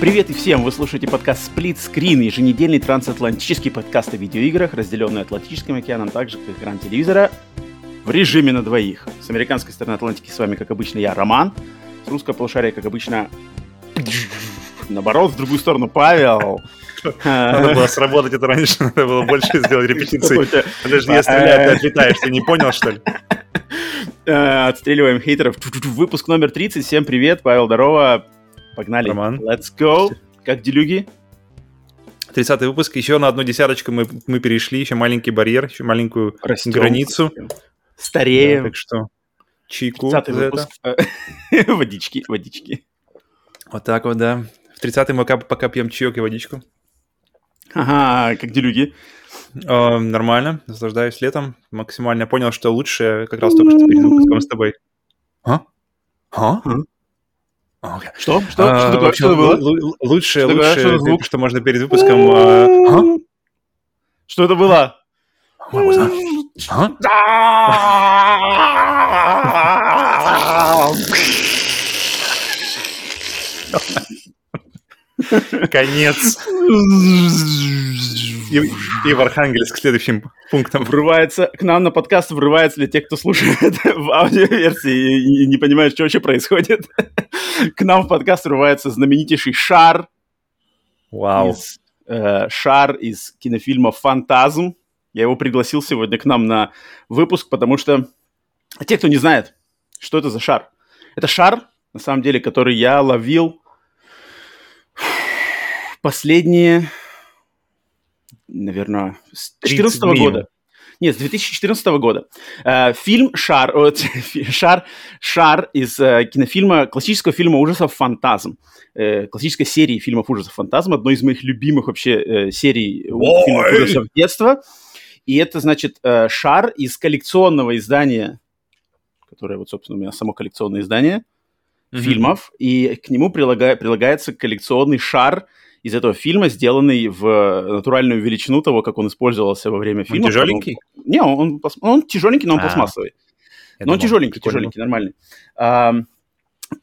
Привет и всем! Вы слушаете подкаст Split Screen, еженедельный трансатлантический подкаст о видеоиграх, разделенный Атлантическим океаном, так же как экран телевизора, в режиме на двоих. С американской стороны Атлантики с вами, как обычно, я, Роман. С русского полушария, как обычно, наоборот, в другую сторону, Павел. Надо было сработать это раньше, надо было больше сделать репетиции. Подожди, я стреляю, ты отлетаешь, ты не понял, что ли? Э, отстреливаем хейтеров. Выпуск номер 30. Всем привет, Павел, здорово. Погнали. Роман. Let's go. Как делюги? 30 выпуск. Еще на одну десяточку мы, мы перешли. Еще маленький барьер, еще маленькую Растем, границу. Стареем. Да, так что чайку 30 за это. выпуск. Водички, водички. Вот так вот, да. В 30 мы пока, пока пьем чаек и водичку. Ага, как делюги? Э, нормально, наслаждаюсь летом. Максимально понял, что лучше как раз только что перед выпуском с тобой. А? А? А? А, окей. Что? Что? А, что такое? вообще, Что было? лу- лу- Лучше, Что такое? лучше, Что звук? что можно перед выпуском... а, а? Что это было? Могу знать. А? Конец. И, и в Архангельск следующим пунктом. Врывается к нам на подкаст, врывается для тех, кто слушает в аудиоверсии и, и не понимает, что вообще происходит. К нам в подкаст врывается знаменитейший Шар Вау. из, э, Шар из кинофильма «Фантазм». Я его пригласил сегодня к нам на выпуск, потому что те, кто не знает, что это за шар. Это шар, на самом деле, который я ловил последние, наверное, с 2014 30 дней. года. Нет, с 2014 года. Э, фильм «Шар», фи- «Шар», «Шар» из э, кинофильма, классического фильма ужасов «Фантазм». Э, классической серии фильмов ужасов «Фантазм», одной из моих любимых вообще э, серий Ой! фильмов ужасов детства. И это, значит, э, «Шар» из коллекционного издания, которое, вот, собственно, у меня само коллекционное издание, фильмов, и к нему прилага- прилагается коллекционный шар из этого фильма, сделанный в натуральную величину того, как он использовался во время Он фильма. тяжеленький? Не, он, он он тяжеленький, но он А, пластмассовый. Я но он тяжеленький, тяжеленький, нормальный. Ам,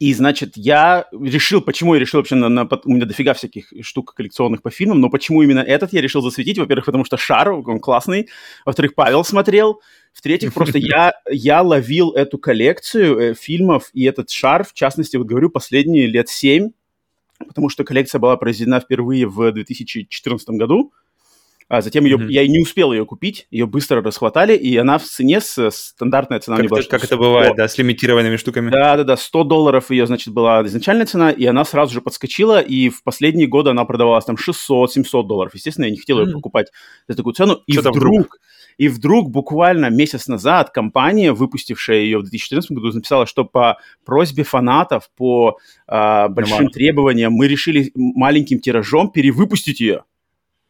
и, значит, я решил, почему я решил вообще, на, на- у меня дофига всяких штук коллекционных по фильмам, но почему именно этот я решил засветить? Во-первых, потому что шар, он классный. Во-вторых, Павел смотрел. В-третьих, просто я, я ловил эту коллекцию э, фильмов и этот шар, в частности, вот говорю, последние лет семь, потому что коллекция была произведена впервые в 2014 году. А затем ее, Мгм. я и не успел ее купить, ее быстро расхватали, и она в цене, с, стандартная цена Как, была это, как это 100 бывает, да, с лимитированными штуками. да-да-да, 100 долларов ее, значит, была изначальная цена, и она сразу же подскочила, и в последние годы она продавалась там 600-700 долларов. Естественно, я не хотел ее Мгм. покупать за такую цену. И вдруг, вдруг. и вдруг буквально месяц назад компания, выпустившая ее в 2014 году, написала, что по просьбе фанатов, по а, большим Нормально. требованиям, мы решили маленьким тиражом перевыпустить ее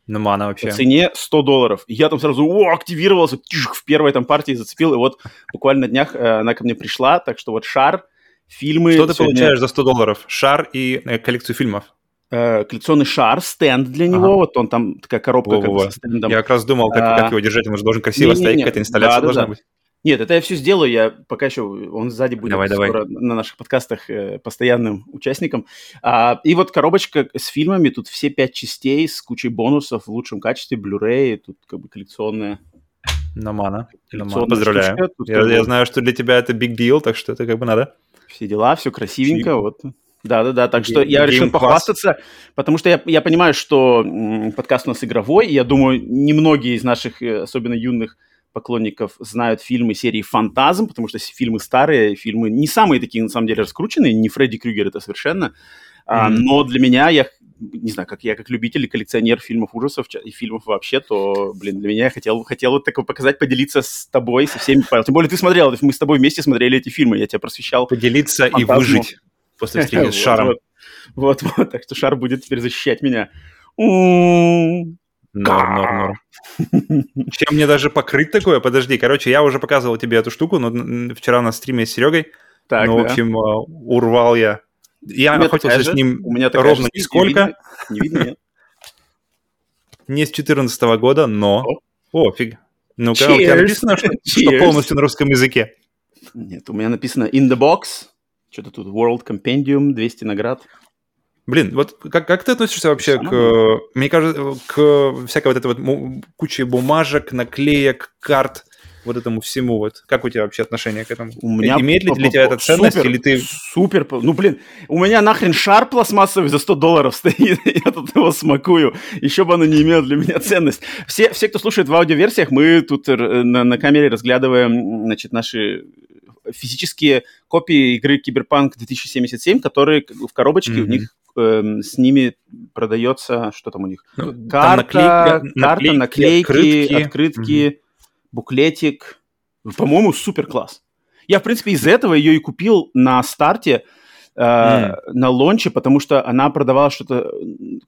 Ну, мана по вообще. цене 100 долларов. И я там сразу о, активировался, тюшк, в первой там партии зацепил, и вот буквально на днях э, она ко мне пришла, так что вот шар, фильмы... Что ты сегодня, получаешь за 100 долларов? Шар и э, коллекцию фильмов. э, коллекционный шар, стенд для него, Ага. вот он там такая коробка как бы Во-во-во. со стендом. Я как раз думал, как, А, как его держать. Он же должен красиво не-не-не. стоять, какая-то инсталляция Да-да-да. должна быть. Нет, это я все сделаю, я пока еще, он сзади будет Давай, давай. скоро на наших подкастах э, постоянным участником. А, и вот коробочка с фильмами, тут все пять частей с кучей бонусов в лучшем качестве, Blu-ray, тут как бы коллекционная На мана. На мана. Коллекционная Поздравляю. штучка. Я, я знаю, что для тебя это big deal, так что это как бы надо. все дела, все красивенько, Чик. вот. Да-да-да, так что я решил похвастаться, потому что я, я понимаю, что м, подкаст у нас игровой, и я думаю, немногие из наших, э, особенно юных поклонников, знают фильмы серии «Фантазм», потому что фильмы старые, фильмы не самые такие, на самом деле, раскрученные, не Фредди Крюгер это совершенно, Мгм. но для меня, я не знаю, как я как любитель и коллекционер фильмов ужасов и фильмов вообще, то, блин, для меня я хотел, хотел вот такое показать, поделиться с тобой, со всеми, Павел. Тем более ты смотрел, мы с тобой вместе смотрели эти фильмы, я тебя просвещал Поделиться и выжить после встречи с шаром. Вот, вот, вот. Так что шар будет теперь защищать меня. Норм, норм, норм. Чем мне даже покрыть такое? Подожди, короче, я уже показывал тебе эту штуку, но вчера на стриме с Серегой, Так, ну, в да. общем, а, урвал я. Я охотился с ним У меня ровно же нисколько, Не видно, нет? не с 14 года, но... О, фиг. Ну-ка, у тебя написано, что, что полностью на русском языке. Нет, у меня написано in the box. Что-то тут World Compendium, 200 наград. Блин, вот как, как ты относишься вообще к, мне кажется, к всякой вот этой вот куче бумажек, наклеек, карт, вот этому всему вот? Как у тебя вообще отношение к этому? У меня Имеет ли для тебя это ценность, супер, или ты... Супер, ну, блин, у меня нахрен шар пластмассовый за 100 долларов стоит, я тут его смакую, еще бы оно не имело для меня ценность. Все, все кто слушает в аудиоверсиях, мы тут на, на камере разглядываем, значит, наши физические копии игры Киберпанк 2077, которые в коробочке, mm-hmm. у них э, с ними продается, что там у них? Ну, карта, наклейка, карта, наклейки, открытки, открытки mm-hmm буклетик. По-моему, супер класс. Я, в принципе, из этого ее и купил на старте, э, mm. на лонче, потому что она продавала что-то,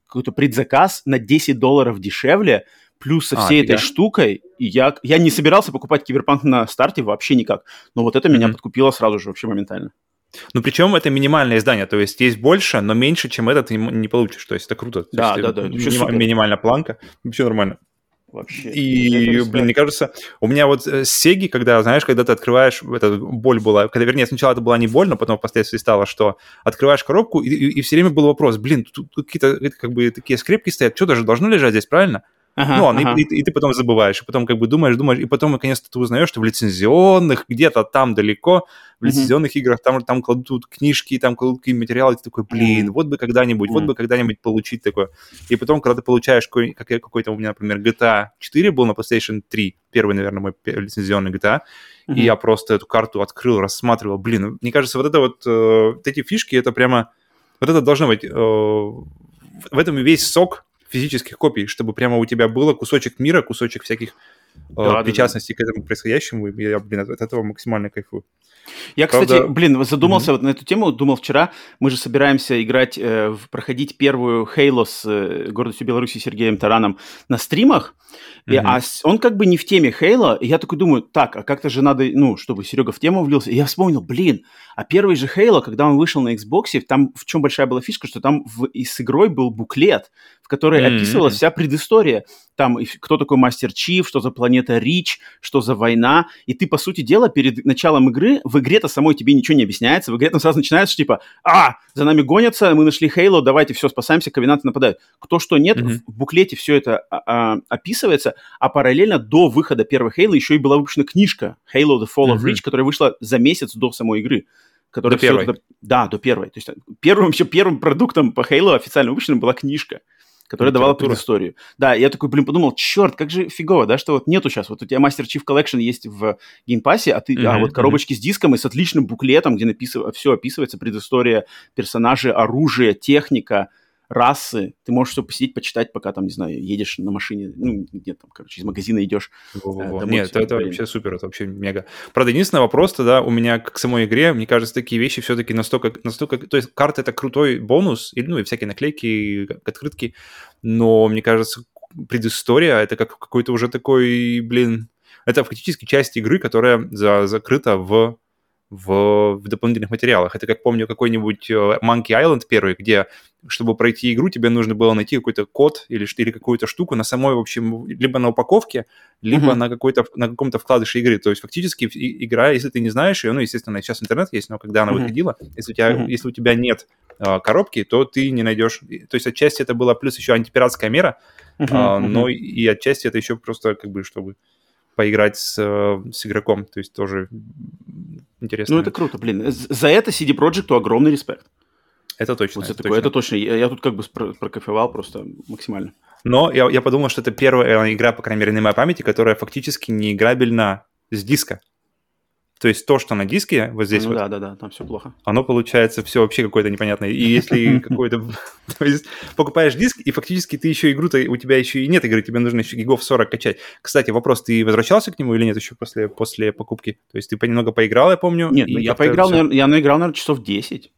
какой-то предзаказ на 10 долларов дешевле, плюс со а, всей а, этой я? штукой. И я, я не собирался покупать Киберпанк на старте вообще никак. Но вот это mm-hmm. меня подкупило сразу же, вообще моментально. Ну, причем это минимальное издание, то есть есть больше, но меньше, чем этот, не получишь. То есть это круто. Да, да, да. Миним, минимальная планка, все нормально. Вообще. И, блин, мне кажется, у меня вот с Сеги, когда, знаешь, когда ты открываешь, это боль была, когда, вернее, сначала это была не боль, но потом впоследствии стало, что открываешь коробку, и, и, и все время был вопрос, блин, тут, тут какие-то как бы такие скрепки стоят, что даже должно лежать здесь, правильно? Ага, ну, ага. И, и, и ты потом забываешь, и потом как бы думаешь, думаешь, и потом наконец-то ты узнаешь, что в лицензионных, где-то там далеко, в лицензионных mm-hmm. играх там, там кладут книжки, там кладут какие материалы, и ты такой, блин, mm-hmm. вот бы когда-нибудь, mm-hmm. вот бы когда-нибудь получить такое. И потом, когда ты получаешь какой- какой-то у меня, например, GTA 4 был на PlayStation 3, первый, наверное, мой лицензионный GTA, mm-hmm. и я просто эту карту открыл, рассматривал, блин, мне кажется, вот это вот, э, вот эти фишки, это прямо, вот это должно быть, э, в этом весь сок физических копий, чтобы прямо у тебя было кусочек мира, кусочек всяких да, э, причастности да, да. к этому происходящему. И я, блин, от этого максимально кайфую. Я, Правда... кстати, блин, задумался mm-hmm. вот на эту тему, думал вчера, мы же собираемся играть, э, проходить первую Halo с э, гордостью Беларуси Сергеем Тараном на стримах, mm-hmm. и, а он как бы не в теме Halo, и я такой думаю, так, а как-то же надо, ну, чтобы Серега в тему влился, и я вспомнил, блин, а первый же Halo, когда он вышел на Xbox, там в чем большая была фишка, что там в, и с игрой был буклет, в которой mm-hmm. описывалась вся предыстория, там кто такой Мастер Чиф, что за планета Рич, что за война, и ты, по сути дела, перед началом игры в игре-то самой тебе ничего не объясняется. В игре там сразу начинается, что типа, а, за нами гонятся, мы нашли Хейло, давайте все, спасаемся, ковенанты нападают. Кто что нет, mm-hmm. в буклете все это а, а, описывается, а параллельно до выхода первой Хейла еще и была выпущена книжка Halo The Fall mm-hmm. of Reach, которая вышла за месяц до самой игры. До первой? Это, да, до первой. То есть первым, вообще первым продуктом по Halo официально выпущенным была книжка которая давала предысторию. Да, я такой, блин, подумал, черт, как же фигово, да, что вот нету сейчас, вот у тебя Master Chief Collection есть в Game Pass е, а ты, mm-hmm, а вот коробочки mm-hmm. с диском и с отличным буклетом, где написано, все описывается, предыстория персонажей, оружие, техника, расы. Ты можешь все посидеть, почитать, пока там, не знаю, едешь на машине, ну, нет, там, короче, из магазина идешь. Э, домой, нет, это, это вообще супер, это вообще мега. Правда, единственный вопрос тогда у меня к самой игре, мне кажется, такие вещи все-таки настолько, настолько, то есть карта это крутой бонус, и, ну, и всякие наклейки, открытки, но мне кажется, предыстория это как какой-то уже такой, блин, это фактически часть игры, которая за, закрыта в в, в дополнительных материалах. Это как помню какой-нибудь э, Monkey Island первый, где, чтобы пройти игру, тебе нужно было найти какой-то код или, или какую-то штуку на самой, в общем, либо на упаковке, либо mm-hmm. на, какой-то, на каком-то вкладыше игры. То есть фактически игра, если ты не знаешь ее, ну, естественно, сейчас интернет есть, но когда она mm-hmm. выходила, если у тебя, mm-hmm. если у тебя нет э, коробки, то ты не найдешь... То есть отчасти это была плюс еще антипиратская мера, mm-hmm. э, но и отчасти это еще просто как бы, чтобы поиграть с, э, с игроком. То есть тоже интересно. Ну, это круто, блин. За это CD Projekt огромный респект. Это точно. Вот это, точно. это точно. Я, я тут как бы прокофевал просто максимально. Но я, я подумал, что это первая игра, по крайней мере, на моей памяти, которая фактически не играбельна с диска. То есть то, что на диске, вот здесь ну, вот... Да, да, да, там все плохо. Оно получается все вообще какое-то непонятное. И если какой-то... То есть покупаешь диск, и фактически ты еще игру-то... У тебя еще и нет игры, тебе нужно еще гигов 40 качать. Кстати, вопрос, ты возвращался к нему или нет еще после, после покупки? То есть ты немного поиграл, я помню? Нет, ну я поиграл, я наиграл, наверное, часов 10.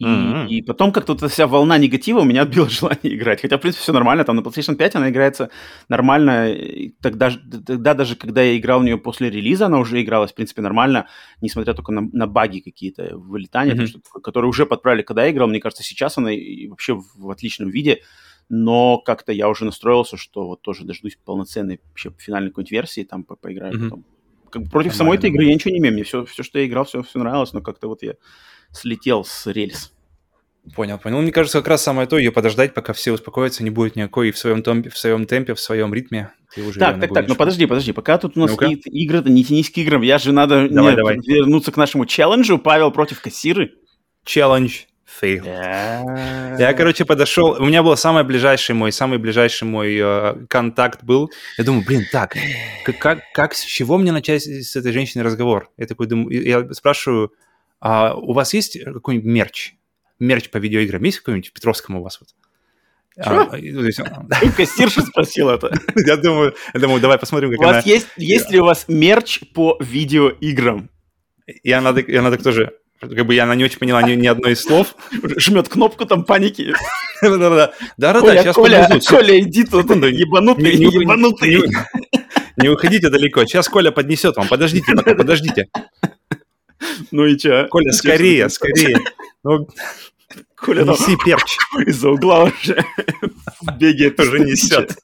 И, mm-hmm. и потом как-то вот эта вся волна негатива у меня отбила желание играть. Хотя, в принципе, все нормально. Там на PlayStation 5 она играется нормально. И тогда, тогда даже, когда я играл в нее после релиза, она уже игралась, в принципе, нормально, несмотря только на, на баги какие-то, вылетания, mm-hmm. что, которые уже подправили, когда я играл. Мне кажется, сейчас она вообще в, в отличном виде. Но как-то я уже настроился, что вот тоже дождусь полноценной вообще финальной какой-нибудь версии, там по поиграю mm-hmm. потом. Как против самой этой игры я ничего не имею. Мне все, все, что я играл, все, все нравилось, но как-то вот я слетел с рельс. Понял, понял. Мне кажется, как раз самое то, ее подождать, пока все успокоятся, не будет никакой и в своем темпе, в своем темпе, в своем ритме. Ты уже так, так, так, ну подожди, подожди, пока тут у нас ну игры-то не тянись к играм, я же надо давай, нет, давай. вернуться к нашему челленджу, Павел против кассиры. Challenge fail. Yeah. Я, короче, подошел, у меня был самый ближайший мой, самый ближайший мой э, контакт был. Я думаю, блин, так, как, как, как, с чего мне начать с этой женщиной разговор? Я такой думаю, я спрашиваю, а у вас есть какой-нибудь мерч? мерч по видеоиграм есть какой-нибудь в Петровском у вас? Вот? А, ну, Кассирша спросил это. Я думаю, я думаю, давай посмотрим, как у вас есть, есть ли у вас мерч по видеоиграм? И она, и она так тоже, как бы я она не очень поняла ни, ни одной из слов. Жмет кнопку там паники. Да-да-да. Да-да-да, сейчас Коля, Коля, иди тут, ебанутый, ебанутый. Не уходите далеко, сейчас Коля поднесет вам, подождите пока, подождите. Ну и чё? Коля, скорее, скорее. Ну, Коля Неси перч. Из-за угла уже в беге тоже несет.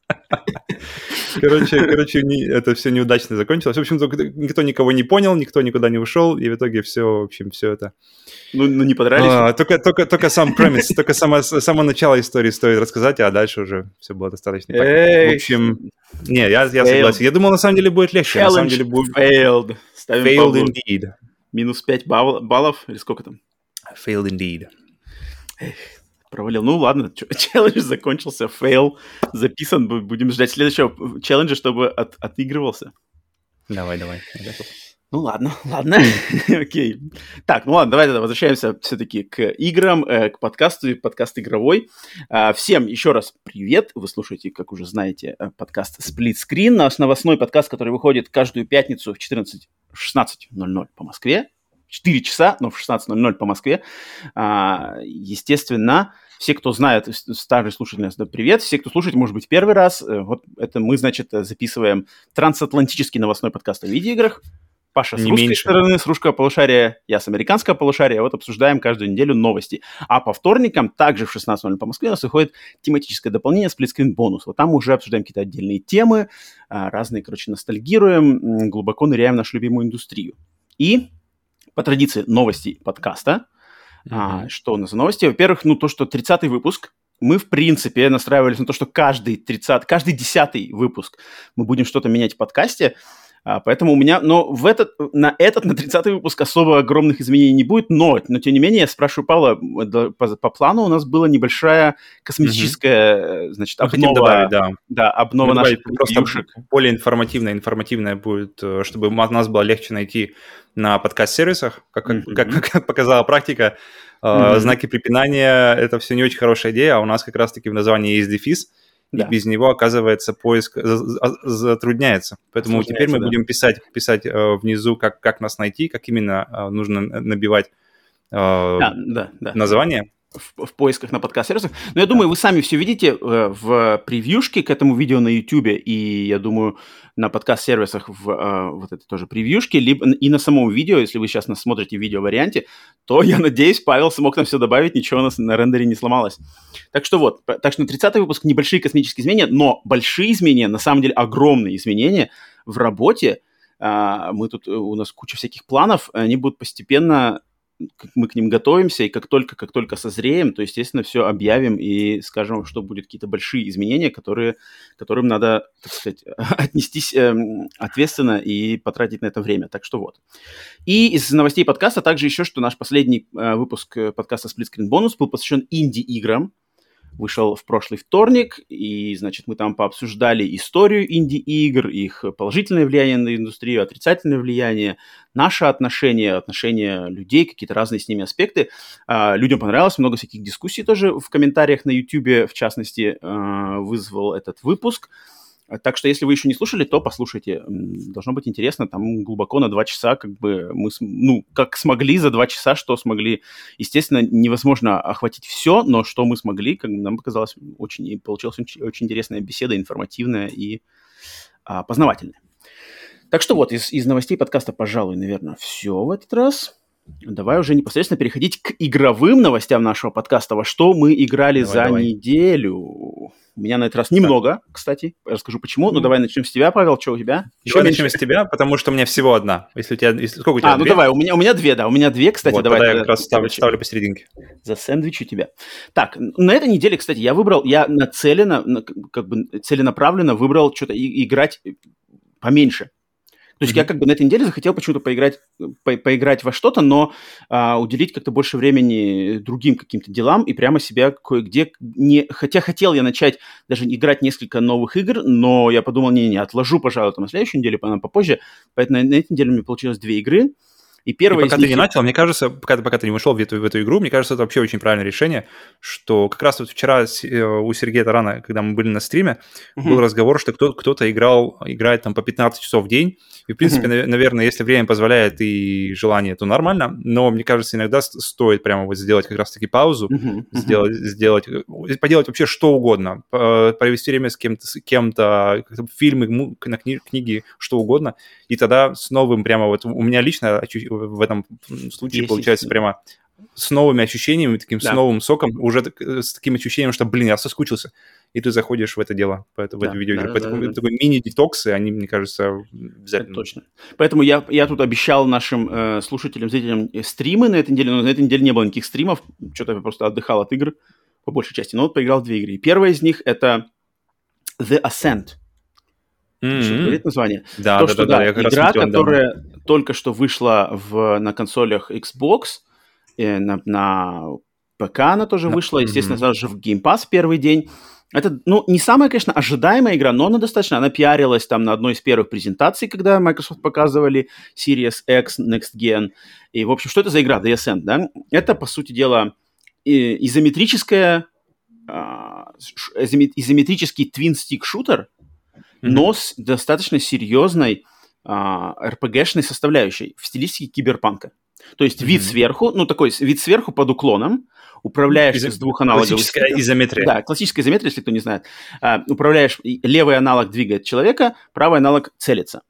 Короче, короче, это все неудачно закончилось. В общем, никто никого не понял, никто никуда не ушел, и в итоге все, в общем, все это... Ну, ну не подрались? А, только, только, только сам премис, только само, само начало истории стоит рассказать, а дальше уже все было достаточно. Эй, в общем, не, я, я согласен. Я думал, на самом деле будет легче. Challenge на самом деле будет... failed. Ставим failed indeed. Минус 5 баллов, или сколько там? Failed indeed. Эх, провалил. Ну ладно, челлендж закончился, fail записан. Будем ждать следующего челленджа, чтобы от, отыгрывался. Давай, давай. Ну ладно, ладно, окей. Так, ну ладно, давай тогда возвращаемся все-таки к играм, э, к подкасту, подкаст игровой. Э, всем еще раз привет. Вы слушаете, как уже знаете, э, подкаст Split Screen, наш новостной подкаст, который выходит каждую пятницу в 14 16.00 по Москве. 4 часа, но в 16.00 по Москве. А, естественно, все, кто знает, старые слушатели, привет. Все, кто слушает, может быть, первый раз. Э, вот это мы, значит, записываем трансатлантический новостной подкаст о видеоиграх. Паша с не русской меньше. стороны, с русского полушария, я с американского полушария. Вот обсуждаем каждую неделю новости. А по вторникам, также в 16.00 по Москве, у нас выходит тематическое дополнение сплитскрин бонус. Вот там уже обсуждаем какие-то отдельные темы, а, разные, короче, ностальгируем, глубоко ныряем в нашу любимую индустрию. И по традиции новости подкаста. Mm-hmm. А, что у нас за новости? Во-первых, ну то, что 30-й выпуск, мы, в принципе, настраивались на то, что каждый 30, каждый 10 выпуск мы будем что-то менять в подкасте. А, поэтому у меня, но в этот, на этот, на 30 выпуск особо огромных изменений не будет, но, но тем не менее, я спрашиваю Павла, по, по плану у нас была небольшая косметическая, mm-hmm. значит, обнова. Хотим добавить, да. Да, обнова наших просто юшек. более информативная, информативная будет, э, чтобы нас было легче найти на подкаст-сервисах, как, mm-hmm. как, как показала практика. Mm-hmm. Знаки препинания – это все не очень хорошая идея, а у нас как раз-таки в названии есть дефис – да. и без него, оказывается, поиск затрудняется. Поэтому теперь мы да. будем писать, писать э, внизу, как, как нас найти, как именно э, нужно набивать э, да, да, да. название в, в поисках на подкаст-сервисах. Но я думаю, вы сами все видите э, в превьюшке к этому видео на YouTube, и я думаю, на подкаст-сервисах в э, вот этой тоже превьюшке, либо и на самом видео, если вы сейчас нас смотрите в видео-варианте, то, я надеюсь, Павел смог там все добавить, ничего у нас на рендере не сломалось. Так что вот, так что на 30-й выпуск небольшие космические изменения, но большие изменения, на самом деле огромные изменения в работе, Uh, мы тут, у нас куча всяких планов, они будут постепенно мы к ним готовимся, и как только, как только созреем, то, естественно, все объявим и скажем, что будут какие-то большие изменения, которые, которым надо, так сказать, отнестись э, ответственно и потратить на это время. Так что вот. И из новостей подкаста также еще, что наш последний э, выпуск э, подкаста Split Screen Bonus был посвящен инди-играм, вышел в прошлый вторник, и, значит, мы там пообсуждали историю инди-игр, их положительное влияние на индустрию, отрицательное влияние, наше отношение, отношения людей, какие-то разные с ними аспекты. А, людям понравилось, много всяких дискуссий тоже в комментариях на YouTube, в частности, а, вызвал этот выпуск. Так что, если вы еще не слушали, то послушайте. Должно быть интересно. Там глубоко на два часа, как бы мы, ну, как смогли за два часа, что смогли. Естественно, невозможно охватить все, но что мы смогли, как нам показалось, очень, получилась очень, очень интересная беседа, информативная и а, познавательная. Так что вот, из, из новостей подкаста, пожалуй, наверное, все в этот раз. Давай уже непосредственно переходить к игровым новостям нашего подкаста. Во что мы играли давай, за давай. неделю? У меня на этот раз немного, кстати. Расскажу почему. Ну, давай начнем с тебя, Павел. Что у тебя? Еще давай начнем с тебя, потому что у меня всего одна. Если у тебя... Если, сколько у тебя? А, ну две? давай. У меня, у меня две, да. У меня две, кстати. Вот, давай. Тогда я как раз ставлю, ставлю посерединке. За сэндвич у тебя. Так, на этой неделе, кстати, я выбрал, я нацеленно, как бы целенаправленно выбрал что-то играть поменьше. То есть mm-hmm. я как бы на этой неделе захотел почему-то поиграть, по, поиграть во что-то, но а, уделить как-то больше времени другим каким-то делам и прямо себя кое-где не... Хотя хотел я начать даже играть несколько новых игр, но я подумал, не-не, отложу, пожалуй, там на следующей неделе, попозже. Поэтому на, на этой неделе у меня получилось две игры. И первое и пока ты не начал, мне кажется, пока, пока ты не ушел в эту, в эту игру, мне кажется, это вообще очень правильное решение, что как раз вот вчера э, у Сергея Тарана, когда мы были на стриме, uh-huh. был разговор, что кто- кто-то играл, играет там по 15 часов в день, и, в принципе, uh-huh. наверное, если время позволяет и желание, то нормально, но, мне кажется, иногда стоит прямо вот сделать как раз-таки паузу, uh-huh. сделать, сделать, э, поделать вообще что угодно, провести время с кем-то, с кем-то фильмы, книги, что угодно, и тогда с новым прямо вот у меня лично в этом случае есть, получается есть. прямо с новыми ощущениями, таким да. с новым соком, уже с таким ощущением, что, блин, я соскучился, и ты заходишь в это дело, в, это, да, в эту видеоигру. Да, Поэтому да, да. такой мини-детоксы, они, мне кажется, обязательно. Это точно. Поэтому я, я тут обещал нашим э, слушателям, зрителям э, стримы на этой неделе, но на этой неделе не было никаких стримов, что-то я просто отдыхал от игр по большей части, но вот поиграл в две игры. Первая из них это The Ascent – Mm-hmm. Говорит название. Да, То, да, что, да, да, я игра, которая да. только что вышла в, на консолях Xbox, э, на, на ПК она тоже вышла, естественно, mm-hmm. сразу же в Game Pass первый день. Это, ну, не самая, конечно, ожидаемая игра, но она достаточно, она пиарилась там на одной из первых презентаций, когда Microsoft показывали Series X, Next Gen. И, в общем, что это за игра, Ascent, да? Это, по сути дела, изометрическая, а, изометрический твин-стик-шутер, но с достаточно серьезной а, RPG-шной составляющей в стилистике киберпанка. То есть mm-hmm. вид сверху, ну такой вид сверху под уклоном, управляешь Из... с двух аналогов. Классическая изометрия. Да, классическая изометрия, если кто не знает. А, управляешь, левый аналог двигает человека, правый аналог целится.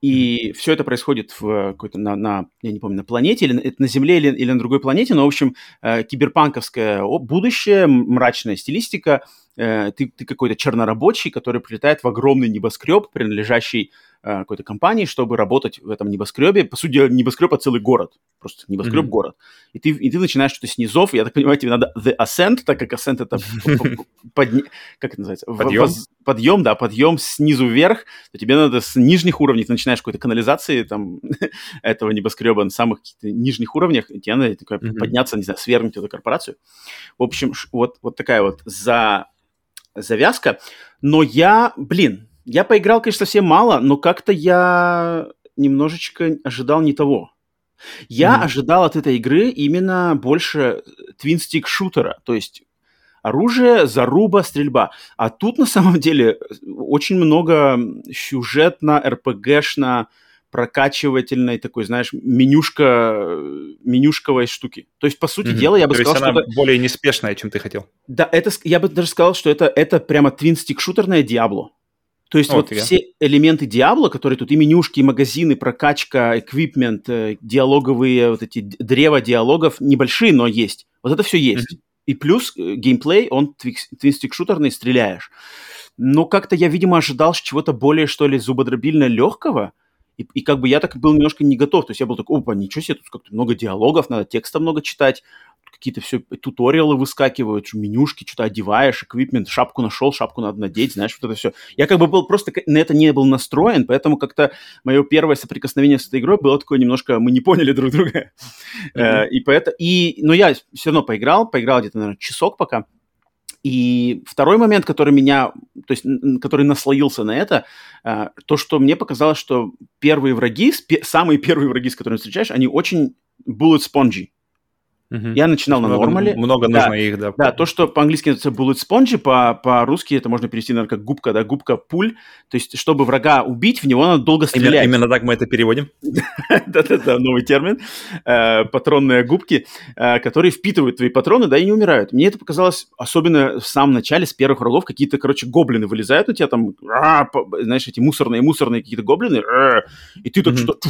И все это происходит в какой-то на, на, я не помню, на планете, или это на Земле, или, или на другой планете, но, в общем, э, киберпанковское будущее, мрачная стилистика, э, ты, ты какой-то чернорабочий, который прилетает в огромный небоскреб, принадлежащий э, какой-то компании, чтобы работать в этом небоскребе. По сути, небоскреб, а целый город. Просто небоскреб-город. Mm-hmm. И, ты, и ты начинаешь что-то снизов. Я так понимаю, тебе надо the ascent, так как ascent это как это называется? Подъем? Подъем, да, подъем снизу вверх. То тебе надо с нижних уровней, ты начинаешь какой-то канализации там этого небоскреба на самых нижних уровнях, тебе надо подняться, не знаю, свергнуть эту корпорацию. В общем, вот, вот такая вот за завязка. Но я, блин, я поиграл, конечно, совсем мало, но как-то я немножечко ожидал не того. Я mm-hmm. ожидал от этой игры именно больше твинстик-шутера, то есть оружие, заруба, стрельба. А тут на самом деле очень много сюжетно, РПГшно, прокачивательной такой, знаешь, менюшка, менюшковой штуки. То есть, по сути mm-hmm. дела, я бы То сказал, есть она что... более неспешная, чем ты хотел. Да, это, я бы даже сказал, что это, это прямо твинстик-шутерное Диабло. То есть вот, вот все элементы Диабло, которые тут и менюшки, и магазины, прокачка, эквипмент, э, диалоговые, вот эти древа диалогов, небольшие, но есть. Вот это все есть. Mm-hmm. И плюс э, геймплей, он твинстик-шутерный, стреляешь. Но как-то я, видимо, ожидал чего-то более, что ли, зубодробильно легкого, и, и как бы я так был немножко не готов. То есть я был такой, опа, ничего себе, тут как-то много диалогов, надо текста много читать, какие-то все туториалы выскакивают, менюшки, что-то одеваешь, эквипмент, шапку нашел, шапку надо надеть, знаешь, вот это все. Я как бы был просто на это не был настроен, поэтому как-то мое первое соприкосновение с этой игрой было такое немножко, мы не поняли друг друга. Mm-hmm. И поэтому, и, но я все равно поиграл, поиграл где-то, наверное, часок пока, и второй момент, который меня, то есть, который наслоился на это, э, то, что мне показалось, что первые враги, самые первые враги, с которыми встречаешь, они очень bullet spongy. Угу. Я начинал на нормале. Много да, нужно их, да. Да, то, что по-английски называется bullet sponge, по- по-русски это можно перевести, наверное, как губка, да, губка пуль. То есть, чтобы врага убить, в него надо долго стрелять. Именно, именно так мы это переводим. Да-да-да, новый термин. Э, патронные губки, э, которые впитывают твои патроны, да, и не умирают. Мне это показалось, особенно в самом начале, с первых врагов, какие-то, короче, гоблины вылезают у тебя там, знаешь, эти мусорные-мусорные какие-то гоблины, и ты тут что-то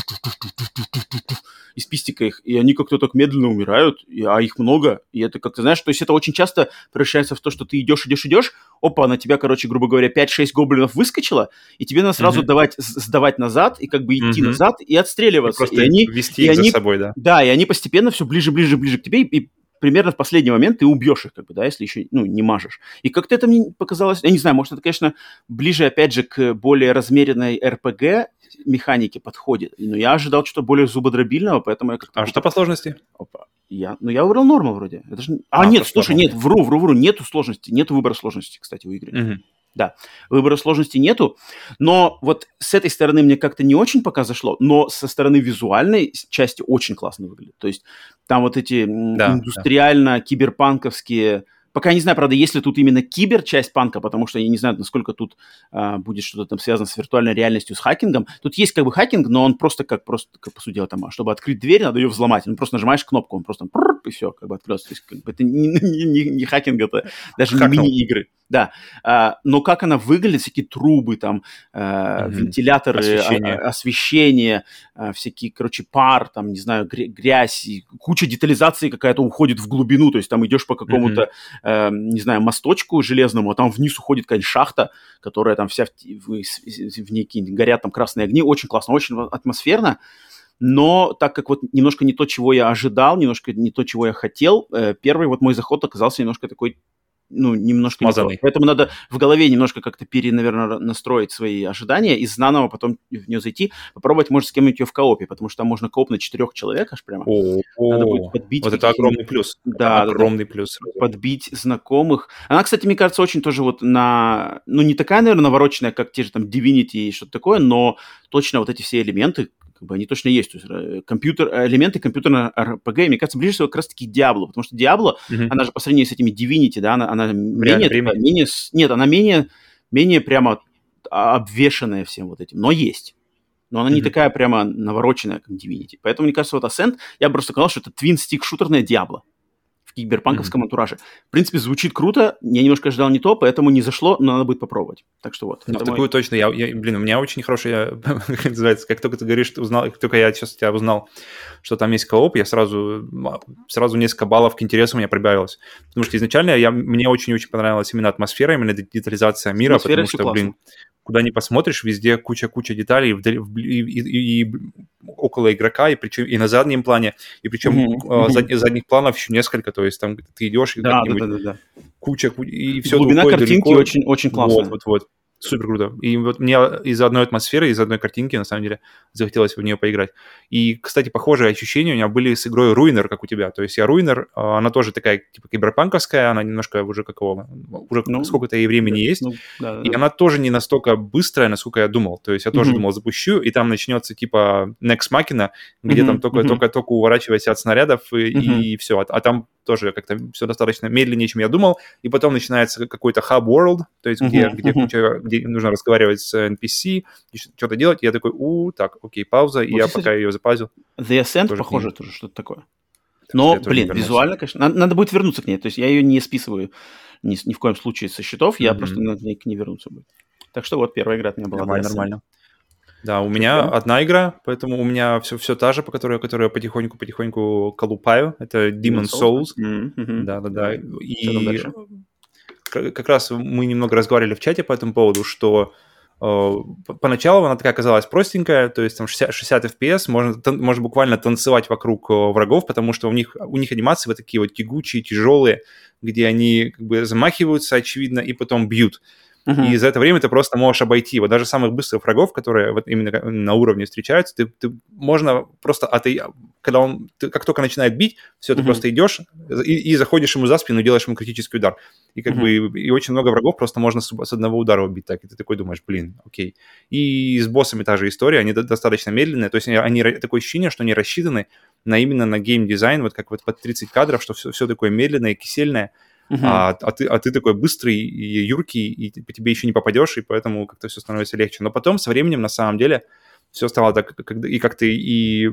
из пистика их, и они как-то так медленно умирают, а их много, и это как-то, знаешь, то есть это очень часто превращается в то, что ты идешь, идешь, идешь, опа, на тебя, короче, грубо говоря, 5-6 гоблинов выскочило, и тебе надо сразу mm-hmm. давать, сдавать назад, и как бы идти mm-hmm. назад, и отстреливаться. И просто и они, вести и их они, за собой, да. Да, и они постепенно все ближе, ближе, ближе к тебе, и примерно в последний момент ты убьешь их, как бы, да, если еще, ну, не мажешь. И как-то это мне показалось, я не знаю, может, это, конечно, ближе, опять же, к более размеренной РПГ механике подходит. Но я ожидал что-то более зубодробильного, поэтому я как-то... А что по сложности? Опа. Я, ну, я выбрал норму вроде. Это же... А, а, нет, слушай, нет, вру, вру, вру, нету сложности, нету выбора сложности, кстати, у игры. Угу. Да, выбора сложности нету, но вот с этой стороны мне как-то не очень пока зашло, но со стороны визуальной части очень классно выглядит. То есть там вот эти да, индустриально-киберпанковские Пока я не знаю, правда, есть ли тут именно кибер-часть панка, потому что я не знаю, насколько тут а, будет что-то там связано с виртуальной реальностью, с хакингом. Тут есть как бы хакинг, но он просто как, просто, как по сути дела, там, а чтобы открыть дверь, надо ее взломать. Ну, просто нажимаешь кнопку, он просто и все, как бы открылся. То есть, как бы, это не, не, не, не хакинг, это даже Хакнул. не мини-игры. Да, а, но как она выглядит, всякие трубы, там, а, mm-hmm. вентиляторы, освещение, а, освещение а, всякие, короче, пар, там, не знаю, грязь, куча детализации какая-то уходит в глубину, то есть там идешь по какому-то, mm-hmm. А, не знаю, мосточку железному, а там вниз уходит какая-нибудь шахта, которая там вся в, в, в ней горят там красные огни, очень классно, очень атмосферно, но так как вот немножко не то, чего я ожидал, немножко не то, чего я хотел, э, первый вот мой заход оказался немножко такой ну, немножко Смазанный. Не Поэтому надо в голове немножко как-то пере, наверное, настроить свои ожидания и знаново потом в нее зайти, попробовать, может, с кем-нибудь ее в коопе, потому что там можно кооп на четырех человек аж прямо. О, надо будет подбить. Вот это огромный плюс. Да, огромный да, плюс. Подбить знакомых. Она, кстати, мне кажется, очень тоже вот на... Ну, не такая, наверное, навороченная, как те же там Divinity и что-то такое, но точно вот эти все элементы, как бы они точно есть. То есть э, компьютер, э, элементы компьютерного RPG, мне кажется, ближе всего как раз-таки Diablo, потому что Diablo, mm-hmm. она же по сравнению с этими Divinity, да, она, она менее, такая, менее, нет, она менее, менее прямо обвешенная всем вот этим, но есть. Но она mm-hmm. не такая прямо навороченная, как Divinity. Поэтому, мне кажется, вот Ascent, я бы просто сказал, что это твин-стик-шутерная Diablo киберпанковском mm-hmm. антураже. В принципе, звучит круто. Я немножко ожидал не то, поэтому не зашло, но надо будет попробовать. Так что вот. Ну, такую мой... точно. Я, я, блин, у меня очень хорошая, как называется, как только ты говоришь, ты узнал, как только я сейчас тебя узнал, что там есть кооп, я сразу, сразу несколько баллов к интересу у меня прибавилось. Потому что изначально я, мне очень-очень понравилась именно атмосфера, именно детализация мира, атмосфера потому что, классно. блин, куда не посмотришь, везде куча-куча деталей и, и, и, и около игрока, и причем и на заднем плане, и причем mm-hmm. зад, задних планов еще несколько, то есть там ты идешь и да, да, да, да. куча, и все Глубина картинки далеко. очень, очень классная. Вот, вот, вот. Супер круто. И вот мне из-за одной атмосферы, из-за одной картинки, на самом деле, захотелось в нее поиграть. И, кстати, похожие ощущения у меня были с игрой Ruiner, как у тебя. То есть я Ruiner, а, она тоже такая, типа, киберпанковская, она немножко уже какого, уже ну, сколько-то ей времени есть. Ну, да, и да. она тоже не настолько быстрая, насколько я думал. То есть я тоже mm-hmm. думал, запущу, и там начнется, типа, Next Machina, где mm-hmm. там только-только-только mm-hmm. уворачивайся от снарядов, и, mm-hmm. и все. А, а там тоже как-то все достаточно медленнее, чем я думал, и потом начинается какой-то hub world, то есть где, uh-huh, где, uh-huh. где нужно разговаривать с NPC, что-то делать, и я такой, у, так, окей, пауза, и вот, я пока ее запазил. The Ascent тоже похоже тоже что-то такое. Но, блин, визуально, конечно, надо, надо будет вернуться к ней, то есть я ее не списываю ни, ни в коем случае со счетов, я mm-hmm. просто к ней вернуться будет. Так что вот первая игра от меня была. Нормально, нормально. Да, у меня okay. одна игра, поэтому у меня все, все та же, по которой, которую я потихоньку-потихоньку колупаю. Это Demon Souls. Mm-hmm. Да-да-да. И как раз мы немного разговаривали в чате по этому поводу, что э, поначалу она такая казалась простенькая, то есть там 60, 60 FPS, можно, можно буквально танцевать вокруг э, врагов, потому что у них, у них анимации вот такие вот тягучие, тяжелые, где они как бы замахиваются, очевидно, и потом бьют. Uh-huh. И за это время ты просто можешь обойти. Вот даже самых быстрых врагов, которые вот именно на уровне встречаются, ты, ты можно просто от, когда он, ты, как только начинает бить, все, ты uh-huh. просто идешь и, и заходишь ему за спину, делаешь ему критический удар. И как uh-huh. бы и очень много врагов просто можно с, с одного удара убить. Так, и ты такой думаешь, блин, окей. И с боссами та же история, они достаточно медленные, то есть они, они такое ощущение, что они рассчитаны на именно на геймдизайн, вот как вот под 30 кадров, что все, все такое медленное, кисельное. Uh-huh. А, а, ты, а ты такой быстрый и юркий, и по тебе еще не попадешь, и поэтому как-то все становится легче. Но потом со временем, на самом деле, все стало так, как, и как-то и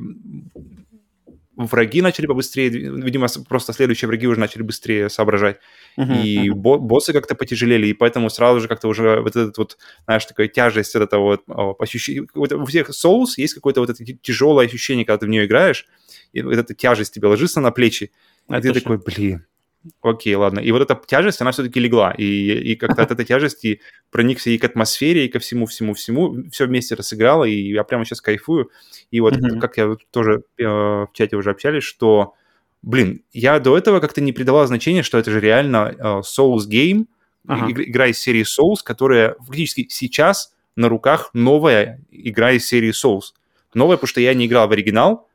враги начали побыстрее, видимо, просто следующие враги уже начали быстрее соображать, uh-huh, и uh-huh. Бо- боссы как-то потяжелели, и поэтому сразу же как-то уже вот этот вот, знаешь, такая тяжесть этого вот ощущения, вот у всех Souls есть какое-то вот это тяжелое ощущение, когда ты в нее играешь, и вот эта тяжесть тебе ложится на плечи, А ты такой, блин, окей, ладно. И вот эта тяжесть, она все-таки легла. И, и как-то от этой тяжести проникся и к атмосфере, и ко всему-всему-всему. Все вместе рассыграло, и я прямо сейчас кайфую. И вот, mm-hmm. как я тоже э, в чате уже общались, что, блин, я до этого как-то не придавал значения, что это же реально э, Souls Game, ага. игра из серии Souls, которая фактически сейчас на руках новая игра из серии Souls. Новая, потому что я не играл в оригинал,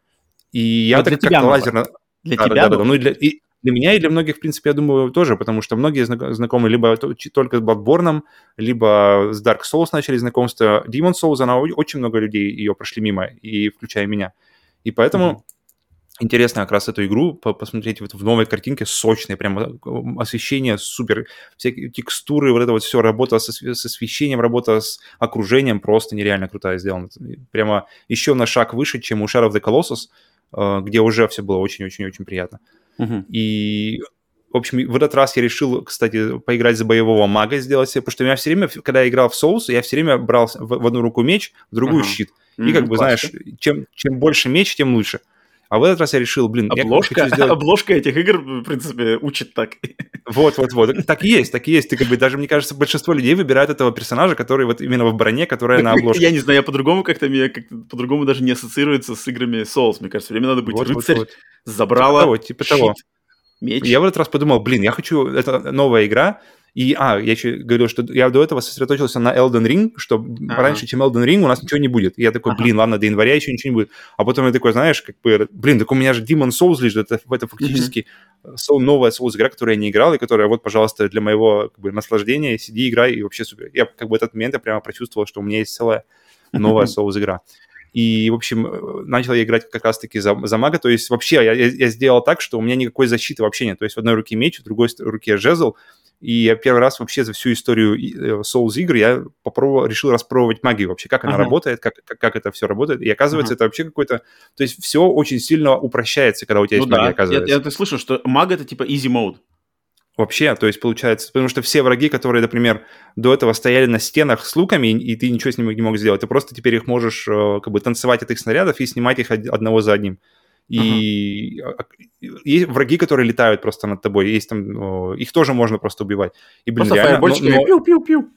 и я Но так как-то лазерно... Для да, тебя? Да, да, да. Ну, и для, и, для меня и для многих, в принципе, я думаю, тоже, потому что многие знакомы либо только с Bloodborne, либо с Dark Souls начали знакомство. Demon Souls, она очень много людей ее прошли мимо, и включая меня. И поэтому mm-hmm. интересно как раз эту игру посмотреть вот в новой картинке, сочной, прямо освещение супер, всякие текстуры, вот это вот все, работа со, с освещением, работа с окружением просто нереально крутая сделана. Прямо еще на шаг выше, чем у Shadow of the Colossus, э, где уже все было очень-очень-очень приятно. Uh-huh. И, в общем, в этот раз я решил, кстати, поиграть за боевого мага, сделать себе, потому что я все время, когда я играл в Souls, я все время брал в, в одну руку меч, в другую uh-huh. щит. И mm-hmm, как бы, классно. знаешь, чем, чем больше меч, тем лучше. А в этот раз я решил, блин, обложка, я сделать... обложка этих игр, в принципе, учит так. Вот, вот, вот. Так и есть, так и есть. Ты как бы даже, мне кажется, большинство людей выбирают этого персонажа, который вот именно в броне, которая на обложке. Я не знаю, я по-другому как-то, мне как по-другому даже не ассоциируется с играми Souls. Мне кажется, время надо быть вот, рыцарь, вот, вот. забрала, типа того, типа того. меч. Я в этот раз подумал, блин, я хочу, это новая игра, и, а, я еще говорил, что я до этого сосредоточился на Elden Ring, что ага. раньше, чем Elden Ring, у нас ничего не будет. И я такой, блин, ладно, до января еще ничего не будет. А потом я такой, знаешь, как бы, блин, так у меня же Demon Souls лежит, это, это фактически mm-hmm. новая Souls игра, которую я не играл, и которая вот, пожалуйста, для моего как бы, наслаждения, сиди, играй, и вообще супер. Я как бы этот момент я прямо прочувствовал, что у меня есть целая новая Souls игра. И, в общем, начал я играть как раз-таки за, за мага. То есть вообще я, я, я сделал так, что у меня никакой защиты вообще нет. То есть в одной руке меч, в другой руке жезл, и я первый раз вообще за всю историю э, Souls игр я попробовал, решил распробовать магию вообще, как она ага. работает, как, как, как это все работает. И оказывается, ага. это вообще какой-то... То есть все очень сильно упрощается, когда у тебя ну есть да. магия, оказывается. Я, я ты слышал, что маг это типа easy mode. Вообще, то есть получается, потому что все враги, которые, например, до этого стояли на стенах с луками, и ты ничего с ними не мог сделать, ты просто теперь их можешь э, как бы танцевать от их снарядов и снимать их одного за одним. И uh-huh. есть враги, которые летают просто над тобой, есть там, их тоже можно просто убивать. И, блин, просто реально, но, но... пиу-пиу-пиу.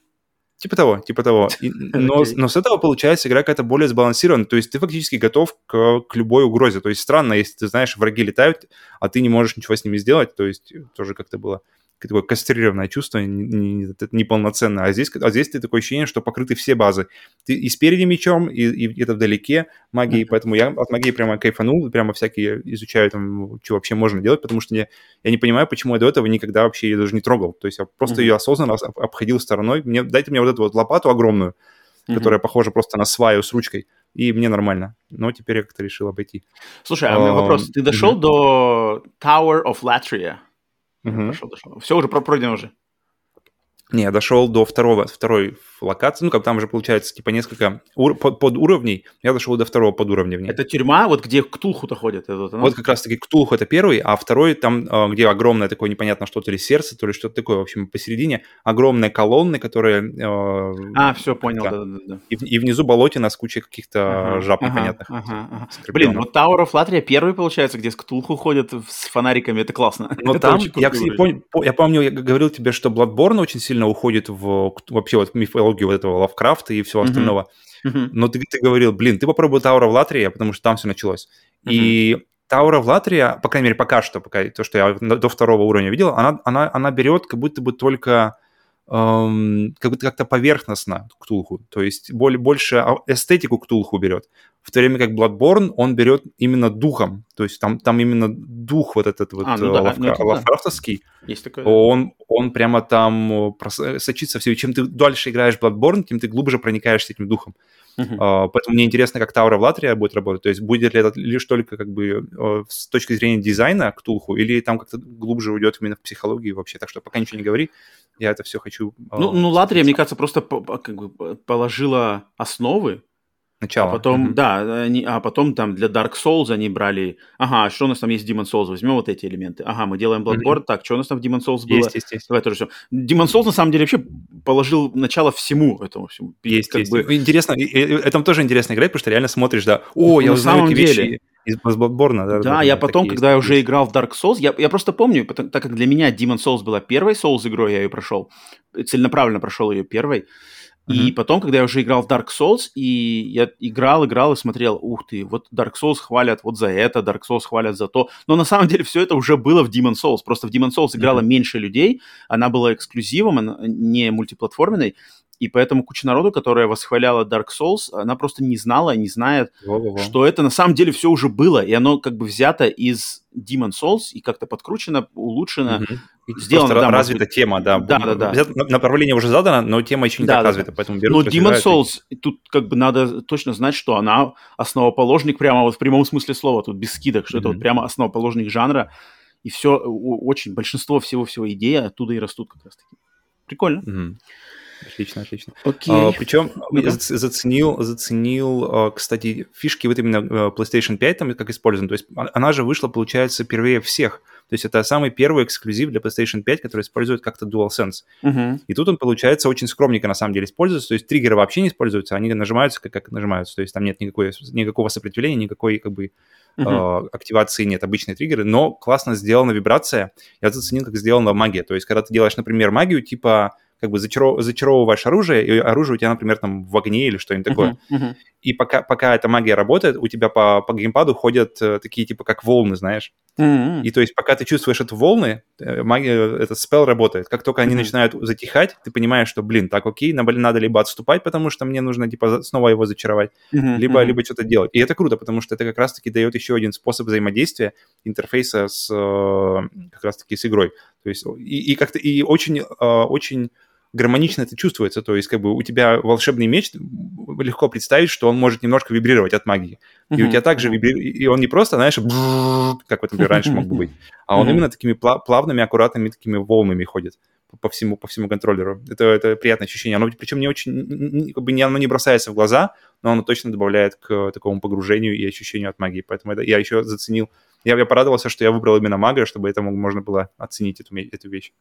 Типа того, типа того. И, но, но с этого получается игра какая-то более сбалансированная. То есть ты фактически готов к, к любой угрозе. То есть странно, если ты знаешь, враги летают, а ты не можешь ничего с ними сделать. То есть тоже как-то было такое кастрированное чувство, неполноценное. Не, не а, здесь, а здесь ты такое ощущение, что покрыты все базы. Ты и спереди мечом, и, и это вдалеке магии, mm-hmm. поэтому я от магии прямо кайфанул, прямо всякие изучаю там, что вообще можно делать, потому что я, я не понимаю, почему я до этого никогда вообще ее даже не трогал. То есть я просто mm-hmm. ее осознанно обходил стороной. Мне, дайте мне вот эту вот лопату огромную, mm-hmm. которая похожа просто на сваю с ручкой, и мне нормально. Но теперь я как-то решил обойти. Слушай, а у меня вопрос. Ты дошел до Tower of Latria? Угу. Дошел, дошел. Все уже пройдено уже. Не, я дошел до второго, второй локации, ну, как там уже получается, типа, несколько ур- под, уровней, я дошел до второго подуровня в ней. Это тюрьма, вот где Ктулху-то ходят? Это, вот, вот как раз-таки Ктулху это первый, а второй там, а, где огромное такое непонятно что, то ли сердце, то ли что-то такое, в общем, посередине огромные колонны, которые... А, а все, понял, да-да-да. И, и внизу болотина с кучей каких-то ага, жаб ага, непонятных. Ага, ага. Блин, вот Tower of Latria первый, получается, где с Ктулху ходят с фонариками, это классно. Но там, я, помню, я помню, я говорил тебе, что Bloodborne очень сильно уходит в вообще вот мифологию вот этого Лавкрафта и всего остального. Uh-huh. Но ты, ты говорил, блин, ты попробуй Tower of Latria, потому что там все началось. Uh-huh. И Tower of Latria, по крайней мере, пока что, пока то, что я до второго уровня видел, она, она, она берет как будто бы только эм, как будто как-то поверхностно Ктулху, то есть более, больше эстетику Ктулху берет, в то время как Bloodborne он берет именно духом, то есть там, там именно дух вот этот вот а, ну, да, лавкра, ну, лавкрафтовский, Есть такое, он, он прямо там сочится все, и чем ты дальше играешь Bloodborne, тем ты глубже проникаешься этим духом. Uh-huh. Uh, поэтому мне интересно, как Tower of Latria будет работать. То есть будет ли это лишь только как бы uh, с точки зрения дизайна к Тулху, или там как-то глубже уйдет именно в психологию вообще. Так что пока ничего не говори, я это все хочу... Uh, ну, ну Латрия, мне кажется, просто как бы положила основы, Начало. А потом, mm-hmm. да, они, а потом там для Dark Souls они брали, ага, а что у нас там есть Demon Souls, возьмем вот эти элементы. Ага, мы делаем Bloodborne, mm-hmm. так, что у нас там в Demon Souls было? Есть, есть, есть. Давай тоже все. Demon Souls, на самом деле, вообще положил начало всему этому всему. Есть, как есть. Бы... Интересно, и, и, это тоже интересно играть, потому что реально смотришь, да, о, я узнаю эти деле. вещи Из Bloodborne, да. Да, я потом, когда я уже играл в Dark Souls, я, я просто помню, потому, так как для меня Demon Souls была первой Souls игрой, я ее прошел, целенаправленно прошел ее первой, И потом, когда я уже играл в Dark Souls, и я играл, играл и смотрел, ух ты, вот Dark Souls хвалят вот за это, Dark Souls хвалят за то. Но на самом деле все это уже было в Demon Souls. Просто в Demon Souls играло mm-hmm. меньше людей, она была эксклюзивом, она не мультиплатформенной. И поэтому куча народу, которая восхваляла Dark Souls, она просто не знала, не знает, Во-во-во. что это на самом деле все уже было. И оно как бы взято из Demon Souls и как-то подкручено, улучшено. Угу. Сделано, да, развита быть... тема, да. Да, да, да. Направление уже задано, но тема еще не да, так да, развита, да. поэтому берут, Но Demon Souls, и... тут как бы надо точно знать, что она основоположник прямо вот в прямом смысле слова, тут без скидок, что mm это вот прямо основоположник жанра. И все, очень, большинство всего-всего идеи оттуда и растут как раз-таки. Прикольно. mm Отлично, отлично. Окей. А, причем я заценил, заценил, а, кстати, фишки вот именно а, PlayStation 5 там как использованы. То есть а, она же вышла, получается, первее всех. То есть это самый первый эксклюзив для PlayStation 5, который использует как-то DualSense. Uh-huh. И тут он, получается, очень скромненько на самом деле используется. То есть триггеры вообще не используются, они нажимаются как, как нажимаются. То есть там нет никакой, никакого сопротивления, никакой как бы uh-huh. э, активации нет, обычные триггеры, но классно сделана вибрация. Я заценил, как сделана магия. То есть когда ты делаешь, например, магию типа как бы зачаров, зачаровываешь оружие, и оружие у тебя, например, там в огне или что-нибудь такое. Uh-huh, uh-huh. И пока, пока эта магия работает, у тебя по, по геймпаду ходят э, такие типа как волны, знаешь. Uh-huh. И то есть пока ты чувствуешь эту волны, э, магия, этот спел работает. Как только они uh-huh. начинают затихать, ты понимаешь, что, блин, так окей, надо либо отступать, потому что мне нужно типа снова его зачаровать, uh-huh. либо, uh-huh. либо что-то делать. И это круто, потому что это как раз-таки дает еще один способ взаимодействия интерфейса с э, как раз-таки с игрой. То есть и, и как-то и очень, очень гармонично это чувствуется. То есть, как бы у тебя волшебный меч, легко представить, что он может немножко вибрировать от магии. И у тебя также вибрирует, и он не просто, знаешь, как вот, например, раньше мог бы быть, а он именно такими плавными, аккуратными такими волнами ходит по всему, по всему контроллеру. Это, это приятное ощущение. Оно причем не очень, как бы не, оно не бросается в глаза, но оно точно добавляет к такому погружению и ощущению от магии. Поэтому это, я еще заценил. Я, я порадовался, что я выбрал именно мага, чтобы это можно было оценить эту, эту вещь.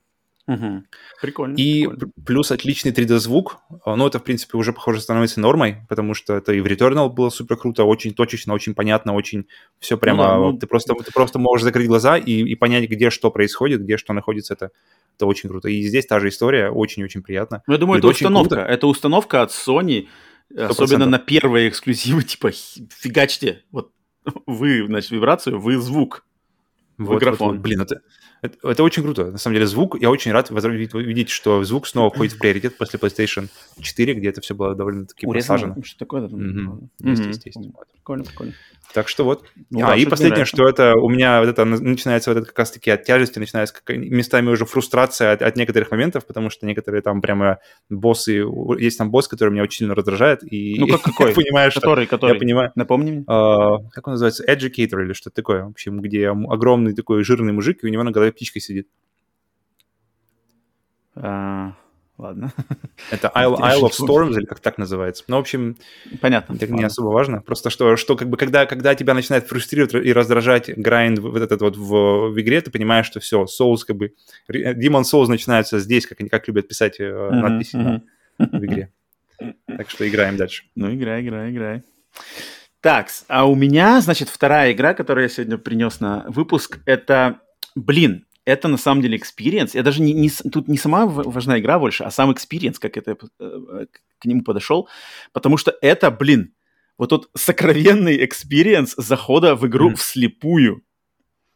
Угу. Прикольно. И прикольно. плюс отличный 3D-звук. Ну, это, в принципе, уже, похоже, становится нормой, потому что это и в Returnal было супер круто, очень точечно, очень понятно, очень все прямо... Ну, да, ну... Ты, просто, ты просто можешь закрыть глаза и, и понять, где что происходит, где что находится. Это, это очень круто. И здесь та же история, очень-очень приятно. Ну, я думаю, и это установка. Круто. Это установка от Sony, 100%. особенно на первые эксклюзивы, типа, фигачьте, вот вы, значит, вибрацию, вы звук вот, микрофон. Вот, вот. Блин, это, это, это очень круто. На самом деле звук, я очень рад видеть, что звук снова входит в приоритет после PlayStation 4, где это все было довольно-таки посажено. Что такое? Угу. Есть, есть, есть. Прикольно, прикольно. Так что вот. Ну, а, и последнее, что это у меня вот это начинается вот это как раз-таки от тяжести, начинается как, местами уже фрустрация от, от некоторых моментов, потому что некоторые там прямо боссы, есть там босс, который меня очень сильно раздражает, и ну, как какой? я понимаю, что... Который, который? Я понимаю. Напомни мне. Uh, как он называется? Educator или что-то такое, в общем, где огромный такой жирный мужик, и у него на голове птичка сидит. Uh... Ладно. Это Isle, Isle of Storms, или как так называется. Ну, в общем, понятно. Это не особо важно. Просто что, что как бы, когда, когда тебя начинает фрустрировать и раздражать грайнд вот этот вот в, в игре, ты понимаешь, что все, Souls как бы... Demon Souls начинается здесь, как они как любят писать uh-huh, надписи. На, в игре. Так что играем дальше. Ну, играй, играй, играй. Так, а у меня, значит, вторая игра, которую я сегодня принес на выпуск, это, блин, это на самом деле experience. Я даже не, не, тут не сама важна игра больше, а сам experience, как это э, к нему подошел. Потому что это, блин, вот тот сокровенный experience захода в игру mm. вслепую.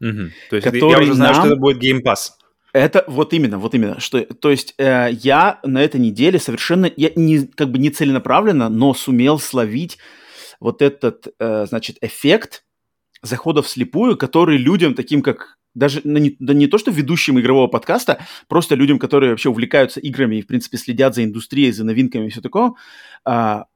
Mm-hmm. То есть который я уже знаю, нам... что это будет Game Pass. Это вот именно, вот именно, что, то есть э, я на этой неделе совершенно, я не, как бы не целенаправленно, но сумел словить вот этот, э, значит, эффект захода вслепую, который людям таким, как даже не, да не то, что ведущим игрового подкаста, просто людям, которые вообще увлекаются играми и, в принципе, следят за индустрией, за новинками и все такое, а,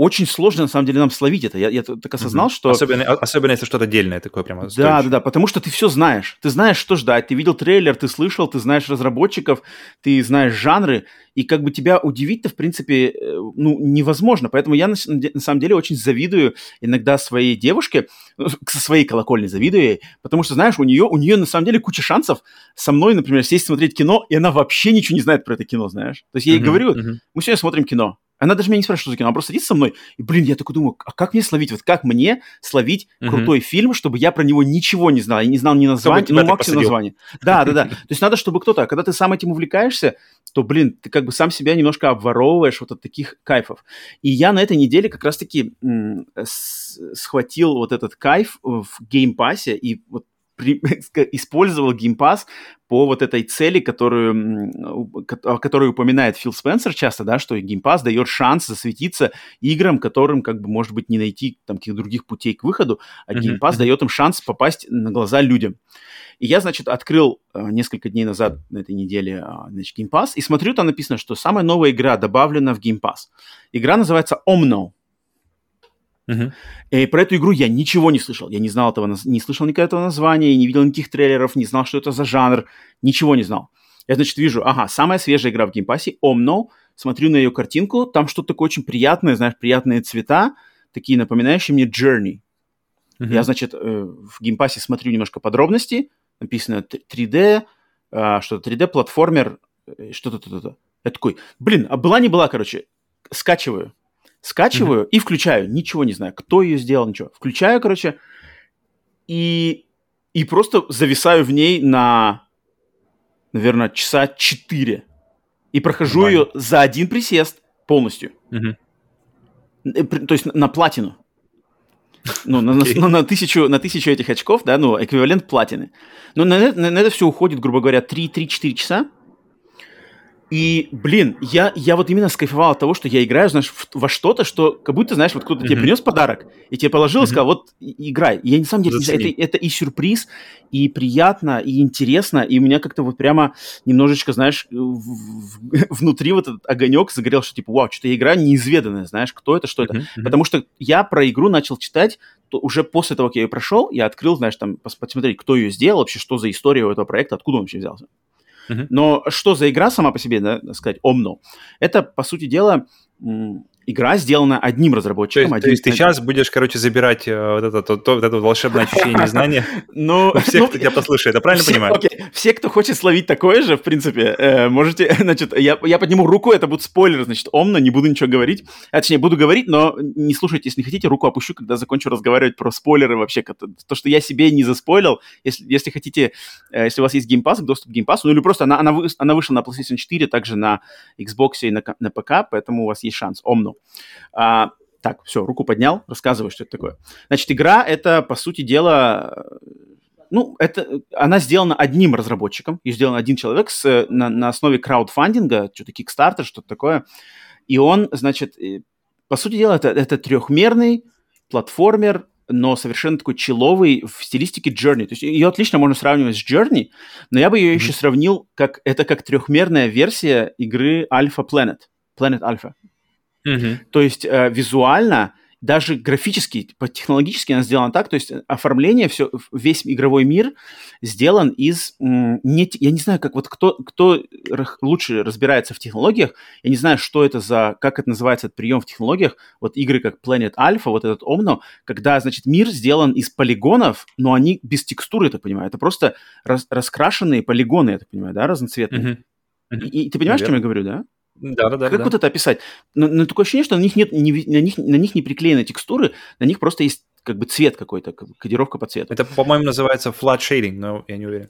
очень сложно, на самом деле, нам словить это. Я, я так осознал, mm-hmm. что... Особенно, особенно если что-то отдельное такое прямо Да, да, да, потому что ты все знаешь. Ты знаешь, что ждать. Ты видел трейлер, ты слышал, ты знаешь разработчиков, ты знаешь жанры, и как бы тебя удивить-то, в принципе, э, ну, невозможно. Поэтому я, на, на самом деле, очень завидую иногда своей девушке, ну, со своей колокольни завидую ей, потому что, знаешь, у нее, у нее, на самом деле, куча шансов со мной, например, сесть смотреть кино, и она вообще ничего не знает про это кино, знаешь. То есть я ей mm-hmm, говорю, mm-hmm. мы сегодня смотрим кино, Она даже меня не спрашивает, что за кино, она просто садится со мной, и, блин, я такой думаю, а как мне словить, вот как мне словить mm-hmm. крутой фильм, чтобы я про него ничего не знал, я не знал ни названия, ну, максимум названия. Да, да, да. То есть надо, чтобы кто-то, а когда ты сам этим увлекаешься, то, блин, ты как бы сам себя немножко обворовываешь вот от таких кайфов. И я на этой неделе как раз-таки схватил вот этот кайф в Game Pass е, и вот при, использовал Game Pass по вот этой цели, которую, которую упоминает Фил Спенсер часто, да, что Game Pass дает шанс засветиться играм, которым, как бы, может быть, не найти там каких-то других путей к выходу, а Game Pass mm-hmm. дает им шанс попасть на глаза людям. И я, значит, открыл э, несколько дней назад на этой неделе, э, значит, Game Pass, и смотрю, там написано, что самая новая игра добавлена в Game Pass. Игра называется Omno. Uh-huh. И про эту игру я ничего не слышал. Я не знал этого, не слышал никакого этого названия, не видел никаких трейлеров, не знал, что это за жанр, ничего не знал. Я, значит, вижу, ага, самая свежая игра в геймпассе, Omno, смотрю на ее картинку, там что-то такое очень приятное, знаешь, приятные цвета, такие напоминающие мне Journey. Uh-huh. Я, значит, э, в геймпассе смотрю немножко подробности, написано 3D, а, что-то 3D-платформер, э, что-то, Я такой, блин, а была не была, короче, скачиваю Скачиваю mm-hmm. и включаю. Ничего не знаю, кто ее сделал, ничего. Включаю, короче, и, и просто зависаю в ней на, наверное, часа 4. И прохожу Нормально. ее за один присест полностью. Mm-hmm. То есть на, на платину. Ну, на, okay. на, на, тысячу, на тысячу этих очков, да, ну, эквивалент платины. Но на, на, на это все уходит, грубо говоря, 3-4 часа. И, блин, я, я вот именно скайфовал от того, что я играю, знаешь, в, во что-то, что как будто, знаешь, вот кто-то mm-hmm. тебе принес подарок, и тебе положил mm-hmm. и сказал, вот, играй. И я на самом деле, это, это и сюрприз, и приятно, и интересно, и у меня как-то вот прямо немножечко, знаешь, в, в, внутри вот этот огонек загорел, что типа, вау, что-то я игра неизведанная, знаешь, кто это, что это. Mm-hmm. Потому что я про игру начал читать то уже после того, как я ее прошел, я открыл, знаешь, там, посмотреть, кто ее сделал, вообще, что за история у этого проекта, откуда он вообще взялся. Но что за игра сама по себе, да, сказать, Omno? Это, по сути дела, игра сделана одним разработчиком. То есть, один, то есть ты сейчас будешь, короче, забирать э, вот, это, то, то, вот это волшебное ощущение знания ну, всех, ну, кто тебя послушает, я правильно понимаю? Окей. Все, кто хочет словить такое же, в принципе, э, можете, значит, я, подниму руку, это будет спойлер, значит, Омно, не буду ничего говорить. А, точнее, буду говорить, но не слушайте, если не хотите, руку опущу, когда закончу разговаривать про спойлеры вообще. То, что я себе не заспойлил, если, хотите, э, если у вас есть Pass, доступ к Pass, ну или просто она, она, вы, она вышла на PlayStation 4, также на Xbox и на ПК, поэтому у вас есть шанс. Омно. А, так, все, руку поднял, рассказывай, что это такое. Значит, игра это, по сути дела, ну, это, она сделана одним разработчиком, ее сделан один человек с, на, на основе краудфандинга, что-то Kickstarter, что-то такое. И он, значит, по сути дела, это, это трехмерный платформер, но совершенно такой человый в стилистике Journey. То есть ее отлично можно сравнивать с Journey, но я бы ее mm-hmm. еще сравнил как это как трехмерная версия игры Alpha Planet, Planet Alpha. Mm-hmm. То есть э, визуально, даже графически, технологически она сделана так, то есть оформление, все, весь игровой мир сделан из... Не, я не знаю, как вот кто, кто лучше разбирается в технологиях, я не знаю, что это за... Как это называется, этот прием в технологиях. Вот игры как Planet Alpha, вот этот Omno, когда, значит, мир сделан из полигонов, но они без текстуры, я так понимаю. Это просто рас, раскрашенные полигоны, я так понимаю, да, разноцветные. Mm-hmm. Mm-hmm. И, и ты понимаешь, Наверное. о чем я говорю, да? Да, да, да. Как да. вот это описать? Но, но такое ощущение, что на них нет, не, на, них, на них не приклеены текстуры, на них просто есть как бы цвет какой-то, кодировка по цвету. Это, по-моему, называется flat shading, но я не уверен.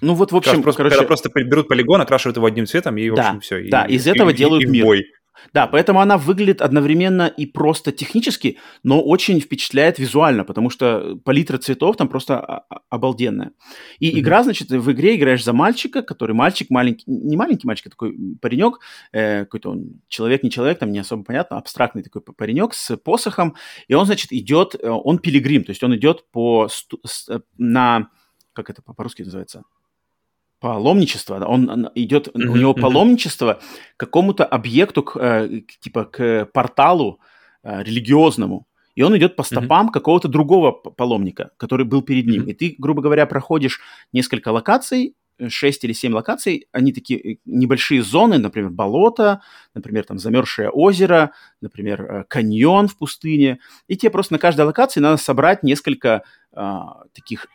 Ну вот, в общем, просто, короче... Когда просто берут полигон, окрашивают его одним цветом, и, в общем, да, все. Да, и, из этого и, делают и, и мир. Бой. Да, поэтому она выглядит одновременно и просто технически, но очень впечатляет визуально, потому что палитра цветов там просто обалденная. И mm-hmm. игра, значит, в игре играешь за мальчика, который мальчик маленький, не маленький мальчик, а такой паренек, э, какой-то он человек, не человек, там не особо понятно, абстрактный такой паренек с посохом, и он, значит, идет, э, он пилигрим, то есть он идет по, э, на, как это по-русски называется? Паломничество, он, идет, mm-hmm, у него паломничество к какому-то объекту, к, э, типа к порталу э, религиозному, и он идет по стопам mm-hmm. какого-то другого паломника, который был перед ним. Mm-hmm. И ты, грубо говоря, проходишь несколько локаций, 6 или 7 локаций, они такие э, небольшие зоны, например, болото, например, там замерзшее озеро, например, э, каньон в пустыне, и тебе просто на каждой локации надо собрать несколько а, таких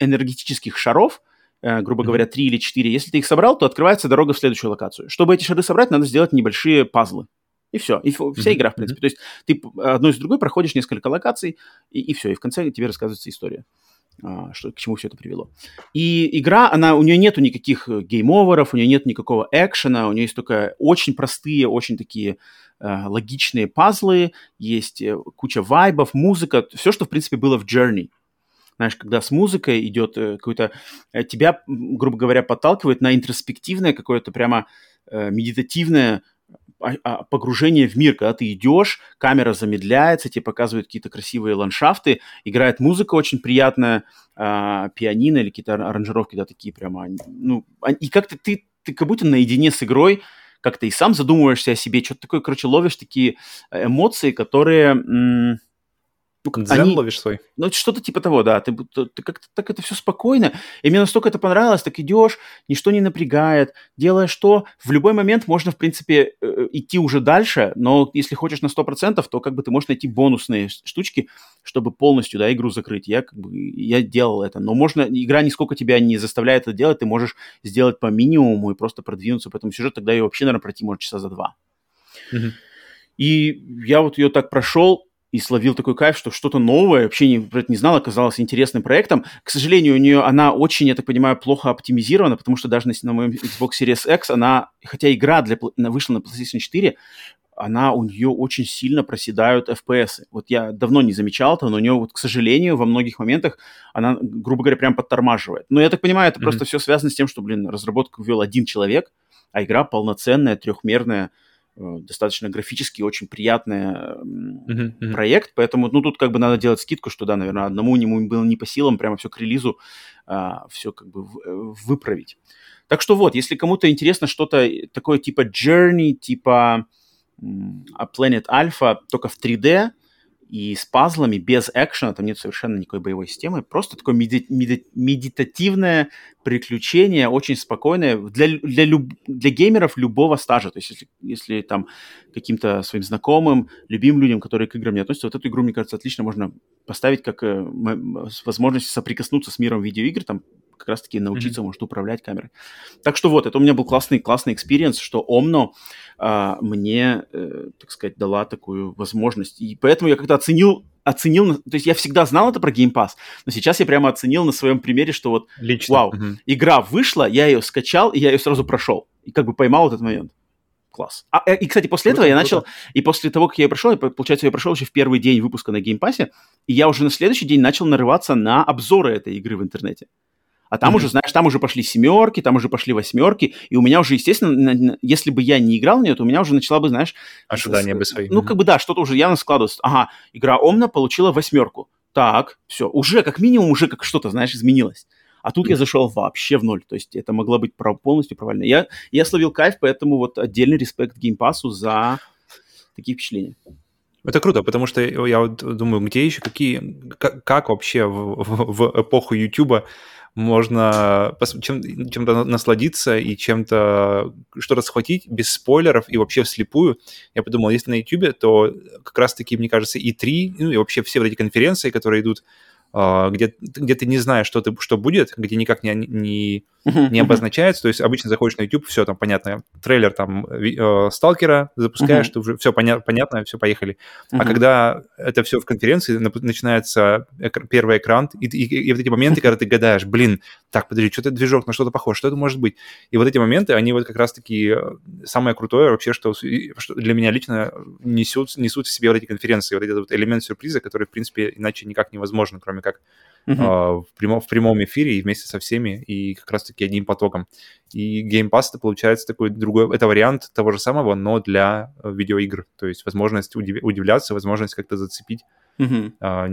энергетических шаров, Э, грубо говоря, три или четыре. Если ты их собрал, то открывается дорога в следующую локацию. Чтобы эти шары собрать, надо сделать небольшие пазлы. И все. И вся игра, в принципе. То есть ты одной с другой проходишь несколько локаций, и, и все. И в конце тебе рассказывается история. А, что, к чему все это привело. И игра, она, у нее нету никаких э, гейм-оверов, у нее нет никакого экшена, у нее есть только очень простые, очень такие э, логичные пазлы, есть э, куча вайбов, музыка, все, что, в принципе, было в Journey. Знаешь, когда с музыкой идет э, какой-то... Э, тебя, грубо говоря, подталкивает на интроспективное какое-то прямо э, медитативное а, а, погружение в мир, когда ты идешь, камера замедляется, тебе показывают какие-то красивые ландшафты, играет музыка очень приятная, э, пианино или какие-то аранжировки, да, такие прямо, ну, и как-то ты, ты как будто наедине с игрой, как-то и сам задумываешься о себе, что-то такое, короче, ловишь такие эмоции, которые... М- ну, Дзен они, ловишь свой? Ну, что-то типа того, да. Ты, ты, ты как-то так это все спокойно. И мне настолько это понравилось, так идешь, ничто не напрягает, делаешь что. В любой момент можно, в принципе, э, идти уже дальше, но если хочешь на 100%, то как бы ты можешь найти бонусные штучки, чтобы полностью, да, игру закрыть. Я как бы, я делал это. Но можно, игра нисколько тебя не заставляет это делать, ты можешь сделать по минимуму и просто продвинуться по этому сюжету, тогда ее вообще, наверное, пройти может часа за два. Mm-hmm. И я вот ее так прошел, и словил такой кайф, что что-то новое, вообще не, про это не знал, оказалось интересным проектом. К сожалению, у нее она очень, я так понимаю, плохо оптимизирована, потому что даже на, на моем Xbox Series X она, хотя игра для, вышла на PlayStation 4, она у нее очень сильно проседают FPS. Вот я давно не замечал этого, но у нее, вот, к сожалению, во многих моментах она, грубо говоря, прям подтормаживает. Но я так понимаю, это mm-hmm. просто все связано с тем, что, блин, разработку вел один человек, а игра полноценная, трехмерная, достаточно графически очень приятный uh-huh, uh-huh. проект, поэтому, ну, тут как бы надо делать скидку, что, да, наверное, одному ему было не по силам прямо все к релизу, а, все как бы э, выправить. Так что вот, если кому-то интересно что-то такое типа Journey, типа Planet Alpha, только в 3D, и с пазлами, без экшена, там нет совершенно никакой боевой системы, просто такое меди- меди- медитативное приключение, очень спокойное для, для, люб- для геймеров любого стажа. То есть если, если там каким-то своим знакомым, любимым людям, которые к играм не относятся, вот эту игру, мне кажется, отлично можно поставить как э, возможность соприкоснуться с миром видеоигр, там как раз-таки научиться, mm-hmm. может, управлять камерой. Так что вот, это у меня был классный, классный experience, что Omno а, мне, э, так сказать, дала такую возможность. И поэтому я когда оценил оценил, то есть я всегда знал это про Game Pass, но сейчас я прямо оценил на своем примере, что вот, Лично. вау, угу. игра вышла, я ее скачал, и я ее сразу прошел. И как бы поймал этот момент. Класс. А, э, и, кстати, после круто, этого я круто. начал, и после того, как я ее прошел, я, получается, я прошел еще в первый день выпуска на Game Pass, и я уже на следующий день начал нарываться на обзоры этой игры в интернете. А там mm-hmm. уже, знаешь, там уже пошли семерки, там уже пошли восьмерки, и у меня уже, естественно, если бы я не играл в нее, то у меня уже начала бы, знаешь... Ожидания бы свои. Ну, как бы, да, что-то уже явно складывается. Ага, игра Омна получила восьмерку. Так, все, уже как минимум, уже как что-то, знаешь, изменилось. А тут mm-hmm. я зашел вообще в ноль. То есть это могло быть полностью провально. Я, я словил кайф, поэтому вот отдельный респект геймпасу за такие впечатления. Это круто, потому что я вот думаю, где еще, какие, как, как вообще в, в, в эпоху YouTube можно чем, чем-то насладиться и чем-то что-то схватить без спойлеров и вообще вслепую. Я подумал, если на YouTube, то как раз-таки, мне кажется, и 3, ну и вообще все вот эти конференции, которые идут, а, где, где ты не знаешь, что, ты, что будет, где никак не, не, не обозначается. То есть обычно заходишь на YouTube, все там понятно, трейлер там э, сталкера запускаешь, ты уже все поня- понятно, все, поехали. А когда это все в конференции, начинается первый экран, и, и, и вот эти моменты, когда ты гадаешь, блин, так, подожди, что-то движок на что-то похож, что это может быть? И вот эти моменты, они вот как раз-таки э, самое крутое вообще, что, что для меня лично несут, несут в себе вот эти конференции, вот этот вот элемент сюрприза, который, в принципе, иначе никак невозможно, кроме как uh-huh. в, прямом, в прямом эфире и вместе со всеми, и как раз-таки одним потоком. И Game Pass это получается такой другой, это вариант того же самого, но для э, видеоигр. То есть возможность удив, удивляться, возможность как-то зацепить. Uh-huh. А,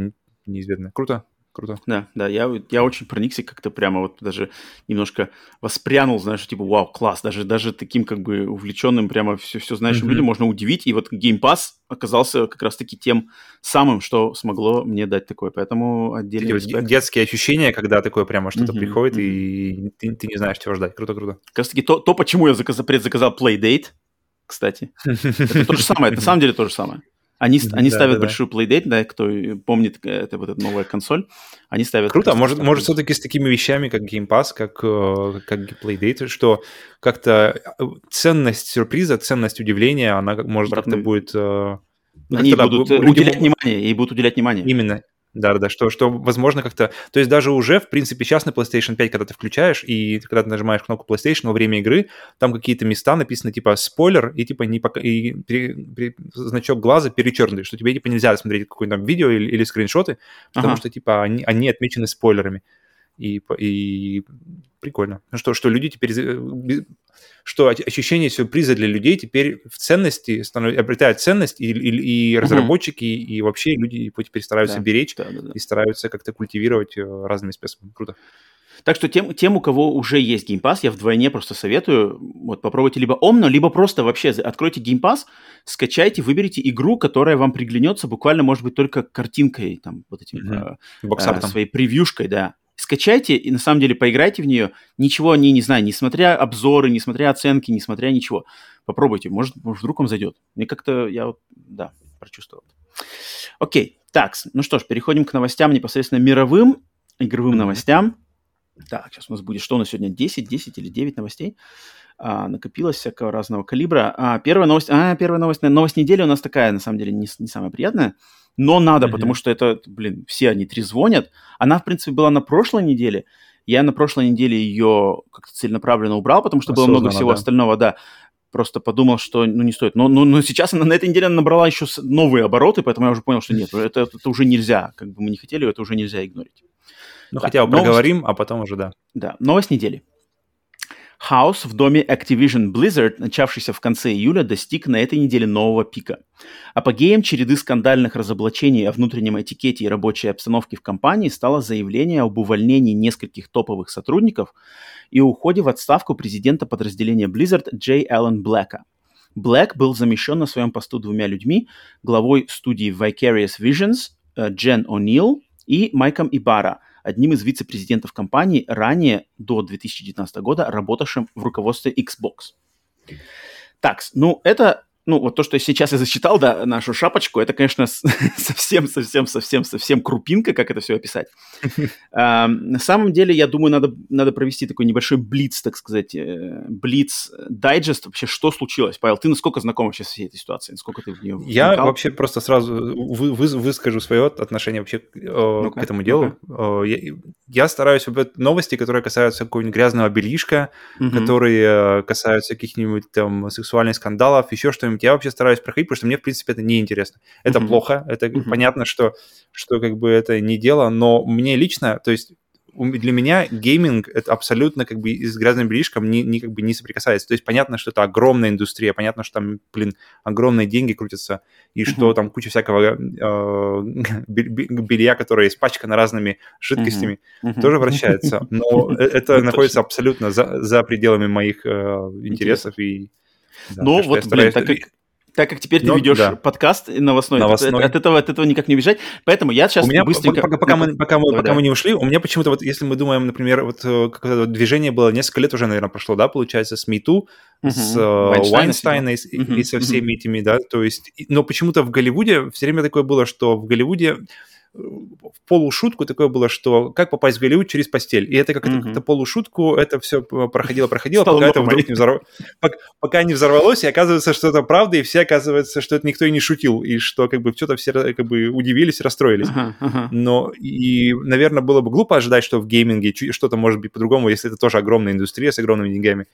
неизвестно. Круто круто. Да, да, я, я очень проникся как-то прямо вот даже немножко воспрянул, знаешь, типа, вау, класс, даже, даже таким как бы увлеченным прямо все, все знающим mm-hmm. людям можно удивить, и вот Game Pass оказался как раз-таки тем самым, что смогло мне дать такое, поэтому отдельно респект. Детские ощущения, когда такое прямо что-то mm-hmm. приходит, mm-hmm. и ты, ты не знаешь, чего ждать. Круто-круто. Как раз-таки то, то, почему я заказ, предзаказал Playdate, кстати. Это то же самое, это на самом деле то же самое. Они, они да, ставят да, да. Playdate, да, кто помнит, это вот эта новая консоль, они ставят... Круто, может, может все-таки с такими вещами, как Game Pass, как, э, как Playdate, что как-то э, ценность сюрприза, ценность удивления, она может как-то будет... Э, они будут уделять внимание, и будут уделять внимание. Именно, да-да, что, что возможно как-то... То есть даже уже, в принципе, сейчас на PlayStation 5, когда ты включаешь, и когда ты нажимаешь кнопку PlayStation во время игры, там какие-то места написаны типа спойлер, и типа не пока... и при... При... значок глаза перечеркнутый, что тебе типа нельзя смотреть какое-то видео или, или скриншоты, потому ага. что типа они, они отмечены спойлерами. И, и прикольно. Ну что, что люди теперь что ощущение сюрприза для людей теперь в ценности станов... обретает ценность, и, и, и разработчики, угу. и вообще люди теперь стараются да, беречь да, да, да. и стараются как-то культивировать э, разными способами. Круто. Так что тем, тем, у кого уже есть Game Pass, я вдвойне просто советую, вот попробуйте либо Omno, либо просто вообще откройте Game Pass, скачайте, выберите игру, которая вам приглянется буквально, может быть, только картинкой, там, вот этим, mm-hmm. э, э, своей превьюшкой, да, скачайте и на самом деле поиграйте в нее, ничего не, не знаю, не смотря обзоры, не смотря оценки, не смотря ничего. Попробуйте, может, может вдруг вам зайдет. Мне как-то, я вот, да, прочувствовал. Окей, так, ну что ж, переходим к новостям непосредственно мировым, игровым новостям. Так, сейчас у нас будет, что у нас сегодня, 10, 10 или 9 новостей. А, накопилось всякого разного калибра. А, первая новость, а, первая новость, новость недели у нас такая, на самом деле, не, не самая приятная но надо, mm-hmm. потому что это, блин, все они трезвонят. Она, в принципе, была на прошлой неделе. Я на прошлой неделе ее как-то целенаправленно убрал, потому что Осознанно, было много всего да. остального, да. Просто подумал, что ну не стоит. Но, но, но сейчас она на этой неделе она набрала еще новые обороты, поэтому я уже понял, что нет, это, это уже нельзя. Как бы мы не хотели, это уже нельзя игнорить. Ну, так, хотя бы новость... проговорим, а потом уже да. Да, новость недели. Хаос в доме Activision Blizzard, начавшийся в конце июля, достиг на этой неделе нового пика. Апогеем череды скандальных разоблачений о внутреннем этикете и рабочей обстановке в компании стало заявление об увольнении нескольких топовых сотрудников и уходе в отставку президента подразделения Blizzard Джей Аллен Блэка. Блэк был замещен на своем посту двумя людьми, главой студии Vicarious Visions э, Джен О'Нил и Майком Ибара – одним из вице-президентов компании, ранее до 2019 года работавшим в руководстве Xbox. Так, ну это ну, вот то, что сейчас я зачитал, да, нашу шапочку, это, конечно, совсем, совсем, совсем, совсем крупинка, как это все описать. На самом деле, я думаю, надо, надо провести такой небольшой блиц, так сказать, э, блиц дайджест. Вообще, что случилось? Павел, ты насколько знаком вообще с всей этой ситуацией? Насколько ты в нее Я вникал? вообще просто сразу вы, вы, выскажу свое отношение вообще ну к этому делу. Я, я стараюсь новости, которые касаются какого-нибудь грязного бельишка, угу. которые э, касаются каких-нибудь там сексуальных скандалов, еще что-нибудь я вообще стараюсь проходить, потому что мне, в принципе, это неинтересно. Это mm-hmm. плохо, это mm-hmm. понятно, что, что как бы это не дело, но мне лично, то есть для меня гейминг это абсолютно как бы с грязным бельишком не, не как бы не соприкасается. То есть понятно, что это огромная индустрия, понятно, что там, блин, огромные деньги крутятся, и uh-huh. что там куча всякого э, белья, которое испачкано разными жидкостями, uh-huh. Uh-huh. тоже вращается. Но э, это находится абсолютно за, за пределами моих э, интересов и да, ну вот, блин, так как, так как теперь ты Но, ведешь да. подкаст новостной, новостной. От, от, этого, от этого никак не убежать. Поэтому я сейчас у меня, быстренько... Пока, пока, мы, пока, мы, пока мы не ушли, у меня почему-то вот, если мы думаем, например, вот э, какое-то движение было несколько лет уже, наверное, прошло, да, получается, с MeToo, uh-huh. с uh, Вайнстайна и, и со всеми этими, да, то есть, но почему-то в Голливуде все время такое было, что в Голливуде в полушутку такое было, что как попасть в Голливуд через постель. И это как-то, mm-hmm. как-то полушутку, это все проходило, проходило, Стало пока это вдруг не взорвалось. Пока, пока не взорвалось, и оказывается, что это правда, и все оказывается, что это никто и не шутил, и что как бы что-то все как бы удивились, расстроились. Uh-huh, uh-huh. Но и, наверное, было бы глупо ожидать, что в гейминге что-то может быть по-другому, если это тоже огромная индустрия с огромными деньгами.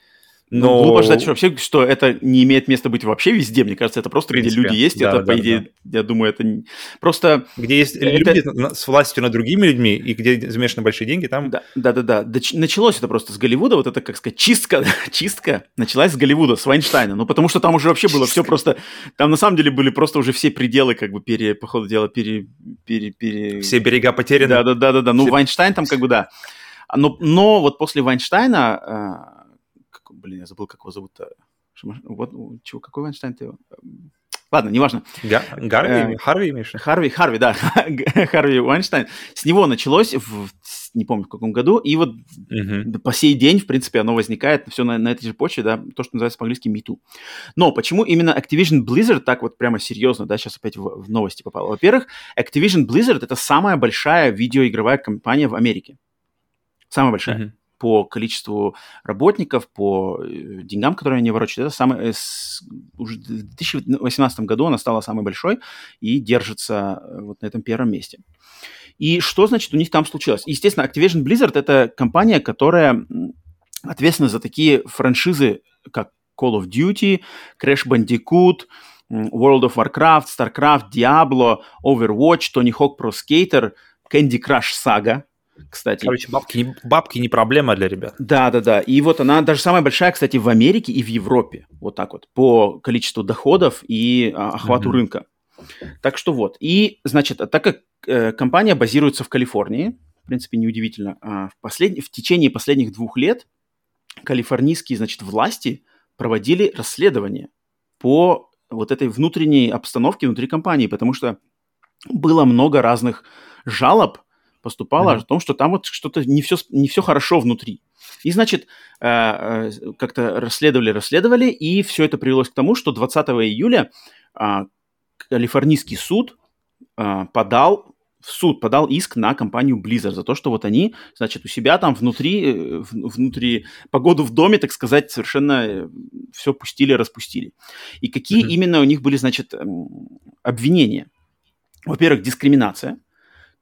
Но... Ну, глупо ждать вообще, что это не имеет места быть вообще везде. Мне кажется, это просто принципе, где люди есть. Да, это, да, по идее, да. я думаю, это просто... Где есть это... люди с властью над другими людьми, и где замешаны большие деньги, там... Да, да, да. да. Началось это просто с Голливуда, вот это, как сказать, чистка, чистка началась с Голливуда, с Вайнштейна. Ну, потому что там уже вообще было все просто... Там на самом деле были просто уже все пределы, как бы, пере, по ходу дела, пере... пере, пере... Все берега потеряны. Да, да, да, да. да. Ну, все... Вайнштейн там как бы, да. Но, но вот после Вайнштейна а, блин, я забыл, как его зовут-то. Вот, чего, какой Вайнштейн ты? Ладно, неважно. Га- Гарви? Э, Харви имеешь? Харви, Харви, да. Харви Вайнштейн. С него началось, в, не помню в каком году, и вот uh по сей день, в принципе, оно возникает все на, на этой же почве, да, то, что называется по-английски MeToo. Но почему именно Activision Blizzard так вот прямо серьезно, да, сейчас опять в, в новости попало? Во-первых, Activision Blizzard — это самая большая видеоигровая компания в Америке. Самая большая. uh по количеству работников, по э, деньгам, которые они ворочают. Это самое, с, уже в 2018 году она стала самой большой и держится э, вот на этом первом месте. И что, значит, у них там случилось? Естественно, Activision Blizzard — это компания, которая ответственна за такие франшизы, как Call of Duty, Crash Bandicoot, World of Warcraft, StarCraft, Diablo, Overwatch, Tony Hawk Pro Skater, Candy Crush Saga — кстати. Короче, бабки не, бабки не проблема для ребят. Да, да, да. И вот она даже самая большая, кстати, в Америке и в Европе. Вот так вот. По количеству доходов и а, охвату mm-hmm. рынка. Так что вот. И, значит, так как э, компания базируется в Калифорнии, в принципе, неудивительно, а в, послед... в течение последних двух лет калифорнийские, значит, власти проводили расследование по вот этой внутренней обстановке внутри компании, потому что было много разных жалоб поступало mm-hmm. о том, что там вот что-то не все, не все хорошо внутри. И, значит, э, э, как-то расследовали, расследовали, и все это привелось к тому, что 20 июля а, калифорнийский суд а, подал в суд подал иск на компанию Blizzard за то, что вот они, значит, у себя там внутри, э, внутри погоду в доме, так сказать, совершенно все пустили, распустили. И какие mm-hmm. именно у них были, значит, обвинения? Во-первых, дискриминация –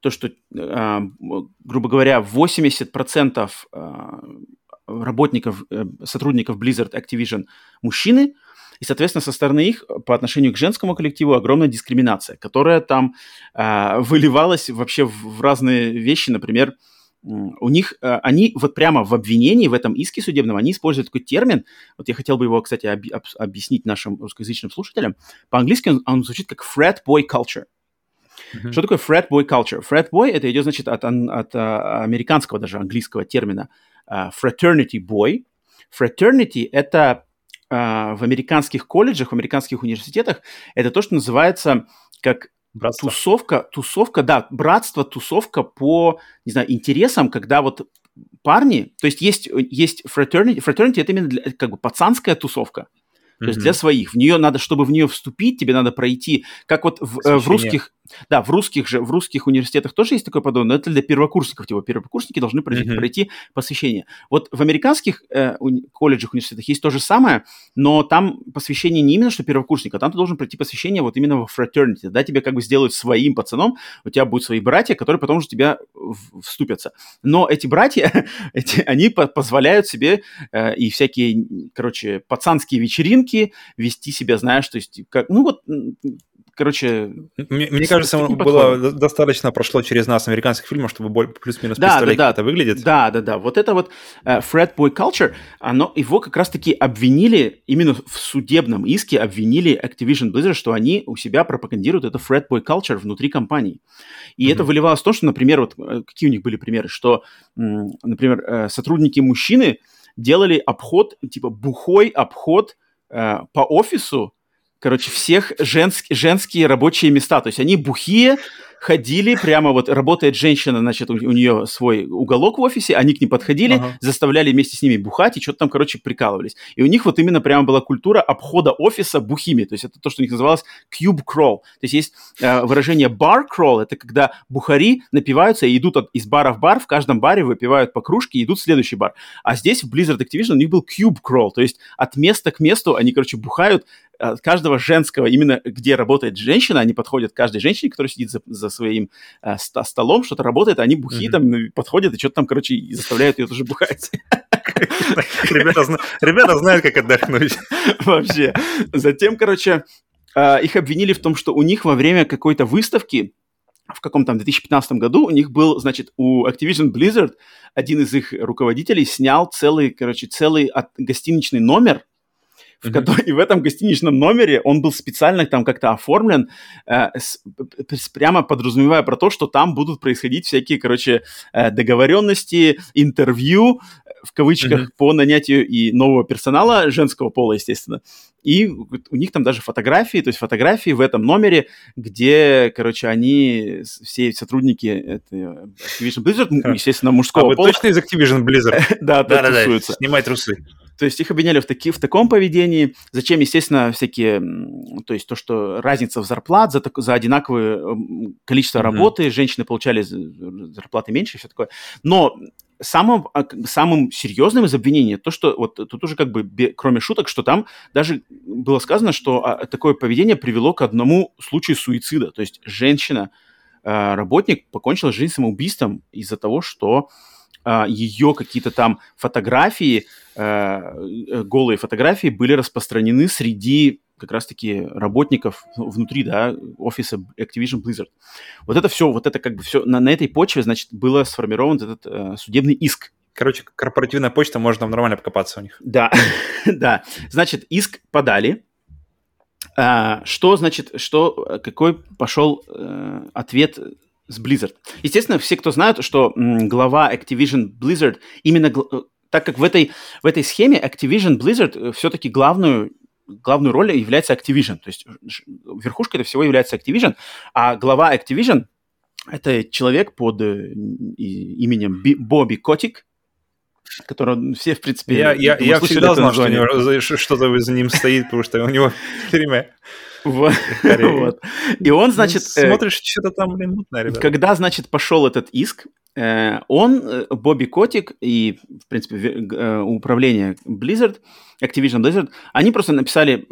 то, что, э, грубо говоря, 80% э, работников, э, сотрудников Blizzard Activision мужчины, и, соответственно, со стороны их по отношению к женскому коллективу огромная дискриминация, которая там э, выливалась вообще в, в разные вещи. Например, у них, э, они вот прямо в обвинении, в этом иске судебном, они используют такой термин, вот я хотел бы его, кстати, об, об, объяснить нашим русскоязычным слушателям. По-английски он, он звучит как frat boy culture. Mm-hmm. Что такое frat boy culture? Frat boy это идет, значит, от, от, а, американского даже английского термина uh, fraternity boy. Fraternity это uh, в американских колледжах, в американских университетах это то, что называется как Братство. Тусовка, тусовка, да, братство, тусовка по, не знаю, интересам, когда вот парни, то есть есть, есть fraternity, fraternity это именно для, как бы пацанская тусовка, то есть для своих. В нее надо, чтобы в нее вступить, тебе надо пройти, как вот в, э, в русских, да, в русских же, в русских университетах тоже есть такое подобное, но это для первокурсников, типа первокурсники должны пройти, mm-hmm. пройти посвящение. Вот в американских э, уни- колледжах, университетах есть то же самое, но там посвящение не именно что первокурсника, там ты должен пройти посвящение вот именно в fraternity, да, тебе как бы сделают своим пацаном, у тебя будут свои братья, которые потом уже тебя вступятся. Но эти братья, эти, они по- позволяют себе э, и всякие, короче, пацанские вечеринки вести себя, знаешь, то есть, как, ну вот короче... Мне, мне кажется, было достаточно прошло через нас американских фильмов, чтобы плюс-минус да, представлять, да, да. как это выглядит. Да, да, да. Вот это вот uh, Fred Boy Culture, оно, его как раз-таки обвинили, именно в судебном иске обвинили Activision Blizzard, что они у себя пропагандируют это Fred Boy Culture внутри компании. И mm-hmm. это выливалось в то, что, например, вот э, какие у них были примеры, что, например, э, сотрудники мужчины делали обход, типа бухой обход по офису, короче, всех женск, женские рабочие места. То есть они бухие, ходили прямо вот, работает женщина, значит, у, у нее свой уголок в офисе, они к ним подходили, ага. заставляли вместе с ними бухать и что-то там, короче, прикалывались. И у них вот именно прямо была культура обхода офиса бухими, то есть это то, что у них называлось cube crawl. То есть есть э, выражение bar crawl, это когда бухари напиваются и идут от, из бара в бар, в каждом баре выпивают по кружке и идут в следующий бар. А здесь в Blizzard Activision у них был cube crawl, то есть от места к месту они, короче, бухают каждого женского, именно где работает женщина, они подходят к каждой женщине, которая сидит за, за своим э, столом, что-то работает, они бухи mm-hmm. там подходят и что-то там, короче, заставляют ее тоже бухать. Ребята знают, как отдохнуть. Вообще. Затем, короче, э, их обвинили в том, что у них во время какой-то выставки в каком-то 2015 году у них был, значит, у Activision Blizzard один из их руководителей снял целый, короче, целый от, гостиничный номер в mm-hmm. который, и в этом гостиничном номере он был специально там как-то оформлен, э, с, прямо подразумевая про то, что там будут происходить всякие, короче, э, договоренности, интервью, в кавычках, mm-hmm. по нанятию и нового персонала, женского пола, естественно. И у них там даже фотографии, то есть фотографии в этом номере, где, короче, они, все сотрудники это Activision Blizzard, естественно, мужского а пола. вы точно из Activision Blizzard? Да, да, да, снимай трусы. То есть их обвиняли в, таки, в таком поведении. Зачем, естественно, всякие... То есть то, что разница в зарплат за, так, за одинаковое количество mm-hmm. работы, женщины получали зарплаты меньше и все такое. Но самым, а, самым серьезным из обвинений то, что вот тут уже как бы кроме шуток, что там даже было сказано, что а, такое поведение привело к одному случаю суицида. То есть женщина, а, работник покончила жизнь самоубийством из-за того, что ее какие-то там фотографии, э, голые фотографии были распространены среди как раз-таки работников внутри, да, офиса Activision Blizzard. Вот это все, вот это как бы все, на, на этой почве, значит, было сформирован этот э, судебный иск. Короче, корпоративная почта, можно нормально покопаться у них. Да, да. Значит, иск подали. А, что, значит, что, какой пошел э, ответ с Blizzard? Естественно, все, кто знают, что глава Activision Blizzard именно э, так как в этой, в этой схеме Activision Blizzard э, все-таки главную главную роль является Activision. То есть верхушка это всего является Activision, а глава Activision это человек под э, именем Би, Бобби Котик, которого все, в принципе... Я, я, я всегда знал, что что-то за ним стоит, потому что у него время вот. И он, значит... Ну, смотришь, что-то там, блин, мутно, ребята. Когда, значит, пошел этот иск, э, он, э, Бобби Котик и, в принципе, э, управление Blizzard, Activision Blizzard, они просто написали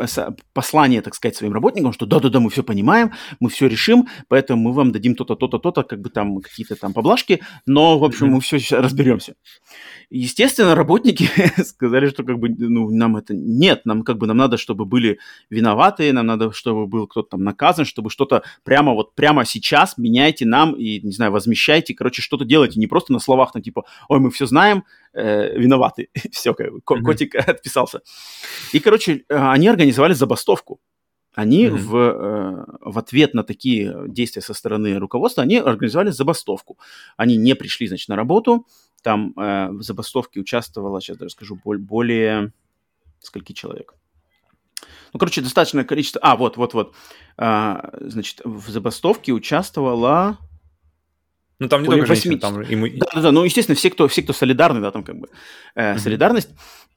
послание, так сказать, своим работникам, что да-да-да, мы все понимаем, мы все решим, поэтому мы вам дадим то-то, то-то, то-то, как бы там какие-то там поблажки, но, в общем, мы все разберемся. Естественно, работники сказали, что как бы, ну, нам это нет, нам как бы нам надо, чтобы были виноватые, нам надо, чтобы был кто-то там наказан, чтобы что-то прямо вот прямо сейчас меняйте нам и, не знаю, возмещайте, короче, что-то делайте, не просто на словах, там типа, ой, мы все знаем, э, виноваты, все, как котик mm-hmm. отписался. И, короче, э, они организовали забастовку. Они mm-hmm. в, э, в ответ на такие действия со стороны руководства, они организовали забастовку. Они не пришли, значит, на работу, там э, в забастовке участвовало, сейчас даже скажу, более скольки человек. Ну, короче, достаточное количество... А, вот, вот, вот. А, значит, в забастовке участвовало... Ну, там не только 80... женщины, там и мы... Да, да, да, ну, естественно, все, кто, все, кто солидарны, да, там как бы э, mm-hmm. солидарность.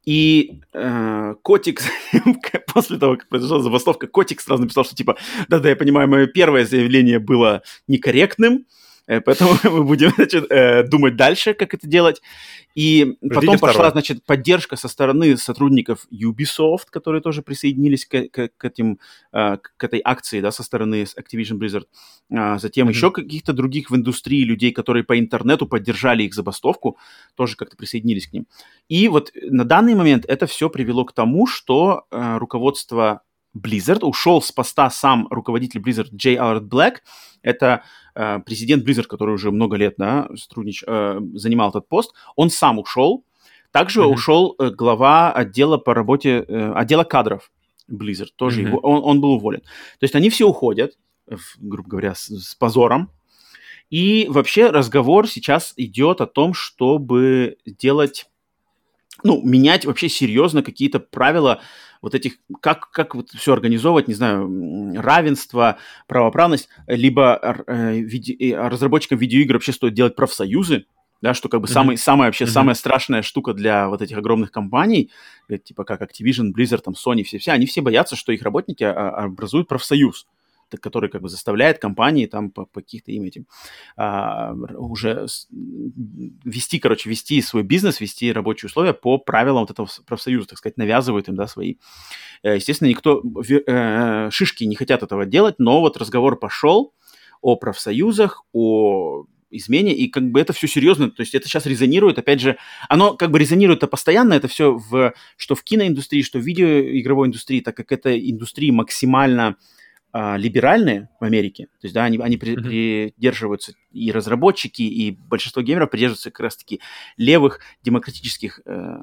И э, Котик, после того, как произошла забастовка, Котик сразу написал, что типа, да-да, я понимаю, мое первое заявление было некорректным, поэтому мы будем значит, э, думать дальше, как это делать. И Ждите потом пошла, второй. значит, поддержка со стороны сотрудников Ubisoft, которые тоже присоединились к, к, к, этим, э, к этой акции, да, со стороны Activision Blizzard. А затем mm-hmm. еще каких-то других в индустрии людей, которые по интернету поддержали их забастовку, тоже как-то присоединились к ним. И вот на данный момент это все привело к тому, что руководство Blizzard ушел с поста сам руководитель Blizzard Джей Аллард Блэк, это э, президент Blizzard, который уже много лет да, сотруднич, э, занимал этот пост, он сам ушел. Также mm-hmm. ушел э, глава отдела по работе, э, отдела кадров Blizzard, тоже mm-hmm. его, он, он был уволен. То есть они все уходят, грубо говоря, с, с позором. И вообще разговор сейчас идет о том, чтобы делать, ну, менять вообще серьезно какие-то правила вот этих, как, как вот все организовывать, не знаю, равенство, правоправность, либо э, виде, разработчикам видеоигр вообще стоит делать профсоюзы, да, что как бы mm-hmm. самый, самая вообще mm-hmm. самая страшная штука для вот этих огромных компаний, э, типа как Activision, Blizzard, там, Sony, все-все, они все боятся, что их работники а, образуют профсоюз который как бы заставляет компании там по, по каких-то им этим а, уже вести, короче, вести свой бизнес, вести рабочие условия по правилам вот этого профсоюза, так сказать, навязывают им, да, свои. Э, естественно, никто, э, шишки не хотят этого делать, но вот разговор пошел о профсоюзах, о измене, и как бы это все серьезно, то есть это сейчас резонирует, опять же, оно как бы резонирует постоянно, это все в, что в киноиндустрии, что в видеоигровой индустрии, так как это индустрии максимально а, либеральные в Америке, то есть, да, они, они при, mm-hmm. придерживаются, и разработчики, и большинство геймеров придерживаются как раз-таки левых демократических, э,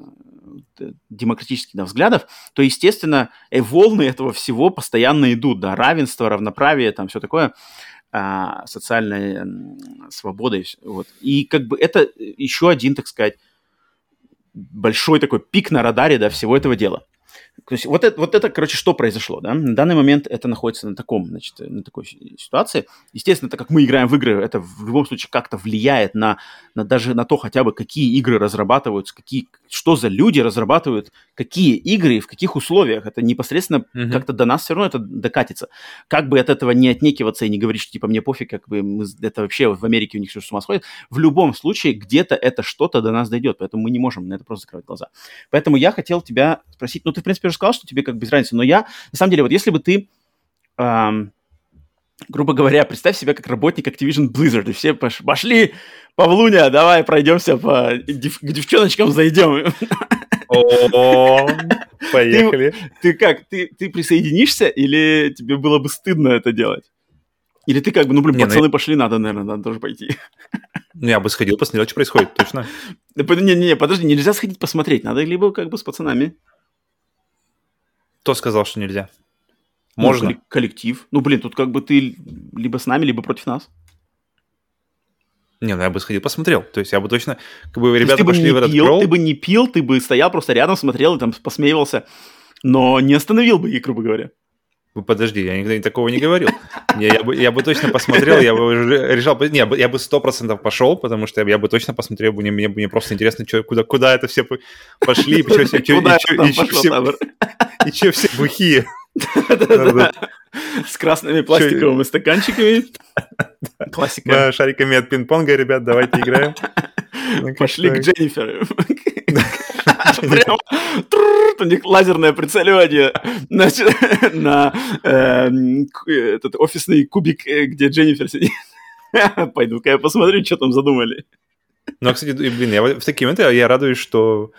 демократических да, взглядов, то, естественно, э, волны этого всего постоянно идут, да, равенство, равноправие, там все такое, э, социальная э, свобода, и, вот. и как бы это еще один, так сказать, большой такой пик на радаре, да, всего этого дела. То есть вот это, вот это, короче, что произошло, да? На данный момент это находится на таком, значит, на такой ситуации. Естественно, так как мы играем в игры, это в любом случае как-то влияет на, на даже на то хотя бы, какие игры разрабатываются, какие, что за люди разрабатывают, какие игры и в каких условиях. Это непосредственно mm-hmm. как-то до нас все равно это докатится. Как бы от этого не отнекиваться и не говорить, что типа мне пофиг, как бы мы, это вообще в Америке у них все с ума сходит. В любом случае где-то это что-то до нас дойдет, поэтому мы не можем на это просто закрывать глаза. Поэтому я хотел тебя спросить, ну ты в принципе уже сказал, что тебе как без разницы, но я, на самом деле, вот если бы ты, эм, грубо говоря, представь себя как работник Activision Blizzard, и все пош- пошли, Павлуня, давай пройдемся по дев- к девчоночкам зайдем. О, поехали. Ты, ты как, ты, ты присоединишься или тебе было бы стыдно это делать? Или ты как бы, ну, блин, не, пацаны ну... пошли, надо, наверное, надо тоже пойти. Ну, я бы сходил, посмотрел, что происходит, точно. Не-не-не, подожди, нельзя сходить посмотреть, надо либо как бы с пацанами. Кто сказал, что нельзя? Ну, Можно. Ну, коллектив. Ну, блин, тут как бы ты либо с нами, либо против нас. Не, ну я бы сходил, посмотрел. То есть я бы точно, как бы ребята пошли в этот пил, кролл. Ты бы не пил, ты бы стоял просто рядом, смотрел и там посмеивался, но не остановил бы их, грубо говоря. Подожди, я никогда такого не говорил. Не, я, бы, я бы точно посмотрел, я бы решал, не, я бы сто процентов пошел, потому что я бы точно посмотрел, мне, мне, мне просто интересно, что, куда, куда это все пошли, и что все, и что все бухие. С красными пластиковыми стаканчиками. Классика. Шариками от пинг-понга, ребят, давайте играем. Пошли к Дженнифер. Прям у них лазерное прицеливание на этот офисный кубик, где Дженнифер сидит. Пойду-ка я посмотрю, что там задумали. Ну, а, кстати, блин, я в такие моменты я радуюсь, что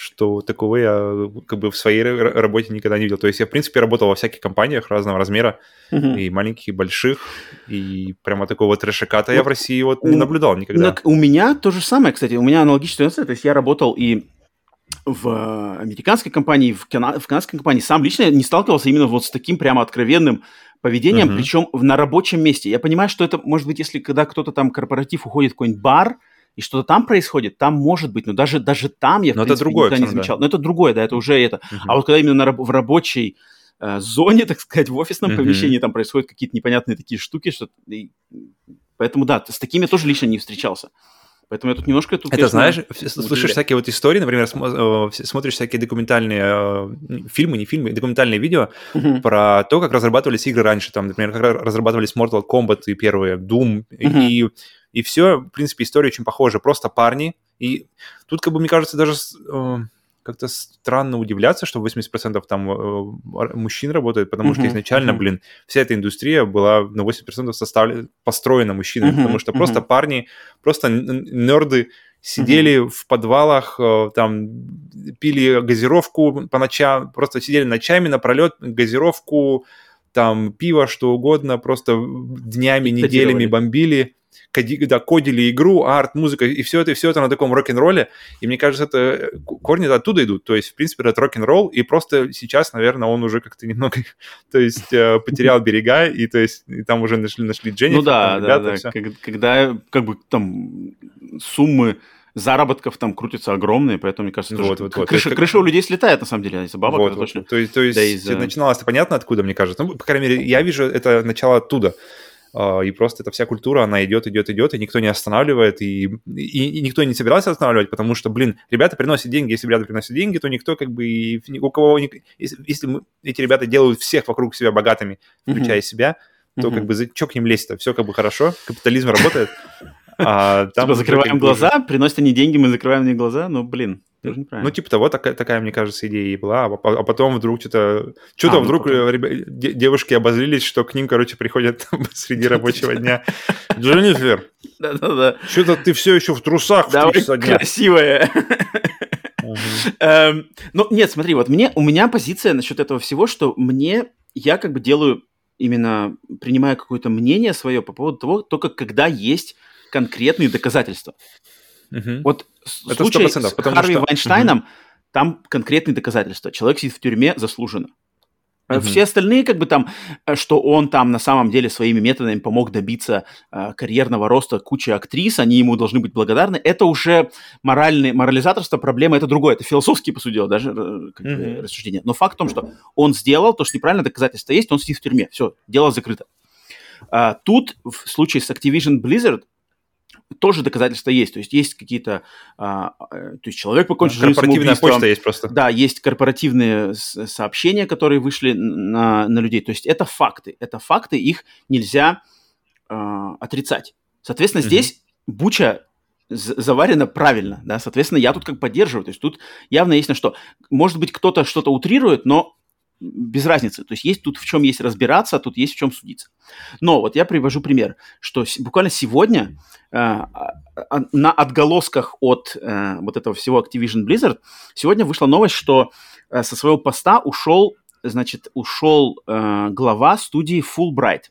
что такого я как бы в своей работе никогда не видел. То есть я, в принципе, работал во всяких компаниях разного размера, uh-huh. и маленьких, и больших, и прямо такого трешаката вот, я в России вот не наблюдал никогда. У меня то же самое, кстати, у меня аналогичная ситуация, то есть я работал и в американской компании, в, кана- в канадской компании сам лично не сталкивался именно вот с таким прямо откровенным поведением, uh-huh. причем на рабочем месте. Я понимаю, что это, может быть, если когда кто-то там корпоратив уходит в какой-нибудь бар, и что-то там происходит, там может быть, но даже, даже там я, в но принципе, это другое, никогда не замечал. Да. Но это другое, да, это уже это. Uh-huh. А вот когда именно на, в рабочей э, зоне, так сказать, в офисном uh-huh. помещении там происходят какие-то непонятные такие штуки, что... Поэтому, да, с такими я тоже лично не встречался. Поэтому я тут немножко... Тут, это знаешь, слышишь всякие вот истории, например, э, смотришь всякие документальные э, фильмы, не фильмы, документальные видео uh-huh. про то, как разрабатывались игры раньше, там, например, как разрабатывались Mortal Kombat и первые, Doom, uh-huh. и и все, в принципе, история очень похожа. Просто парни. И тут, как бы, мне кажется, даже э, как-то странно удивляться, что 80% там э, мужчин работает, потому что изначально, блин, вся эта индустрия была на 80% составлена, построена мужчинами, потому что просто парни, просто нерды сидели в подвалах, э, там, пили газировку по ночам, просто сидели ночами напролет, газировку, там, пиво, что угодно, просто днями, неделями бомбили да, кодили игру, арт, музыка, и все это, и все это на таком рок-н-ролле. И мне кажется, это корни оттуда идут. То есть, в принципе, это рок-н-ролл, и просто сейчас, наверное, он уже как-то немного, то есть, э, потерял берега, и то есть, и там уже нашли, нашли Дженнифер. Ну да, да, да. Когда, когда, как бы, там суммы заработков там крутятся огромные, поэтому, мне кажется, вот, тоже вот, вот. крыша, есть, крыша у людей слетает, на самом деле, из-за бабок, вот, это точно. То есть, то есть да, из начиналось-то понятно, откуда, мне кажется. Ну, по крайней мере, я вижу это начало оттуда. А, и просто эта вся культура, она идет, идет, идет, и никто не останавливает, и, и, и никто не собирался останавливать, потому что, блин, ребята приносят деньги, если ребята приносят деньги, то никто как бы, и, у кого, если, если мы, эти ребята делают всех вокруг себя богатыми, включая mm-hmm. себя, то mm-hmm. как бы, что к ним лезть-то? Все как бы хорошо, капитализм работает. А, там типа закрываем глаза, приносят они деньги, мы закрываем на глаза, ну, блин. Ну, типа того, такая, такая, мне кажется, идея и была. А, а потом вдруг что-то... Что-то а, ну, вдруг потом... ребя... девушки обозлились, что к ним, короче, приходят среди рабочего дня. Дженнифер, да-да-да. Что-то ты все еще в трусах Давай, красивая. Эм, ну, нет, смотри, вот мне, у меня позиция насчет этого всего, что мне, я как бы делаю именно принимаю какое-то мнение свое по поводу того, только когда есть конкретные доказательства. Угу. Вот в случае с Харви что... Вайнштейном угу. там конкретные доказательства. Человек сидит в тюрьме заслуженно. Mm-hmm. Все остальные, как бы там, э, что он там на самом деле своими методами помог добиться э, карьерного роста кучи актрис, они ему должны быть благодарны, это уже моральный, морализаторство проблема, это другое, это философские, по сути дела, даже э, как mm-hmm. бы, рассуждения. Но факт в том, что он сделал то, что неправильно, доказательство есть, он сидит в тюрьме, все, дело закрыто. А, тут в случае с Activision Blizzard тоже доказательства есть. То есть есть какие-то... А, э, то есть человек покончил жизнь Корпоративная почта есть просто. Да, есть корпоративные сообщения, которые вышли на, на людей. То есть это факты. Это факты, их нельзя а, отрицать. Соответственно, mm-hmm. здесь Буча заварено правильно, да, соответственно, я тут как поддерживаю, то есть тут явно есть на что. Может быть, кто-то что-то утрирует, но без разницы. То есть есть тут в чем есть разбираться, тут есть в чем судиться. Но вот я привожу пример, что буквально сегодня э, а, а, на отголосках от э, вот этого всего Activision Blizzard сегодня вышла новость, что э, со своего поста ушел, значит, ушел э, глава студии Fulbright.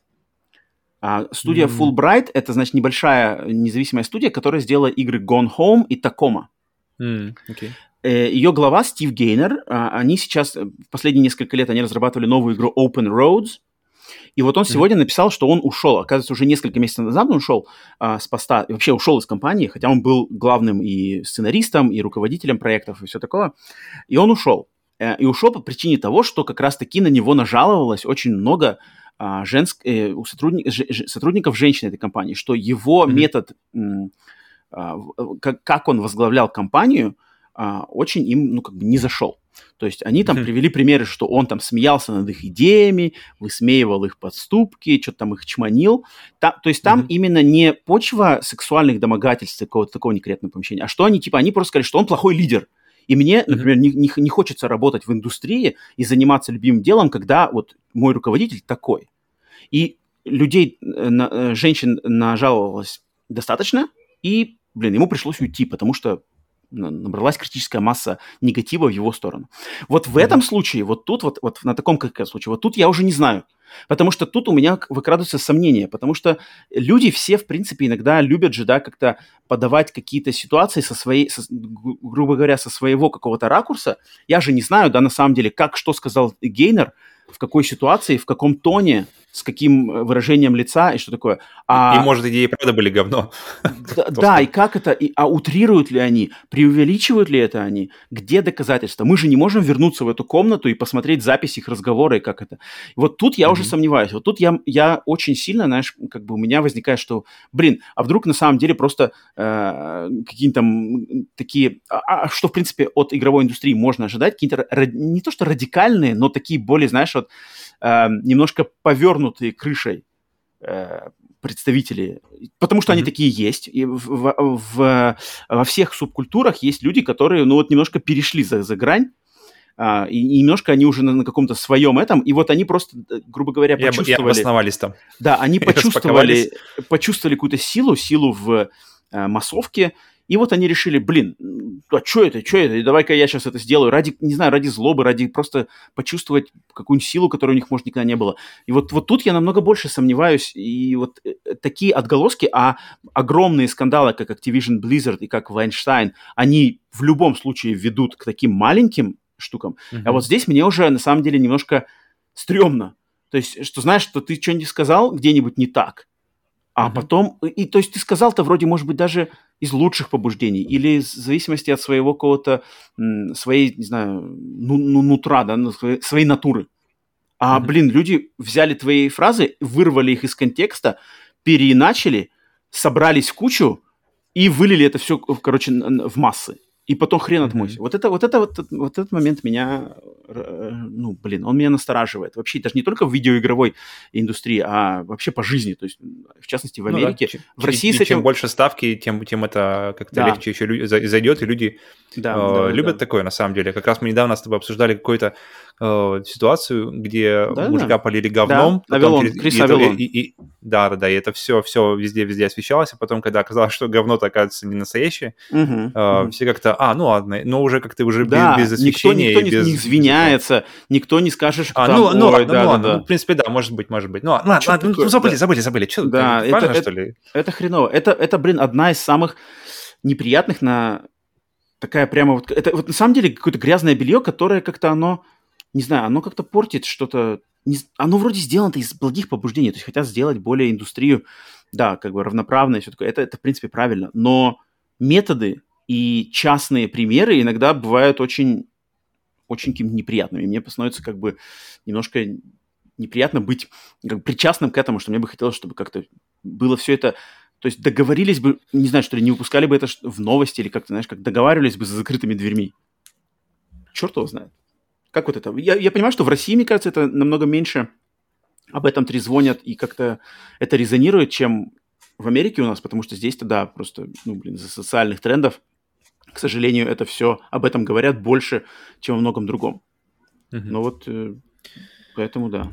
А, студия mm-hmm. Fulbright это, значит, небольшая независимая студия, которая сделала игры Gone Home и Tacoma. Mm, okay. Э, ее глава Стив Гейнер, а, они сейчас, э, в последние несколько лет, они разрабатывали новую игру Open Roads, и вот он сегодня написал, что он ушел. Оказывается, уже несколько месяцев назад он ушел а, с поста, вообще ушел из компании, хотя он был главным и сценаристом, и руководителем проектов, и все такое. И он ушел. Э, и ушел по причине того, что как раз-таки на него нажаловалось очень много а, женск... э, у сотрудник... ж... сотрудников женщин этой компании, что его mm-hmm. метод, а, как, как он возглавлял компанию, а, очень им, ну, как бы не зашел. То есть они там привели примеры, что он там смеялся над их идеями, высмеивал их подступки, что-то там их чманил. Та, то есть там именно не почва сексуальных домогательств, какого-то такого некорректного помещения, а что они, типа, они просто сказали, что он плохой лидер. И мне, например, не, не, не хочется работать в индустрии и заниматься любимым делом, когда вот мой руководитель такой. И людей, э, на, э, женщин нажаловалось достаточно, и, блин, ему пришлось уйти, потому что набралась критическая масса негатива в его сторону. Вот в mm-hmm. этом случае, вот тут, вот, вот на таком как случае, вот тут я уже не знаю. Потому что тут у меня выкрадываются сомнения, потому что люди все, в принципе, иногда любят же, да, как-то подавать какие-то ситуации со своей, со, грубо говоря, со своего какого-то ракурса. Я же не знаю, да, на самом деле, как, что сказал Гейнер, в какой ситуации, в каком тоне, с каким э, выражением лица и что такое. А... И, может, идеи правда были говно. Да, да, и как это, и, а утрируют ли они, преувеличивают ли это они, где доказательства? Мы же не можем вернуться в эту комнату и посмотреть запись их разговора и как это. Вот тут я mm-hmm. уже сомневаюсь, вот тут я, я очень сильно, знаешь, как бы у меня возникает, что, блин, а вдруг на самом деле просто э, какие-то там такие, а, а, что, в принципе, от игровой индустрии можно ожидать, какие-то не то что радикальные, но такие более, знаешь, вот э, немножко повернутые крышей э, представители, потому что mm-hmm. они такие есть. И в, в, в, во всех субкультурах есть люди, которые, ну вот, немножко перешли за, за грань, а, и, и немножко они уже на, на каком-то своем этом, и вот они просто, э, грубо говоря, почувствовали... И, обосновались там. Да, они почувствовали, почувствовали какую-то силу, силу в э, массовке, и вот они решили, блин, а что это, что это, давай-ка я сейчас это сделаю ради, не знаю, ради злобы, ради просто почувствовать какую-нибудь силу, которой у них, может, никогда не было. И вот, вот тут я намного больше сомневаюсь, и вот э, такие отголоски, а огромные скандалы, как Activision Blizzard и как Weinstein, они в любом случае ведут к таким маленьким штукам. Mm-hmm. А вот здесь мне уже, на самом деле, немножко стрёмно. То есть, что знаешь, что ты что-нибудь сказал где-нибудь не так, а mm-hmm. потом, и то есть ты сказал-то вроде, может быть, даже из лучших побуждений или в зависимости от своего какого-то, своей, не знаю, ну, ну, нутра, да, ну, своей, своей натуры. А, mm-hmm. блин, люди взяли твои фразы, вырвали их из контекста, переиначили, собрались в кучу и вылили это все, короче, в массы и потом хрен отмойся. Mm-hmm. Вот это, вот это, вот, вот этот момент меня, э, ну, блин, он меня настораживает. Вообще, даже не только в видеоигровой индустрии, а вообще по жизни. То есть, в частности, в Америке. Ну, да. В России чем, с этим... Чем больше ставки, тем, тем это как-то да. легче еще зайдет, и люди да, э, да, любят да. такое, на самом деле. Как раз мы недавно с тобой обсуждали какой-то э, ситуацию, где да, мужика да. полили говном. Да, Авилон, через... Крис и Авилон. И, и, и, да, да, да, и это все, все везде-везде освещалось, а потом, когда оказалось, что говно-то оказывается не настоящее, угу, э, угу. все как-то, а, ну ладно, но уже как-то уже да, без, без освещения. Никто, никто без... не извиняется, никто не скажет, что а, там, ну, ну, ладно, да, ну, ладно, да. ну, в принципе, да, может быть, может быть. Ну, ладно, ладно ну, забыли, да. забыли, забыли. Что, да, это, важно, это, что ли? Это хреново. Это, это, блин, одна из самых неприятных на такая прямо вот... Это вот на самом деле какое-то грязное белье, которое как-то оно, не знаю, оно как-то портит что-то... Не, оно вроде сделано из благих побуждений, то есть хотят сделать более индустрию, да, как бы равноправно и все такое. Это, это, в принципе, правильно. Но методы и частные примеры иногда бывают очень очень какими-то неприятными. Мне становится как бы немножко неприятно быть как, причастным к этому, что мне бы хотелось, чтобы как-то было все это то есть договорились бы, не знаю, что ли, не выпускали бы это в новости или как-то, знаешь, как договаривались бы за закрытыми дверьми. Черт его знает. Как вот это? Я, я понимаю, что в России, мне кажется, это намного меньше об этом трезвонят и как-то это резонирует, чем в Америке у нас, потому что здесь тогда просто, ну, блин, из-за социальных трендов, к сожалению, это все об этом говорят больше, чем о многом другом. Mm-hmm. Но вот э, поэтому да.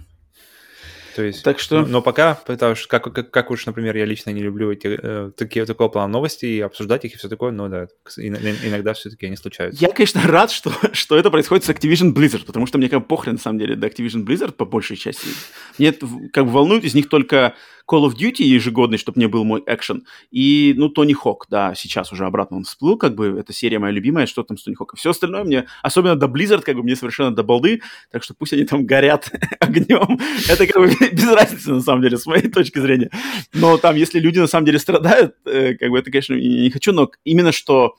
То есть, так что... Но, пока, потому что, как, как, как уж, например, я лично не люблю эти, э, такие, такого плана новости и обсуждать их и все такое, но да, иногда все-таки они случаются. Я, конечно, рад, что, что это происходит с Activision Blizzard, потому что мне как похрен, на самом деле, до Activision Blizzard по большей части. Мне как бы волнует из них только Call of Duty ежегодный, чтобы мне был мой экшен. И, ну, Тони Хок, да, сейчас уже обратно он всплыл, как бы, эта серия моя любимая, что там с Тони Хоком. Все остальное мне, особенно до Blizzard, как бы, мне совершенно до балды, так что пусть они там горят огнем. Это как бы без разницы, на самом деле, с моей точки зрения. Но там, если люди на самом деле страдают, э, как бы, это, конечно, не хочу, но именно что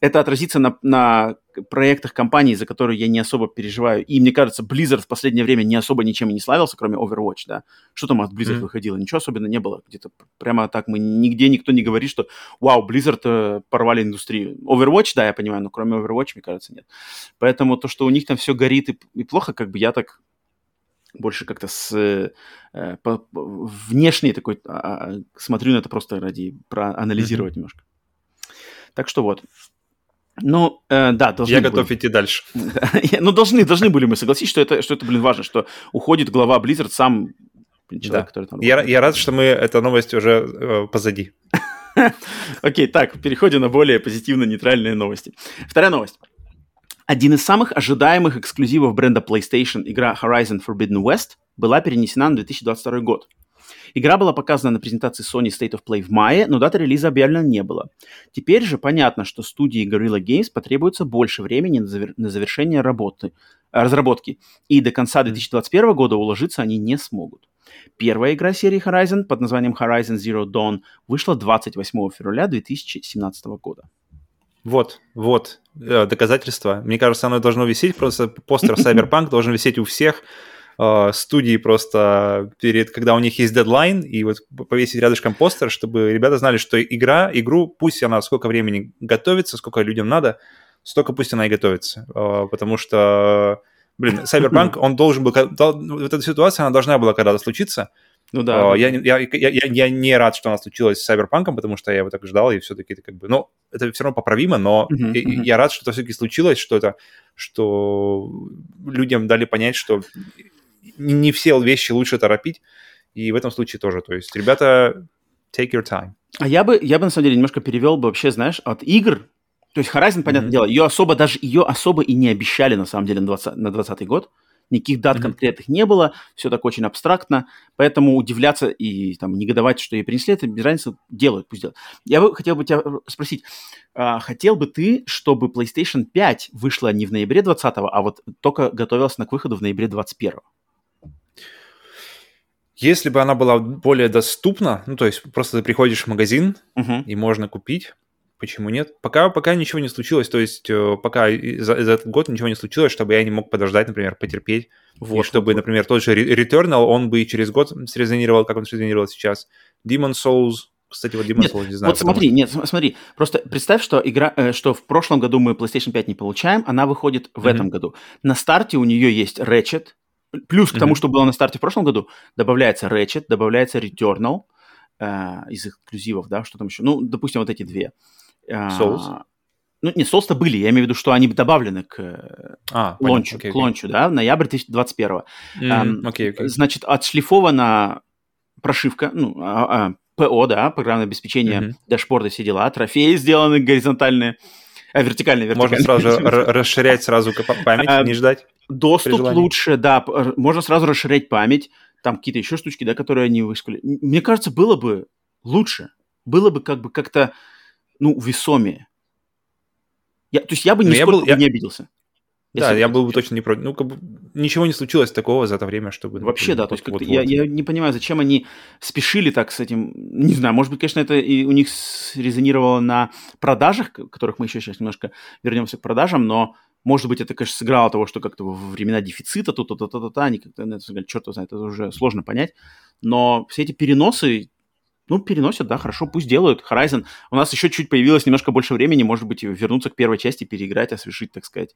это отразится на, на проектах компаний, за которые я не особо переживаю. И мне кажется, Blizzard в последнее время не особо ничем и не славился, кроме Overwatch, да. Что там от Blizzard mm-hmm. выходило? Ничего особенно не было. Где-то прямо так мы нигде никто не говорит, что вау, Blizzard э, порвали индустрию. Overwatch, да, я понимаю, но кроме Overwatch, мне кажется, нет. Поэтому то, что у них там все горит и, и плохо, как бы я так больше как-то с э, по, внешней такой а, а, смотрю на это просто ради проанализировать mm-hmm. немножко. Так что вот. Ну, э, да, должны Я были. готов идти дальше. ну, должны, должны были мы согласиться, что это, что это, блин, важно, что уходит глава Blizzard сам человек, да. который там... Я, я рад, что мы, эта новость уже э, позади. Окей, так, переходим на более позитивно-нейтральные новости. Вторая новость. Один из самых ожидаемых эксклюзивов бренда PlayStation, игра Horizon Forbidden West, была перенесена на 2022 год. Игра была показана на презентации Sony State of Play в мае, но даты релиза объявлено не было. Теперь же понятно, что студии Guerrilla Games потребуется больше времени на завершение работы, э, разработки, и до конца 2021 года уложиться они не смогут. Первая игра серии Horizon под названием Horizon Zero Dawn вышла 28 февраля 2017 года. Вот, вот, э, доказательство. Мне кажется, оно должно висеть, просто постер Cyberpunk должен висеть у всех, э, студии просто перед, когда у них есть дедлайн, и вот повесить рядышком постер, чтобы ребята знали, что игра, игру, пусть она сколько времени готовится, сколько людям надо, столько пусть она и готовится. Э, потому что, блин, Cyberpunk, он должен был, вот эта ситуация, она должна была когда-то случиться, ну да. Uh, я, я, я, я, не рад, что она случилась с Cyberpunk, потому что я его так ждал, и все-таки это как бы... Ну, это все равно поправимо, но uh-huh, я, uh-huh. я рад, что это все-таки случилось, что это... Что людям дали понять, что не все вещи лучше торопить, и в этом случае тоже. То есть, ребята, take your time. А я бы, я бы на самом деле немножко перевел бы вообще, знаешь, от игр. То есть Horizon, понятное mm-hmm. дело, ее особо даже ее особо и не обещали на самом деле на 20, на 20 год. Никаких дат mm-hmm. конкретных не было, все так очень абстрактно, поэтому удивляться и там негодовать, что ей принесли, это без разницы, делают, пусть делают. Я бы хотел бы тебя спросить, а, хотел бы ты, чтобы PlayStation 5 вышла не в ноябре 20 а вот только готовилась на к выходу в ноябре 21 если бы она была более доступна, ну, то есть просто ты приходишь в магазин uh-huh. и можно купить, почему нет? Пока, пока ничего не случилось, то есть э, пока за, за этот год ничего не случилось, чтобы я не мог подождать, например, потерпеть, вот, и чтобы, вот. например, тот же Returnal, он бы через год срезонировал, как он срезонировал сейчас. Demon Souls, кстати, вот Demon нет, Souls не знаю. Вот смотри, что... нет, смотри, просто представь, что игра, э, что в прошлом году мы PlayStation 5 не получаем, она выходит в mm-hmm. этом году. На старте у нее есть Ratchet, Плюс к тому, что было на старте в прошлом году, добавляется Ratchet, добавляется Returnal э, из эксклюзивов, да, что там еще. Ну, допустим, вот эти две. Souls? Ну, не, соус были, я имею в виду, что они добавлены к а, лончу, okay, okay. к лончу, да, в ноябрь 2021. Mm, okay, okay. Значит, отшлифована прошивка, ну, а, а, ПО, да, программное обеспечение, mm-hmm. дашборды, все дела, трофеи сделаны горизонтальные, а, вертикальные, вертикальные. Можно сразу расширять сразу память, а, не ждать? Доступ лучше, да, можно сразу расширять память, там какие-то еще штучки, да, которые они вышкали. Мне кажется, было бы лучше, было бы как бы как-то, ну, весомее. Я, то есть я бы я был, я... не обиделся. Да, я был бы точно не против. Ну, как бы ничего не случилось такого за это время, чтобы... Вообще, да, то есть вот, вот. Я, я не понимаю, зачем они спешили так с этим. Не знаю, может быть, конечно, это и у них резонировало на продажах, которых мы еще сейчас немножко вернемся к продажам, но может быть, это, конечно, сыграло того, что как-то во времена дефицита, то-то-то-то-то, они как-то, ну, черт знает, это уже сложно понять. Но все эти переносы, ну, переносят, да, хорошо, пусть делают. Horizon. У нас еще чуть появилось немножко больше времени, может быть, вернуться к первой части, переиграть, освежить, так сказать,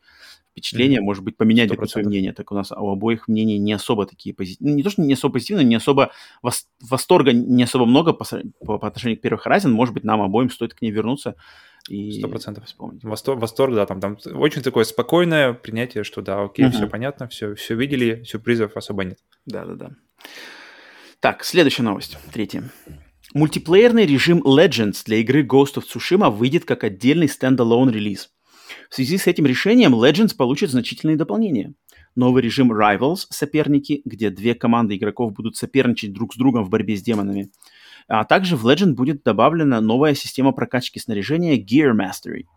впечатление, mm-hmm. может быть, поменять свое мнение. Так у нас у обоих мнений не особо такие позитивные. Ну, не то, что не особо позитивные, не особо вос... восторга не особо много по, по, по отношению к первой Horizon. Может быть, нам обоим стоит к ней вернуться и 100% вспомнить. Восторг, восторг, да, там, там очень такое спокойное принятие, что да, окей, uh-huh. все понятно, все, все видели, сюрпризов особо нет. Да-да-да. Так, следующая новость, третья. Мультиплеерный режим Legends для игры Ghost of Tsushima выйдет как отдельный стендалон релиз. В связи с этим решением Legends получит значительные дополнения. Новый режим Rivals – соперники, где две команды игроков будут соперничать друг с другом в борьбе с демонами. А также в Legend будет добавлена новая система прокачки снаряжения Gear Mastery –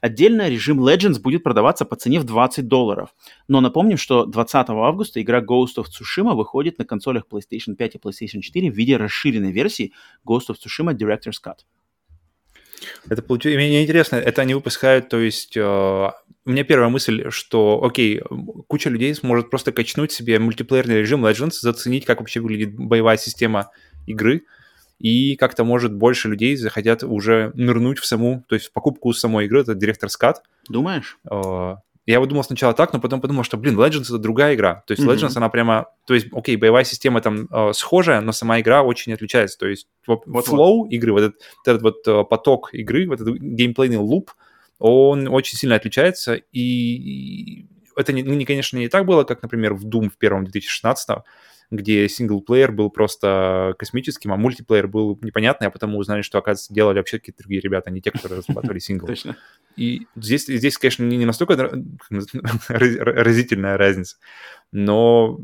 Отдельно режим Legends будет продаваться по цене в 20 долларов. Но напомним, что 20 августа игра Ghost of Tsushima выходит на консолях PlayStation 5 и PlayStation 4 в виде расширенной версии Ghost of Tsushima Director's Cut. Это получилось. Мне интересно, это они выпускают, то есть э, у меня первая мысль, что, окей, куча людей сможет просто качнуть себе мультиплеерный режим Legends, заценить, как вообще выглядит боевая система игры, и как-то, может, больше людей захотят уже нырнуть в саму, то есть в покупку самой игры, это директор скат. Думаешь? А, я вот думал сначала так, но потом подумал, что, блин, Legends это другая игра. То есть mm-hmm. Legends, она прямо... То есть, окей, боевая система там э, схожая, но сама игра очень отличается. То есть вот, flow игры, вот этот, этот вот э, поток игры, вот этот геймплейный луп, он очень сильно отличается. И это, не, не, конечно, не так было, как, например, в Doom в первом 2016 где синглплеер был просто космическим, а мультиплеер был непонятный, а потом мы узнали, что, оказывается, делали вообще какие-то другие ребята, а не те, которые разрабатывали сингл. Точно. И здесь, здесь, конечно, не настолько разительная разница, но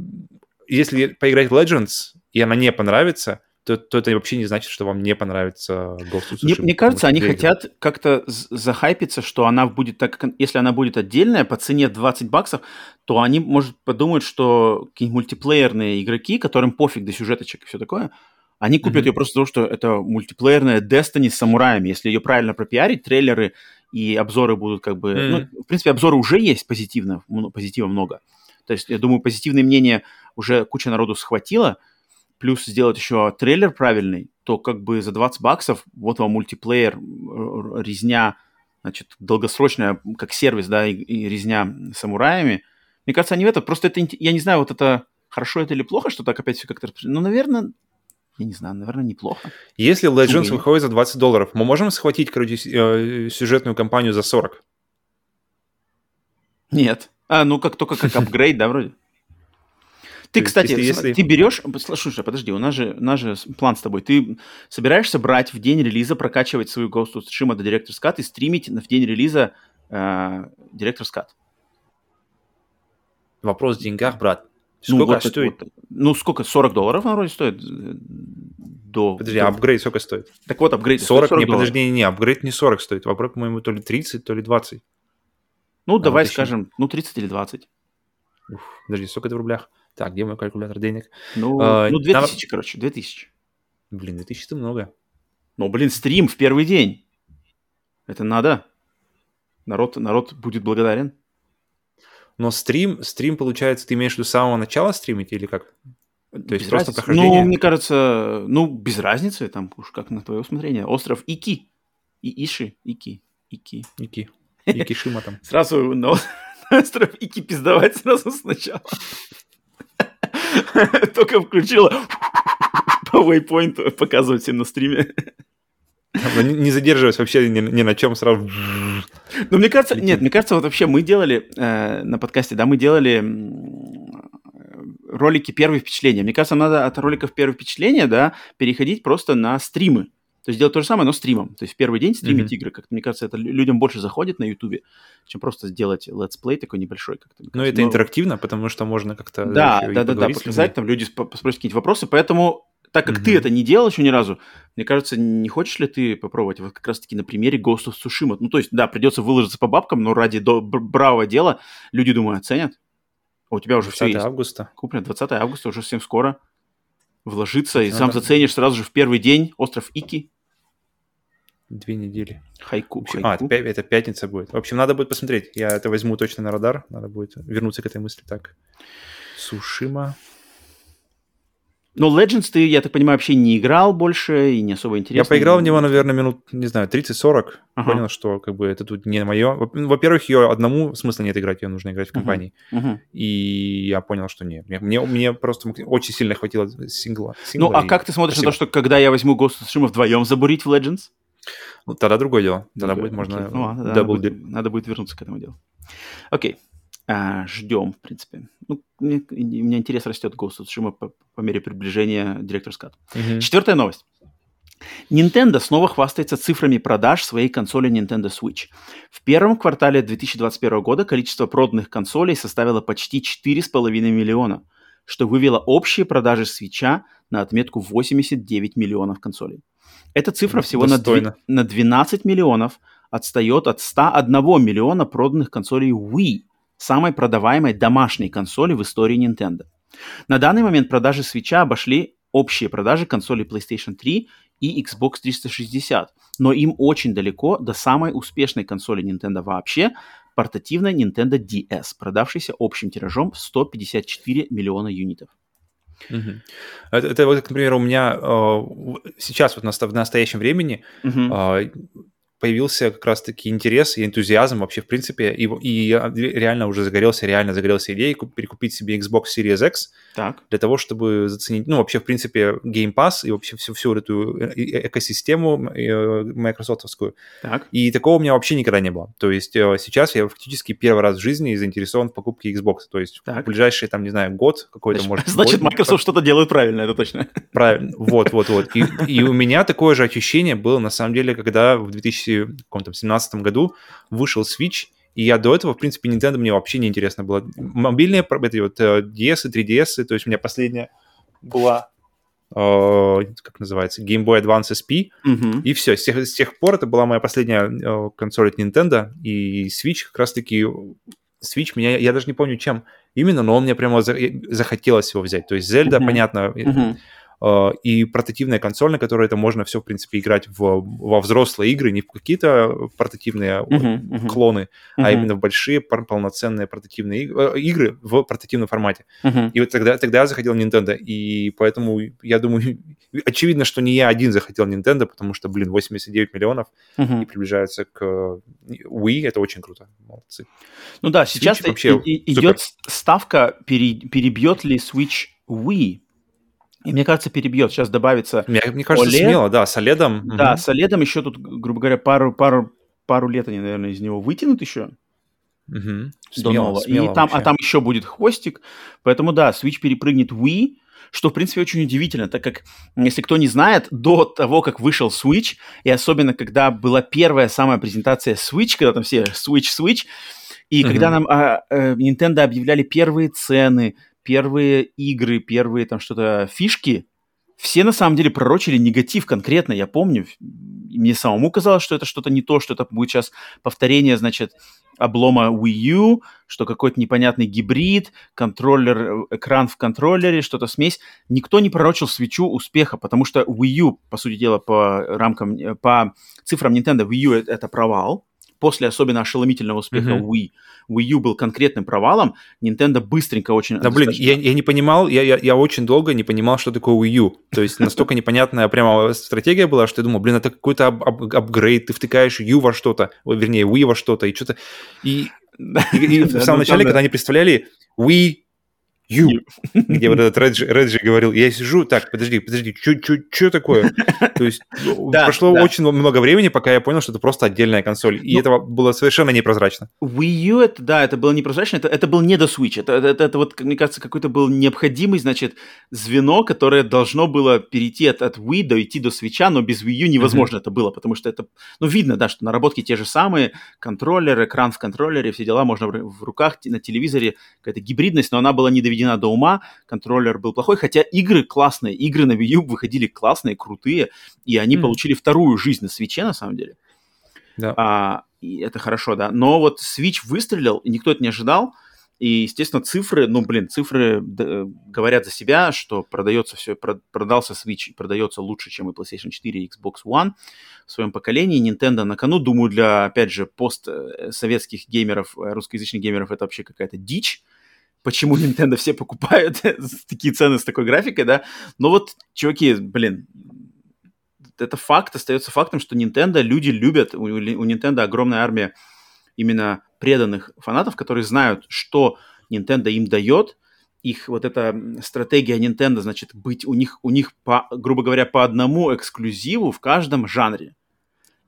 если поиграть в Legends, и она не понравится, то, то это вообще не значит, что вам не понравится Ghost of Tsushima. Мне, мне кажется, они хотят как-то захайпиться, что она будет так, если она будет отдельная по цене 20 баксов, то они, может, подумают, что какие-нибудь мультиплеерные игроки, которым пофиг до сюжеточек и все такое, они купят mm-hmm. ее просто потому, что это мультиплеерная Destiny с самураями. Если ее правильно пропиарить, трейлеры и обзоры будут как бы... Mm-hmm. Ну, в принципе, обзоры уже есть позитивно, позитива много. То есть, я думаю, позитивные мнения уже куча народу схватила, плюс сделать еще трейлер правильный, то как бы за 20 баксов вот вам мультиплеер, резня, значит, долгосрочная, как сервис, да, и, и резня самураями. Мне кажется, они в это, просто это, я не знаю, вот это хорошо это или плохо, что так опять все как-то... Ну, наверное, я не знаю, наверное, неплохо. Если Legends Чего выходит за 20 долларов, мы можем схватить, короче, э, сюжетную кампанию за 40? Нет. А, ну как только как апгрейд, да, вроде? Ты, кстати, если, если... ты берешь... Слушай, подожди, у нас же, у нас же план с тобой. Ты собираешься брать в день релиза, прокачивать свою Ghost of Tsushima до Director's Cut и стримить в день релиза э, Director's Cut? Вопрос в деньгах, брат. Ну, сколько ну, вот стоит? Вот, ну, сколько? 40 долларов на вроде стоит? Э, до, подожди, до... апгрейд сколько стоит? Так вот, апгрейд 40, 40 не, долларов. подожди, не, не, апгрейд не 40 стоит. Апгрейд, по-моему, то ли 30, то ли 20. Ну, а давай вот скажем, ну, 30 или 20. Уф, подожди, сколько это в рублях? Так, где мой калькулятор денег? Ну, а, ну 2000, там... короче, 2000. Блин, 2000 это много. Ну, блин, стрим в первый день. Это надо. Народ, народ будет благодарен. Но стрим, стрим, получается, ты имеешь в виду с самого начала стримить или как? То без есть просто прохождение? Ну, мне кажется, ну, без разницы, там уж как на твое усмотрение. Остров Ики. И Иши, Ики, Ики. Ики. Икишима там. Сразу на остров Ики пиздовать сразу сначала. Только включила по waypoint показывать всем на стриме. Не задерживаясь вообще ни, ни на чем, сразу... Ну, мне кажется, нет, мне кажется, вот вообще мы делали э, на подкасте, да, мы делали ролики первые впечатления. Мне кажется, надо от роликов первые впечатления, да, переходить просто на стримы. То есть делать то же самое, но стримом. То есть в первый день стримить mm-hmm. игры. Как мне кажется, это людям больше заходит на Ютубе, чем просто сделать летсплей такой небольшой. Как-то, ну, это но... интерактивно, потому что можно как-то... Да, да, да, да, показать, там люди спросят какие-нибудь вопросы. Поэтому, так как mm-hmm. ты это не делал еще ни разу, мне кажется, не хочешь ли ты попробовать вот как раз-таки на примере Ghost of Tsushima? Ну, то есть, да, придется выложиться по бабкам, но ради до... бравого дела люди, думаю, оценят. А у тебя уже все есть. августа. Куплено 20 августа, уже совсем скоро. Вложиться, и сам заценишь сразу же в первый день остров Ики. Две недели. Хайку. Общем, хайку. А, это пятница будет. В общем, надо будет посмотреть. Я это возьму точно на радар. Надо будет вернуться к этой мысли. Так. Сушима. Но Legends ты, я так понимаю, вообще не играл больше и не особо интересно. Я поиграл в него, наверное, минут, не знаю, 30-40. Ага. Понял, что как бы это тут не мое. Во-первых, ее одному смысла нет играть, ее нужно играть в компании. Uh-huh. И я понял, что нет. Мне, мне, мне просто очень сильно хватило сингла. сингла ну, а как ты смотришь Спасибо. на то, что когда я возьму Ghost of Tsushima вдвоем забурить в Legends? Ну, тогда другое дело. Тогда другое. будет можно... Ну, ладно, надо, будет, надо будет вернуться к этому делу. Окей. А, ждем, в принципе. Ну, мне, у меня интерес растет Ghost of Tsushima по, по мере приближения Director's Cut. Mm-hmm. Четвертая новость. Nintendo снова хвастается цифрами продаж своей консоли Nintendo Switch. В первом квартале 2021 года количество проданных консолей составило почти 4,5 миллиона, что вывело общие продажи Switch на отметку 89 миллионов консолей. Эта цифра всего на, 2, на 12 миллионов отстает от 101 миллиона проданных консолей Wii самой продаваемой домашней консоли в истории Nintendo. На данный момент продажи Switch обошли общие продажи консолей PlayStation 3 и Xbox 360, но им очень далеко до самой успешной консоли Nintendo вообще, портативной Nintendo DS, продавшейся общим тиражом в 154 миллиона юнитов. Угу. Это, это вот, например, у меня э, сейчас вот в настоящем времени угу. э, появился как раз-таки интерес и энтузиазм вообще в принципе, и, и я реально уже загорелся, реально загорелся идеей перекупить себе Xbox Series X так. для того, чтобы заценить, ну, вообще, в принципе, Game Pass и вообще всю, всю эту э, экосистему э, майкрософтовскую. Так. И такого у меня вообще никогда не было. То есть э, сейчас я фактически первый раз в жизни заинтересован в покупке Xbox. То есть так. в ближайший, там, не знаю, год какой-то, значит, может... Значит, Microsoft что-то делает правильно, это точно. Правильно, вот, вот, вот. И, и у меня такое же ощущение было, на самом деле, когда в 2000 2017 году вышел Switch, и я до этого, в принципе, Nintendo мне вообще не интересно было. Мобильные, эти вот DS, 3DS, то есть у меня последняя была э, как называется, Game Boy Advance SP, uh-huh. и все. С тех, с тех пор это была моя последняя э, консоль от Nintendo, и Switch как раз-таки... Switch меня, я даже не помню, чем именно, но он мне прямо захотелось его взять. То есть Zelda, uh-huh. понятно, uh-huh. Э, и портативная консоль, на которой это можно все, в принципе, играть в, во взрослые игры, не в какие-то портативные uh-huh, uh-huh. клоны, uh-huh. а именно в большие полноценные портативные э, игры в портативном формате. Uh-huh. И вот тогда, тогда я захотел Nintendo, и поэтому я думаю, очевидно, что не я один захотел Nintendo, потому что, блин, 89 миллионов uh-huh. и приближается к Wii, это очень круто, молодцы. Ну да, сейчас вообще и, идет ставка, перебьет ли Switch Wii, и мне кажется, перебьет. Сейчас добавится Мне, мне кажется, OLED. смело, да, с OLED. Да, угу. с OLED еще тут, грубо говоря, пару, пару, пару лет они, наверное, из него вытянут еще. Угу. Смело, до нового. Смело И там, а там еще будет хвостик. Поэтому, да, Switch перепрыгнет Wii, что, в принципе, очень удивительно, так как, если кто не знает, до того, как вышел Switch, и особенно, когда была первая самая презентация Switch, когда там все Switch, Switch, и mm когда нам а, а, Nintendo объявляли первые цены, первые игры, первые там что-то фишки, все на самом деле пророчили негатив конкретно, я помню. Мне самому казалось, что это что-то не то, что это будет сейчас повторение, значит, облома Wii U, что какой-то непонятный гибрид, контроллер, экран в контроллере, что-то смесь. Никто не пророчил свечу успеха, потому что Wii U, по сути дела, по рамкам, по цифрам Nintendo, Wii U это провал, после особенно ошеломительного успеха mm-hmm. Wii, Wii U был конкретным провалом, Nintendo быстренько очень... Да, блин, я, я не понимал, я, я, я очень долго не понимал, что такое Wii U. То есть настолько непонятная прямо стратегия была, что я думал, блин, это какой-то ап- ап- апгрейд, ты втыкаешь U во что-то, вернее, Wii во что-то, и что-то... И, и, и в самом начале, когда они представляли Wii you, где вот этот Реджи, Реджи говорил, я сижу, так, подожди, подожди, что такое? То есть ну, прошло очень много времени, пока я понял, что это просто отдельная консоль, и ну, это было совершенно непрозрачно. Wii U, это, да, это было непрозрачно, это, это был не до Switch, это, это, это вот, мне кажется, какой-то был необходимый, значит, звено, которое должно было перейти от, от Wii до идти до Switch, но без Wii U невозможно mm-hmm. это было, потому что это, ну, видно, да, что наработки те же самые, контроллер, экран в контроллере, все дела, можно в руках, на телевизоре, какая-то гибридность, но она была не доведена доведена до ума, контроллер был плохой, хотя игры классные, игры на Wii U выходили классные, крутые, и они mm. получили вторую жизнь на свече, на самом деле. Да. А, и это хорошо, да. Но вот Switch выстрелил, и никто это не ожидал, и, естественно, цифры, ну, блин, цифры говорят за себя, что продается все, продался Switch, продается лучше, чем и PlayStation 4 и Xbox One в своем поколении. Nintendo на кону, думаю, для, опять же, постсоветских геймеров, русскоязычных геймеров это вообще какая-то дичь почему Nintendo все покупают такие цены с такой графикой, да. Но вот, чуваки, блин, это факт, остается фактом, что Nintendo люди любят, у, у Nintendo огромная армия именно преданных фанатов, которые знают, что Nintendo им дает, их вот эта стратегия Nintendo, значит, быть у них, у них по, грубо говоря, по одному эксклюзиву в каждом жанре.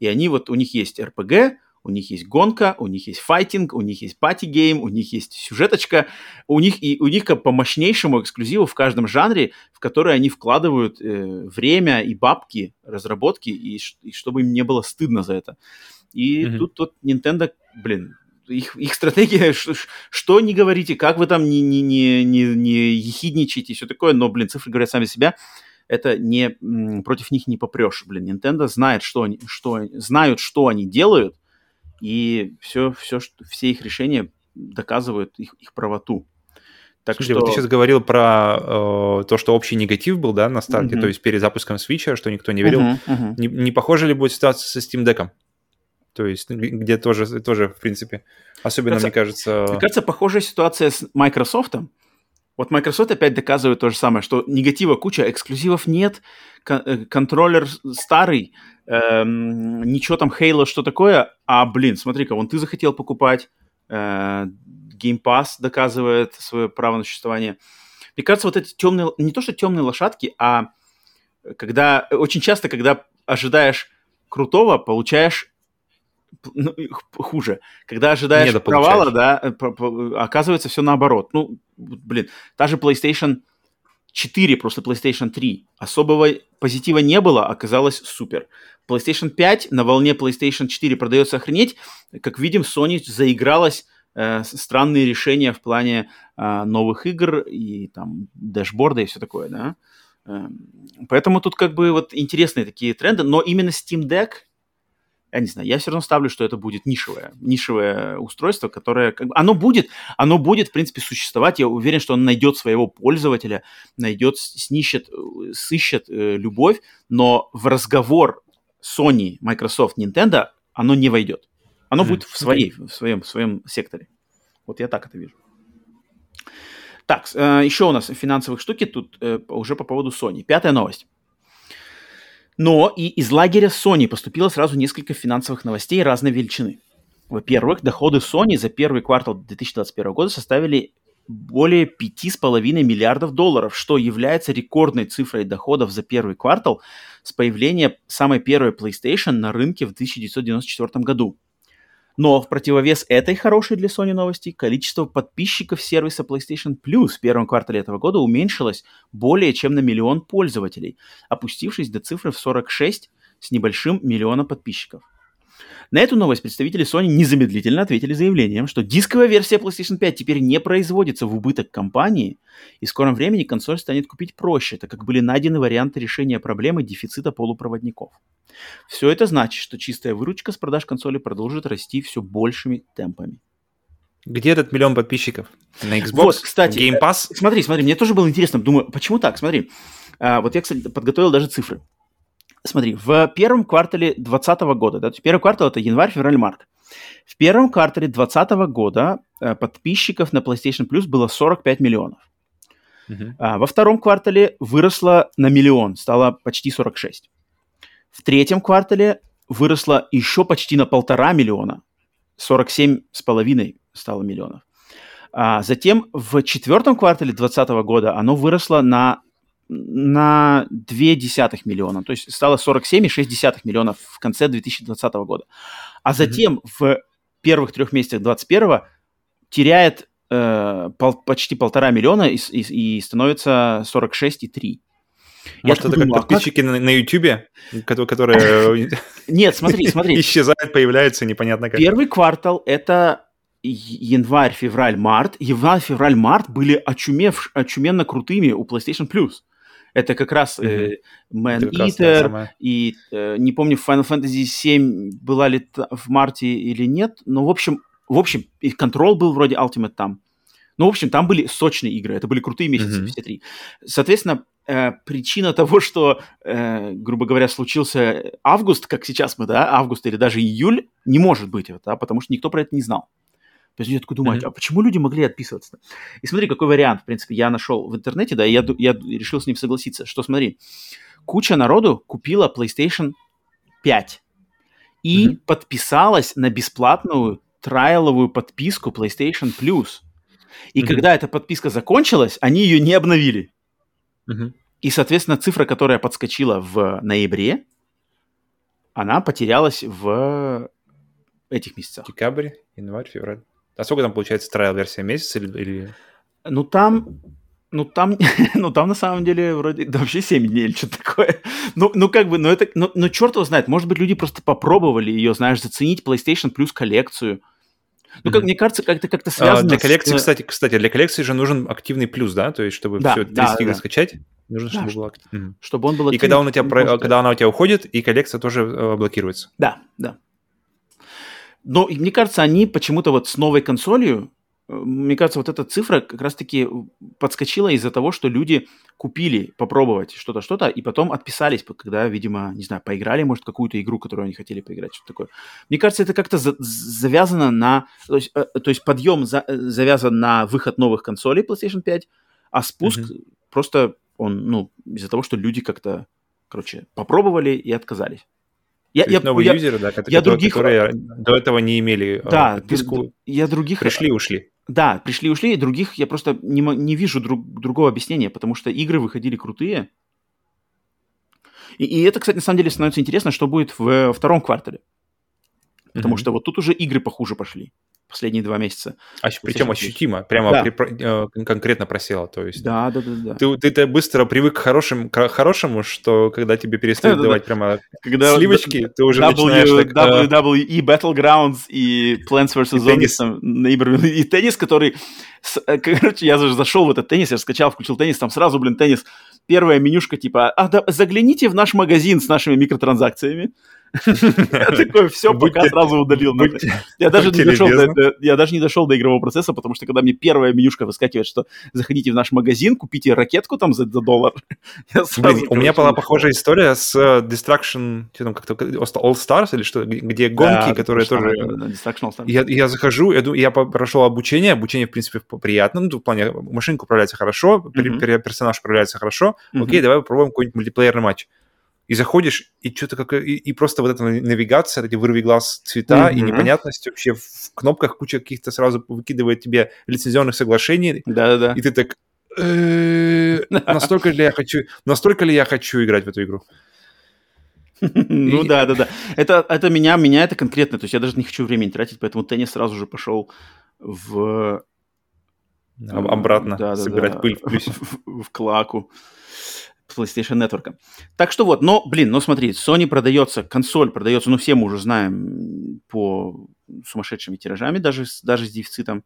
И они вот, у них есть RPG, у них есть гонка, у них есть файтинг, у них есть party game, у них есть сюжеточка, у них и у них как по мощнейшему эксклюзиву в каждом жанре, в который они вкладывают э, время и бабки разработки, и, и чтобы им не было стыдно за это. И mm-hmm. тут вот Nintendo, блин, их, их стратегия, что, что не говорите, как вы там не, не, не, не, не ехидничаете и все такое, но, блин, цифры говорят сами себя, это не против них не попрешь, блин. Nintendo знает, что они, что знают, что они делают, и все, все, все их решения доказывают их, их правоту. Так Слушай, что... вот ты сейчас говорил про э, то, что общий негатив был, да, на старте, uh-huh. то есть перед запуском Switch, что никто не верил. Uh-huh, uh-huh. Не, не похоже ли будет ситуация со Steam Deck? То есть, где тоже, тоже в принципе, особенно, кажется, мне кажется... Мне кажется, похожая ситуация с Microsoft. Вот Microsoft опять доказывает то же самое, что негатива куча, эксклюзивов нет, э, контроллер старый, эм, ничего там Halo, что такое, а, блин, смотри-ка, вон ты захотел покупать, э, Game Pass доказывает свое право на существование. Мне кажется, вот эти темные, не то что темные лошадки, а когда, очень часто, когда ожидаешь крутого, получаешь ну, хуже. Когда ожидаешь провала, да, э, оказывается все наоборот. Ну, блин, та же PlayStation 4 просто PlayStation 3. Особого позитива не было, оказалось супер. PlayStation 5 на волне PlayStation 4 продается охренеть. Как видим, Sony заигралась э, странные решения в плане э, новых игр и там дэшборда и все такое, да. Э, поэтому тут как бы вот интересные такие тренды, но именно Steam Deck я не знаю, я все равно ставлю, что это будет нишевое, нишевое устройство, которое, как бы, оно будет, оно будет, в принципе, существовать. Я уверен, что он найдет своего пользователя, найдет, снищет, сыщет э, любовь, но в разговор Sony, Microsoft, Nintendo оно не войдет. Оно mm-hmm. будет в своей, в своем, в своем секторе. Вот я так это вижу. Так, э, еще у нас финансовых штуки тут э, уже по поводу Sony. Пятая новость. Но и из лагеря Sony поступило сразу несколько финансовых новостей разной величины. Во-первых, доходы Sony за первый квартал 2021 года составили более 5,5 миллиардов долларов, что является рекордной цифрой доходов за первый квартал с появления самой первой PlayStation на рынке в 1994 году. Но в противовес этой хорошей для Sony новости, количество подписчиков сервиса PlayStation Plus в первом квартале этого года уменьшилось более чем на миллион пользователей, опустившись до цифры в 46 с небольшим миллиона подписчиков. На эту новость представители Sony незамедлительно ответили заявлением, что дисковая версия PlayStation 5 теперь не производится в убыток компании, и в скором времени консоль станет купить проще, так как были найдены варианты решения проблемы дефицита полупроводников. Все это значит, что чистая выручка с продаж консоли продолжит расти все большими темпами. Где этот миллион подписчиков? На Xbox? Вот, кстати. Game Pass? Смотри, смотри, мне тоже было интересно. Думаю, почему так? Смотри. А, вот я, кстати, подготовил даже цифры. Смотри, в первом квартале 2020 года, да, первый квартал это январь, февраль, март. В первом квартале 2020 года э, подписчиков на PlayStation Plus было 45 миллионов. Uh-huh. А, во втором квартале выросло на миллион, стало почти 46. В третьем квартале выросло еще почти на полтора миллиона, 47 с половиной стало миллионов. А затем в четвертом квартале 2020 года оно выросло на, на 0,2 миллиона, то есть стало 47,6 миллионов в конце 2020 года. А затем mm-hmm. в первых трех месяцах 2021 теряет э, пол, почти полтора миллиона и, и, и становится 46,3. Может, это думал, как подписчики как... на Ютубе, которые... Нет, смотри, смотри. Исчезают, появляются, непонятно как. Первый квартал — это январь, февраль, март. Январь, февраль, март были очумев, очуменно крутыми у PlayStation Plus. Это как раз э, Man Eater и э, не помню Final Fantasy 7 была ли в марте или нет, но в общем, в общем, и Control был вроде Ultimate там. Ну, в общем, там были сочные игры, это были крутые месяцы mm-hmm. все три. Соответственно, э, причина того, что, э, грубо говоря, случился август, как сейчас мы, да, август или даже июль, не может быть, да, потому что никто про это не знал. То есть я такой думаю, mm-hmm. а почему люди могли отписываться? И смотри, какой вариант, в принципе, я нашел в интернете, да, и я, я решил с ним согласиться, что смотри, куча народу купила PlayStation 5 и mm-hmm. подписалась на бесплатную трайловую подписку PlayStation Plus. И mm-hmm. когда эта подписка закончилась, они ее не обновили. Mm-hmm. И, соответственно, цифра, которая подскочила в ноябре, она потерялась в этих месяцах. Декабрь, январь, февраль. А сколько там получается трайл-версия? Месяц или, или... Ну, там... Ну там, ну там на самом деле вроде да, вообще 7 дней или что-то такое. Ну, ну как бы, ну это, ну, ну черт его знает, может быть люди просто попробовали ее, знаешь, заценить PlayStation Plus коллекцию, ну, как mm-hmm. мне кажется, как-то как-то связано. А, для коллекции, с... кстати, кстати, для коллекции же нужен активный плюс, да, то есть чтобы да, все 30 да, да. скачать, нужно, да, чтобы был активный. Чтобы он был активный. И когда он у тебя, просто... когда она у тебя уходит, и коллекция тоже э, блокируется. Да, да. Но мне кажется, они почему-то вот с новой консолью мне кажется, вот эта цифра как раз-таки подскочила из-за того, что люди купили попробовать что-то, что-то, и потом отписались, когда, видимо, не знаю, поиграли, может, какую-то игру, которую они хотели поиграть, что-то такое. Мне кажется, это как-то за- завязано на... То есть, э, то есть подъем за- завязан на выход новых консолей PlayStation 5, а спуск mm-hmm. просто он, ну, из-за того, что люди как-то, короче, попробовали и отказались. Я, я, новые я, юзеры, да, которые, я других... которые до этого не имели э, да, подписку, я других... пришли ушли. Да, пришли ушли, и других я просто не, не вижу друг, другого объяснения, потому что игры выходили крутые. И, и это, кстати, на самом деле становится интересно, что будет в втором квартале. Потому mm-hmm. что вот тут уже игры похуже пошли последние два месяца. А, причем ощутимо, прямо да. при, э, конкретно просела, то есть. Да, да, да, да. Ты, ты, ты быстро привык к, хорошим, к хорошему, что когда тебе перестают да, давать да, прямо когда сливочки, ты уже w, начинаешь так... WWE Battlegrounds и Plants vs. Zombies, там, и теннис, который... Э, короче, я зашел в этот теннис, я скачал, включил теннис, там сразу, блин, теннис. Первая менюшка типа, а да, загляните в наш магазин с нашими микротранзакциями. Я такой, все, пока сразу удалил. Я даже не дошел до я даже не дошел до игрового процесса, потому что когда мне первая менюшка выскакивает, что заходите в наш магазин, купите ракетку там за доллар. У меня была похожая история с э, Destruction, что там как-то All Stars или что, где гонки, которые тоже... Я захожу, я прошел обучение, обучение, в принципе, приятно, ну, в плане машинка управляется хорошо, персонаж управляется хорошо, окей, давай попробуем какой-нибудь мультиплеерный матч и заходишь, и что-то как и, и просто вот эта навигация, эти вырви глаз цвета mm-hmm. и непонятность вообще в кнопках куча каких-то сразу выкидывает тебе лицензионных соглашений. Да-да-да. И ты так, настолько ли я хочу, настолько ли я хочу играть в эту игру? Ну да, да, да. Это, это меня, меня это конкретно. То есть я даже не хочу времени тратить, поэтому теннис сразу же пошел в... Обратно собирать пыль в. В клаку. PlayStation Network. Так что вот, но, блин, ну смотри, Sony продается, консоль продается, ну все мы уже знаем, по сумасшедшими тиражами, даже, даже с дефицитом.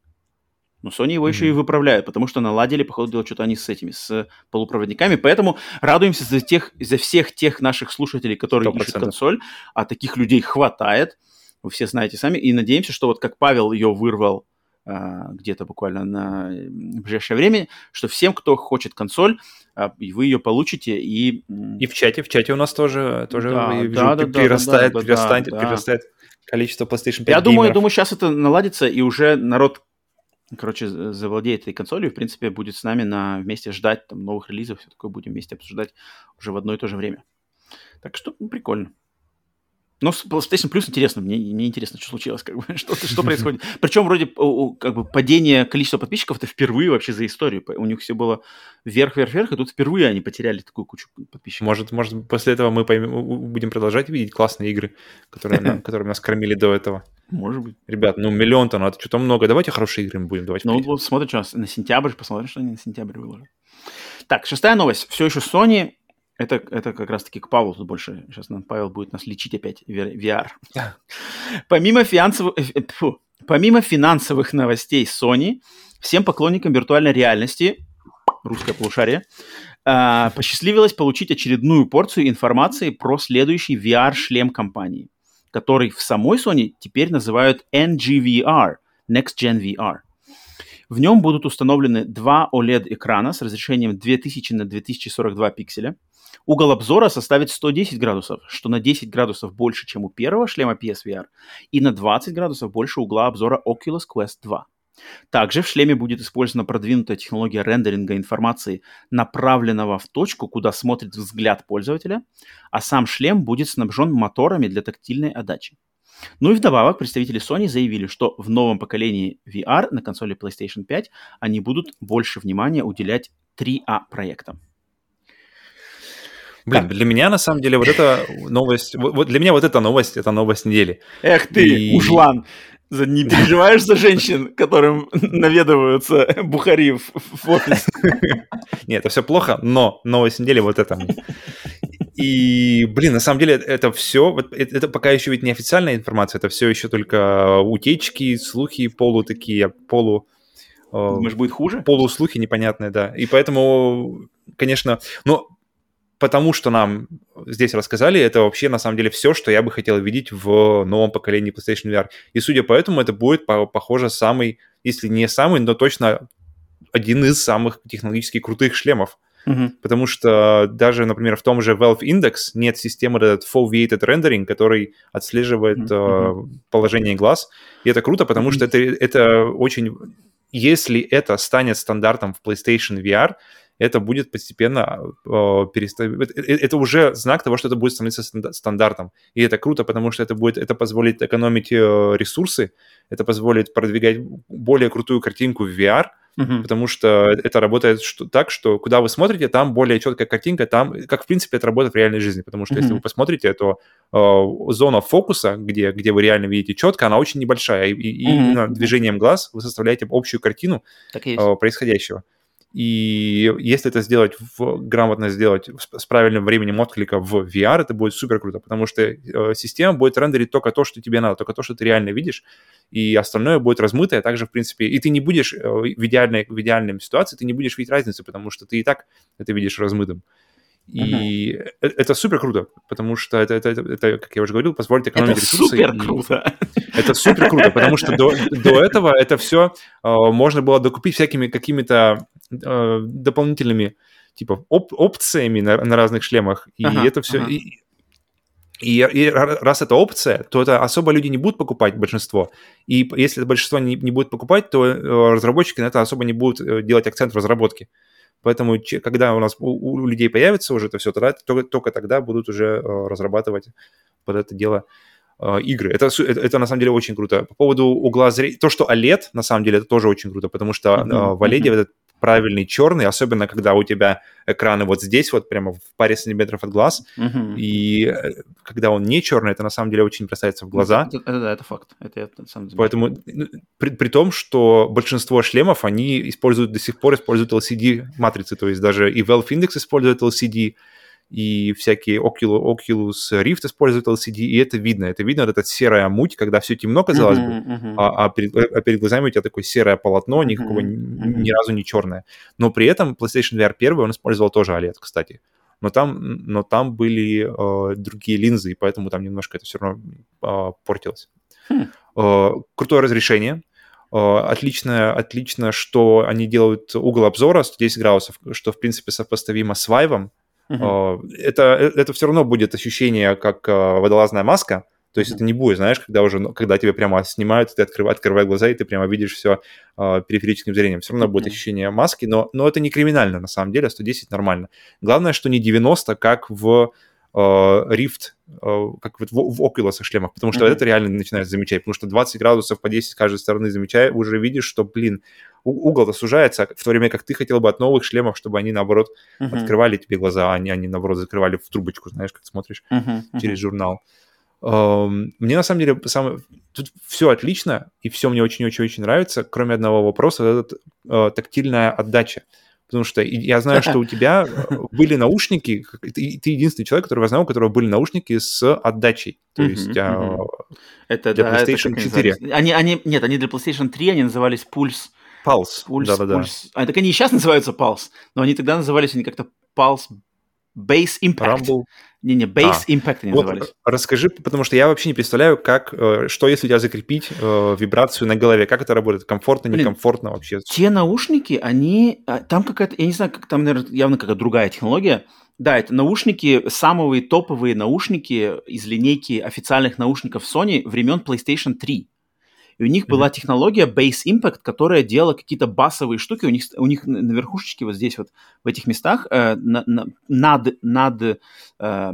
Но Sony его mm-hmm. еще и выправляют, потому что наладили, походу, дело что-то они с этими, с полупроводниками. Поэтому радуемся за, тех, за всех тех наших слушателей, которые 100%. ищут консоль, а таких людей хватает. Вы все знаете сами. И надеемся, что вот как Павел ее вырвал где-то буквально на ближайшее время, что всем, кто хочет консоль, а, вы ее получите и... И в чате, в чате у нас тоже, тоже да, вижу, да, да, прирастает, да, да, прирастает, да, прирастает количество PlayStation 5 Я думаю, я думаю, сейчас это наладится, и уже народ, короче, завладеет этой консолью, в принципе, будет с нами на вместе ждать там новых релизов, все такое будем вместе обсуждать уже в одно и то же время. Так что ну, прикольно. Но с PlayStation Plus интересно, мне, мне интересно, что случилось, как бы, что, что происходит. Причем вроде как бы падение количества подписчиков это впервые вообще за историю. У них все было вверх-вверх-вверх, и тут впервые они потеряли такую кучу подписчиков. Может, может после этого мы поймем, будем продолжать видеть классные игры, которые, которые нас кормили до этого. Может быть. Ребят, ну миллион-то, ну это что-то много. Давайте хорошие игры будем давать. Ну вот смотрим, что на сентябрь, посмотрим, что они на сентябрь выложат. Так, шестая новость. Все еще Sony это, это как раз-таки к Павлу тут больше. Сейчас нам Павел будет нас лечить опять VR. Помимо, финансовых, э, э, фу, помимо финансовых новостей Sony, всем поклонникам виртуальной реальности, русское полушарие, э, посчастливилось получить очередную порцию информации про следующий VR-шлем компании, который в самой Sony теперь называют NGVR, Next Gen VR. В нем будут установлены два OLED-экрана с разрешением 2000 на 2042 пикселя. Угол обзора составит 110 градусов, что на 10 градусов больше, чем у первого шлема PSVR, и на 20 градусов больше угла обзора Oculus Quest 2. Также в шлеме будет использована продвинутая технология рендеринга информации, направленного в точку, куда смотрит взгляд пользователя, а сам шлем будет снабжен моторами для тактильной отдачи. Ну и вдобавок представители Sony заявили, что в новом поколении VR на консоли PlayStation 5 они будут больше внимания уделять 3A проектам. Блин, так. для меня на самом деле вот эта новость, вот для меня вот эта новость, это новость недели. Эх ты, и... ужлан, не переживаешь за женщин, которым наведываются бухари в, в офис? Нет, это все плохо, но новость недели вот это. И, блин, на самом деле это все, вот это пока еще ведь не официальная информация, это все еще только утечки, слухи полу такие, полу... Э, Думаешь, будет хуже? Полуслухи непонятные, да. И поэтому, конечно, но потому что нам здесь рассказали, это вообще на самом деле все, что я бы хотел видеть в новом поколении PlayStation VR. И судя по этому, это будет, похоже, самый, если не самый, но точно один из самых технологически крутых шлемов. Uh-huh. Потому что даже, например, в том же Valve Index нет системы этот foveated rendering, который отслеживает uh-huh. э, положение глаз. И это круто, потому uh-huh. что это, это очень... Если это станет стандартом в PlayStation VR, это будет постепенно э, переставить. Это, это уже знак того, что это будет становиться стандартом. И это круто, потому что это будет, это позволит экономить э, ресурсы, это позволит продвигать более крутую картинку в VR, Uh-huh. Потому что это работает что, так, что куда вы смотрите, там более четкая картинка, там, как в принципе это работает в реальной жизни. Потому что uh-huh. если вы посмотрите, то э, зона фокуса, где, где вы реально видите четко, она очень небольшая. И, и uh-huh. именно движением глаз вы составляете общую картину э, происходящего. И если это сделать, в, грамотно сделать с, с правильным временем отклика в VR, это будет супер круто, потому что э, система будет рендерить только то, что тебе надо, только то, что ты реально видишь, и остальное будет размытое также, в принципе, и ты не будешь э, в, идеальной, в идеальной ситуации, ты не будешь видеть разницы, потому что ты и так это видишь размытым. И uh-huh. это супер круто, потому что это, это, это, это, как я уже говорил, позволит экономить это ресурсы. Супер круто. Это супер круто, потому что до, до этого это все э, можно было докупить всякими какими-то э, дополнительными типа оп- опциями на, на разных шлемах, и ага, это все. Ага. И, и, и раз это опция, то это особо люди не будут покупать большинство. И если большинство не, не будет покупать, то э, разработчики на это особо не будут э, делать акцент в разработке. Поэтому, когда у нас у, у людей появится уже это все, тогда, только, только тогда будут уже э, разрабатывать под это дело игры. Это, это, это на самом деле очень круто. По поводу угла зрения, то, что OLED, на самом деле, это тоже очень круто, потому что mm-hmm. в OLED mm-hmm. этот правильный черный, особенно когда у тебя экраны вот здесь, вот прямо в паре сантиметров от глаз, uh-huh. и э, когда он не черный, это на самом деле очень бросается в глаза. Это, это, это факт. Это, это сам Поэтому ну, при, при том, что большинство шлемов, они используют до сих пор используют LCD-матрицы, то есть даже и Valve Index использует LCD, и всякие Oculus, Oculus Rift используют LCD, и это видно. Это видно, вот эта серая муть, когда все темно, казалось uh-huh, бы, uh-huh. А, а, перед, а перед глазами у тебя такое серое полотно, никакого uh-huh, uh-huh. ни разу не черное. Но при этом PlayStation VR 1, он использовал тоже OLED, кстати. Но там, но там были э, другие линзы, и поэтому там немножко это все равно э, портилось. Hmm. Э, крутое разрешение. Э, отлично, отлично, что они делают угол обзора 110 градусов, что, в принципе, сопоставимо с Vive, Uh-huh. Это, это все равно будет ощущение, как а, водолазная маска. То есть uh-huh. это не будет, знаешь, когда уже, ну, когда тебе прямо снимают, ты открываешь, открываешь глаза, и ты прямо видишь все э, а, периферическим зрением. Все равно uh-huh. будет ощущение маски, но, но это не криминально на самом деле, 110 нормально. Главное, что не 90, как в Rift, как вот в, в Oculus шлемах, потому что mm-hmm. это реально начинаешь замечать, потому что 20 градусов по 10 с каждой стороны замечая, уже видишь, что, блин, угол-то сужается, в то время как ты хотел бы от новых шлемов, чтобы они, наоборот, uh-huh. открывали тебе глаза, а не они, наоборот, закрывали в трубочку, знаешь, как смотришь uh-huh. через журнал. Um, мне, на самом деле, самое... тут все отлично, и все мне очень-очень-очень нравится, кроме одного вопроса, это uh, тактильная отдача. Потому что я знаю, что у тебя э, были наушники, ты, ты единственный человек, которого я знал, у которого были наушники с отдачей. То есть это, для да, PlayStation это 4. Они, они, нет, они для PlayStation 3, они назывались Pulse Pulse. Pulse, да, да, да. А, так они и сейчас называются Pulse, но они тогда назывались они как-то Pulse Base Impact. Rumble. Не-не, Base а. Impact они вот, назывались. Расскажи, потому что я вообще не представляю, как, э, что если у тебя закрепить э, вибрацию на голове, как это работает, комфортно, Блин, некомфортно вообще? Те наушники, они, а, там какая-то, я не знаю, как там, наверное, явно какая-то другая технология. Да, это наушники, самые топовые наушники из линейки официальных наушников Sony времен PlayStation 3. И у них mm-hmm. была технология Base Impact, которая делала какие-то басовые штуки. У них, у них на верхушечке вот здесь вот в этих местах э, на, на, над, над э,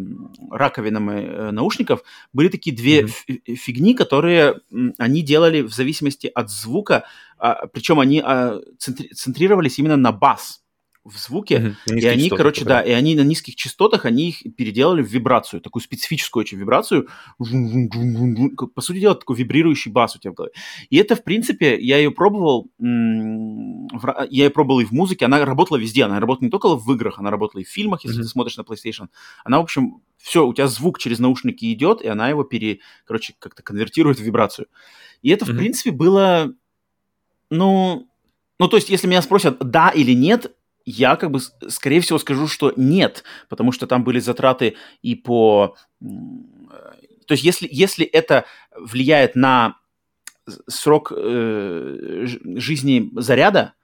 раковинами э, наушников были такие две mm-hmm. фигни, которые они делали в зависимости от звука. Э, причем они э, центри, центрировались именно на бас в звуке, mm-hmm. и они, короче, да, и они на низких частотах, они их переделали в вибрацию, такую специфическую очень вибрацию, по сути дела, такой вибрирующий бас у тебя в голове. И это, в принципе, я ее пробовал, я ее пробовал и в музыке, она работала везде, она работала не только в играх, она работала и в фильмах, если mm-hmm. ты смотришь на PlayStation. Она, в общем, все, у тебя звук через наушники идет, и она его пере, короче, как-то конвертирует в вибрацию. И это, mm-hmm. в принципе, было, ну, ну, то есть, если меня спросят, да или нет, я как бы, скорее всего, скажу, что нет, потому что там были затраты и по... То есть если, если это влияет на срок э, жизни заряда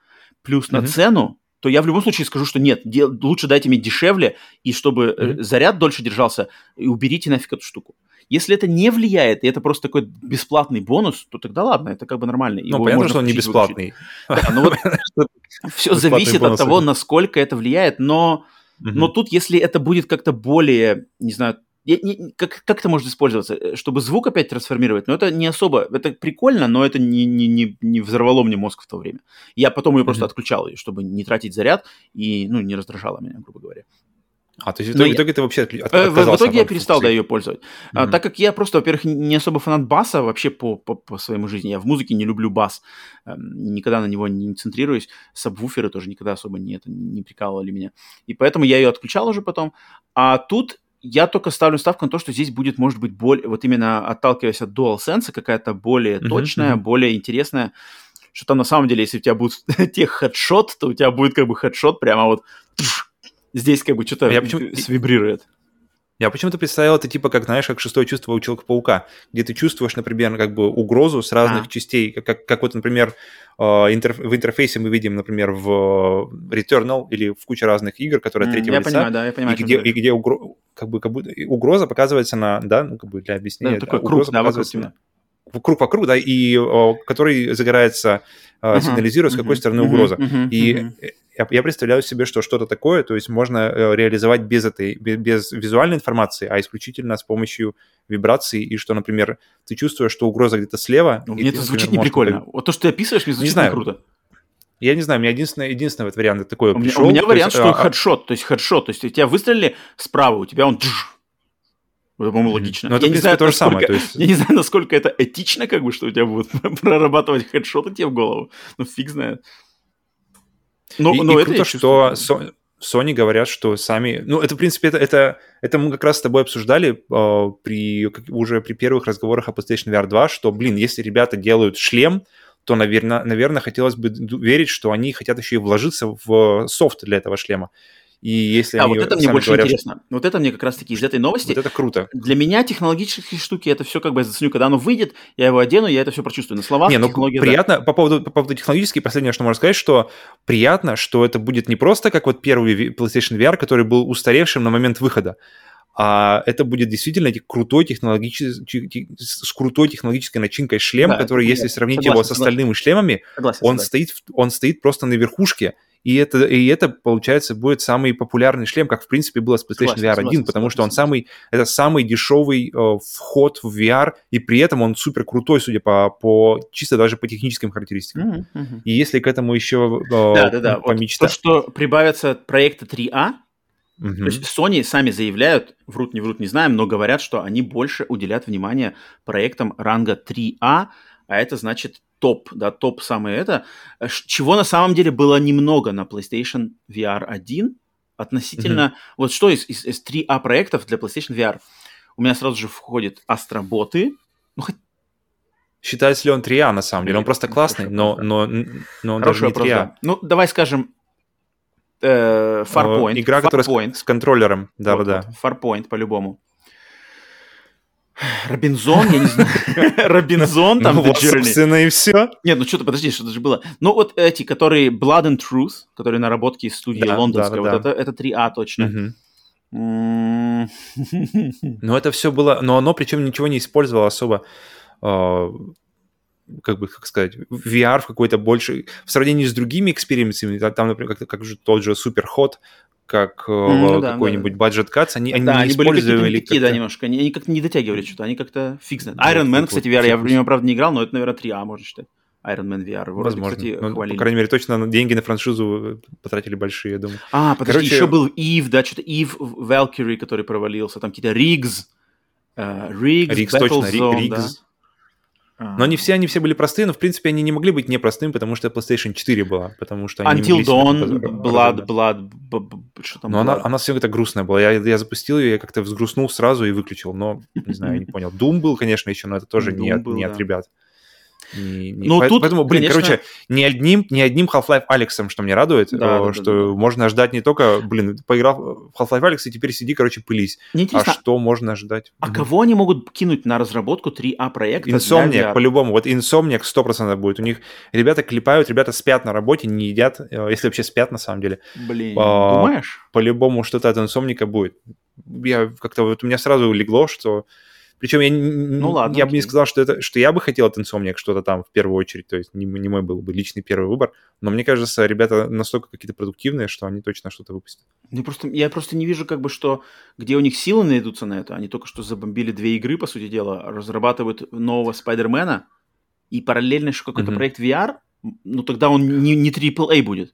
плюс mm-hmm. на цену, то я в любом случае скажу, что нет, де- лучше дайте мне дешевле, и чтобы mm-hmm. заряд дольше держался, и уберите нафиг эту штуку. Если это не влияет, и это просто такой бесплатный бонус, то тогда ладно, это как бы нормально. Ну, понятно, что он не бесплатный. Да, ну вот все зависит от того, насколько это влияет, но, но тут, если это будет как-то более, не знаю, как, как это может использоваться? Э, чтобы звук опять трансформировать? Но это не особо... Это прикольно, но это не, не, не, не взорвало мне мозг в то время. Я потом ее просто отключал, чтобы не тратить заряд и ну, не раздражало меня, грубо говоря. А, то есть в итоге, в итоге ты вообще от, э, В, в итоге я перестал, функции. да, ее пользовать. Mm-hmm. А, так как я просто, во-первых, не особо фанат баса вообще по, по, по своему жизни. Я в музыке не люблю бас. Эм, никогда на него не центрируюсь. Сабвуферы тоже никогда особо не, это, не прикалывали меня. И поэтому я ее отключал уже потом. А тут я только ставлю ставку на то, что здесь будет, может быть, более, вот именно отталкиваясь от DualSense, какая-то более mm-hmm. точная, более интересная что там на самом деле, если у тебя будет тех хедшот, то у тебя будет как бы хедшот прямо вот здесь как бы что-то я почему... свибрирует. Я почему-то представил это типа как, знаешь, как шестое чувство у Человека-паука, где ты чувствуешь, например, как бы угрозу с разных а. частей, как, как, как вот, например, э, интерф... в интерфейсе мы видим, например, в Returnal или в куче разных игр, которые mm, третьего я лица. Понимаю, да, я понимаю, и где, и где угро... как бы, как будто угроза показывается на, да, ну, как бы для объяснения. Да, такой круг, да, вокруг тебя круг вокруг, да, и о, который загорается, uh-huh, сигнализируя, uh-huh, с какой стороны uh-huh, угроза. Uh-huh, и uh-huh. Я, я представляю себе, что что-то такое, то есть можно э, реализовать без этой, без, без визуальной информации, а исключительно с помощью вибрации, и что, например, ты чувствуешь, что угроза где-то слева. Ну, мне это звучит не прикольно. Вот то, что ты описываешь, мне звучит не, знаю. круто. Я не знаю, у меня единственный, единственный вот вариант такой у пришел. У меня вариант, есть, что а, хедшот, то есть хедшот, то есть тебя выстрелили справа, у тебя он это, по-моему, логично. Но это, я, не знаю, то же самое. То есть... я не знаю, насколько это этично, как бы, что у тебя будут прорабатывать хедшоты тебе в голову. Ну, фиг знает. Но, и, но и это круто, что Sony говорят, что сами... Ну, это, в принципе, это, это, это мы как раз с тобой обсуждали э, при, уже при первых разговорах о PlayStation VR 2, что, блин, если ребята делают шлем, то, наверное, наверное, хотелось бы верить, что они хотят еще и вложиться в софт для этого шлема. И если а, они вот это мне больше говорят, интересно. Вот это мне как раз-таки из этой новости. Вот это круто. Для меня технологические штуки, это все как бы я заценю, когда оно выйдет, я его одену, я это все прочувствую. На словах не, ну, приятно, да. по поводу, по поводу технологических, последнее, что можно сказать, что приятно, что это будет не просто как вот первый PlayStation VR, который был устаревшим на момент выхода, а это будет действительно крутой технологический, с крутой технологической начинкой шлем, да, который, если сравнить согласен, его с остальными согласен. шлемами, согласен, он, согласен. Стоит, он стоит просто на верхушке, и это, и это, получается, будет самый популярный шлем, как, в принципе, было с PlayStation VR 1, согласен, потому что он самый, это самый дешевый э, вход в VR, и при этом он супер крутой, судя по, по чисто даже по техническим характеристикам. Mm-hmm, mm-hmm. И если к этому еще э, да, да, да. помечтать... Вот то, что прибавятся проекты 3А, Mm-hmm. То есть Sony сами заявляют, врут, не врут, не знаем, но говорят, что они больше уделят внимание проектам ранга 3А, а это значит топ, да, топ самое это, э, чего на самом деле было немного на PlayStation VR 1 относительно, mm-hmm. вот что из, из, из 3А проектов для PlayStation VR? У меня сразу же входит Астроботы, ну, хоть Считается ли он 3А на самом деле? Он просто классный, но, но, но он Хороший даже не 3А. Да. Ну, давай скажем, э, Farpoint. Игра, Farpoint. которая с, с контроллером, да-да-да. Вот, Farpoint по-любому. Робинзон, я не знаю. Робинзон, там, ну, собственно, и все. Нет, ну что-то, подожди, что-то же было. Ну, вот эти, которые Blood and Truth, которые наработки из студии да, лондонской, да, вот да. Это, это 3А точно. Ну, это все было, но оно причем ничего не использовало особо а, как бы, как сказать, VR в какой-то больше... В сравнении с другими экспериментами, там, например, как, как же тот же Superhot, как ну, какой-нибудь да, budget cuts, они, они да, не они использовали... Были такие, да, немножко. Они, они как-то не дотягивали что-то, они как-то фиг знает. Iron Man, кстати, VR, я в него, правда, не играл, но это, наверное, 3А, можно считать. Iron Man VR. Вроде, Возможно. Кстати, ну, по крайней мере, точно деньги на франшизу потратили большие, я думаю. А, подожди, Короче... еще был Eve, да, что-то Eve Valkyrie, который провалился, там какие-то Riggs, uh, Riggs, Riggs, точно, да? Но они все, они все были простые, но в принципе они не могли быть непростыми, потому что PlayStation 4 была, потому что они Until Dawn, Blood, Blood, что там? Но она, она все это грустная была. Я, я запустил ее, я как-то взгрустнул сразу и выключил, но не знаю, я не понял. Doom был, конечно, еще, но это тоже не, был, не от ребят. Не, не... Ну, тут, Поэтому, блин, конечно... короче, ни одним, ни одним Half-Life Алексом, что мне радует, да, да, что да, да. можно ждать не только, блин, поиграл в Half-Life Алекс и теперь сиди, короче, пылись. А что можно ожидать? А кого они могут кинуть на разработку 3А проекта? Insomniac, по-любому. Вот Insomniac 100% будет. У них ребята клепают, ребята спят на работе, не едят, э, если вообще спят на самом деле. Блин, а, думаешь? По-любому что-то от Insomniac будет. Я как-то вот у меня сразу легло, что причем я, ну, ладно, я бы не сказал, что, это, что я бы хотел от Insomniac что-то там в первую очередь, то есть не, не мой был бы личный первый выбор, но мне кажется, ребята настолько какие-то продуктивные, что они точно что-то выпустят. Я просто, я просто не вижу, как бы, что где у них силы найдутся на это. Они только что забомбили две игры, по сути дела, разрабатывают нового Спайдермена, и параллельно еще какой-то mm-hmm. проект VR, ну тогда он не, не AAA будет.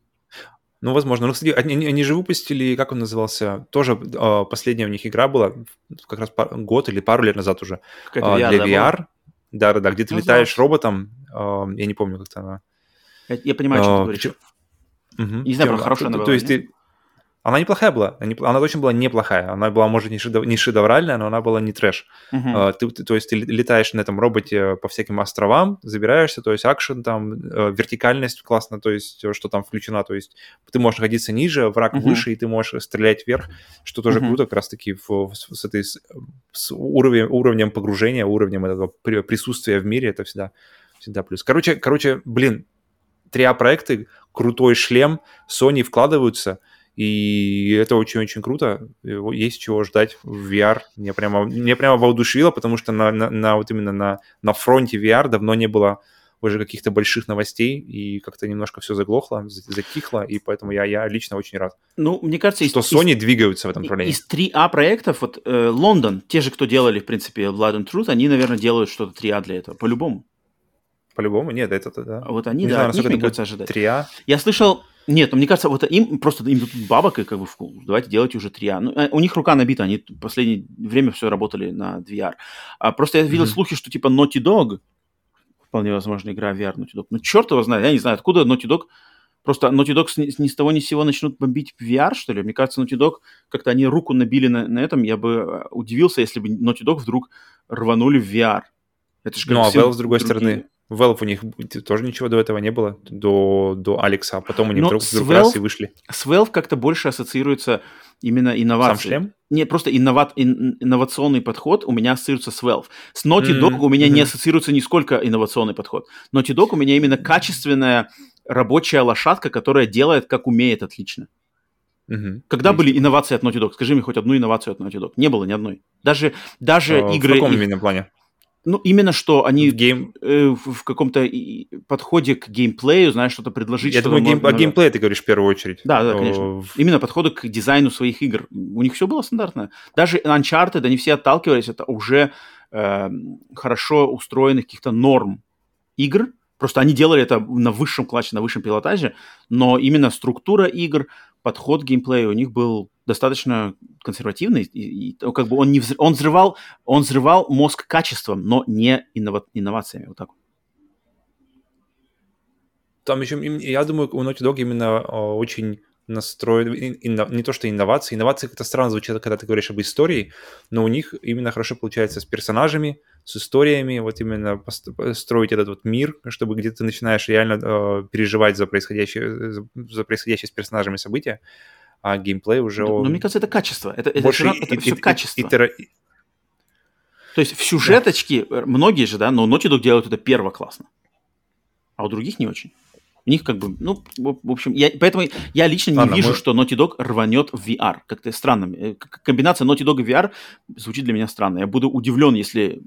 Ну, возможно. Ну, кстати, они, они же выпустили, как он назывался, тоже э, последняя у них игра была, как раз пар, год или пару лет назад уже, э, VR, для VR. Да-да-да, где ты ну, летаешь роботом, э, я не помню, как-то она... Я, я понимаю, что ты говоришь. Угу. Не знаю, про она была. То есть ты, она неплохая была, она точно была неплохая. Она была, может, не, шедев... не шедевральная, но она была не трэш. Uh-huh. Ты, ты, то есть ты летаешь на этом роботе по всяким островам, забираешься, то есть акшен там, э, вертикальность классно, то есть э, что там включена, то есть ты можешь находиться ниже, враг uh-huh. выше, и ты можешь стрелять вверх, что тоже uh-huh. круто, как раз-таки в, с, с, этой, с уровнем, уровнем погружения, уровнем этого присутствия в мире, это всегда, всегда плюс. Короче, короче, блин, 3А-проекты, крутой шлем, Sony вкладываются – и это очень-очень круто. Есть чего ждать в VR. Мне прямо, мне прямо воодушевило, потому что на, на, на вот именно на, на фронте VR давно не было уже каких-то больших новостей, и как-то немножко все заглохло, затихло, и поэтому я, я лично очень рад. Ну, мне кажется, что из, Sony из, двигаются в этом направлении. Из 3А проектов, вот э, Лондон, те же, кто делали, в принципе, Blood and Truth, они, наверное, делают что-то 3А для этого, по-любому. По-любому? Нет, это, да. А вот они, Не да, знаю, от них, мне кажется, ожидать. 3А. Я слышал, нет, ну, мне кажется, вот им просто им тут бабок, и как бы давайте делайте уже 3А. Ну, э, у них рука набита, они в последнее время все работали на VR. А просто я видел mm-hmm. слухи, что типа Naughty Dog, вполне возможно, игра VR Naughty Dog. Ну, черт его знает, я не знаю, откуда Naughty Dog Просто Naughty Dog ни, ни с того ни с сего начнут бомбить VR, что ли? Мне кажется, Naughty Dog, как-то они руку набили на, на этом, я бы э, удивился, если бы Naughty Dog вдруг рванули в VR. Это же как Ну, а Valve, с другой другие... стороны, Valve у них тоже ничего до этого не было, до, до Алекса, а потом они вдруг, вдруг Valve, раз и вышли. С Valve как-то больше ассоциируется именно инновация. Сам шлем? Не, просто инноват, ин, инновационный подход у меня ассоциируется с Valve. С Naughty Dog mm-hmm. у меня mm-hmm. не ассоциируется нисколько инновационный подход. Naughty Dog у меня именно качественная рабочая лошадка, которая делает, как умеет, отлично. Угу. Когда Есть. были инновации от Naughty Dog? Скажи мне хоть одну инновацию от Naughty Dog. Не было ни одной. Даже, даже а, игры... В каком именно плане? Ну, именно что они в, гейм... э, в, каком-то подходе к геймплею, знаешь, что-то предложить. Я что думаю, гейм... о геймплее ты говоришь в первую очередь. Да, да, конечно. В... Именно подходу к дизайну своих игр. У них все было стандартно. Даже Uncharted, они все отталкивались от уже э, хорошо устроенных каких-то норм игр. Просто они делали это на высшем классе, на высшем пилотаже, но именно структура игр, подход к геймплею у них был достаточно консервативный, и, и как бы он не взрыв, он взрывал, он взрывал мозг качеством, но не иннова, инновациями, вот так. Там еще, я думаю, у Naughty Dog именно очень настроен, не то что инновации, инновации как-то странно звучат, когда ты говоришь об истории, но у них именно хорошо получается с персонажами, с историями, вот именно строить этот вот мир, чтобы где ты начинаешь реально э, переживать за происходящее, за, за происходящее с персонажами события а геймплей уже... Но, но мне кажется, это качество. Это, больше это, это, и, все и, качество. И, и, и, То есть в сюжеточке, да. Э, многие же, да, но Naughty Dog делают это первоклассно. А у других не очень. У них как бы, ну, в общем, я, поэтому я лично не Ладно, вижу, мы... что Naughty Dog рванет в VR. Как-то странно. Э, комбинация Naughty Dog и VR звучит для меня странно. Я буду удивлен, если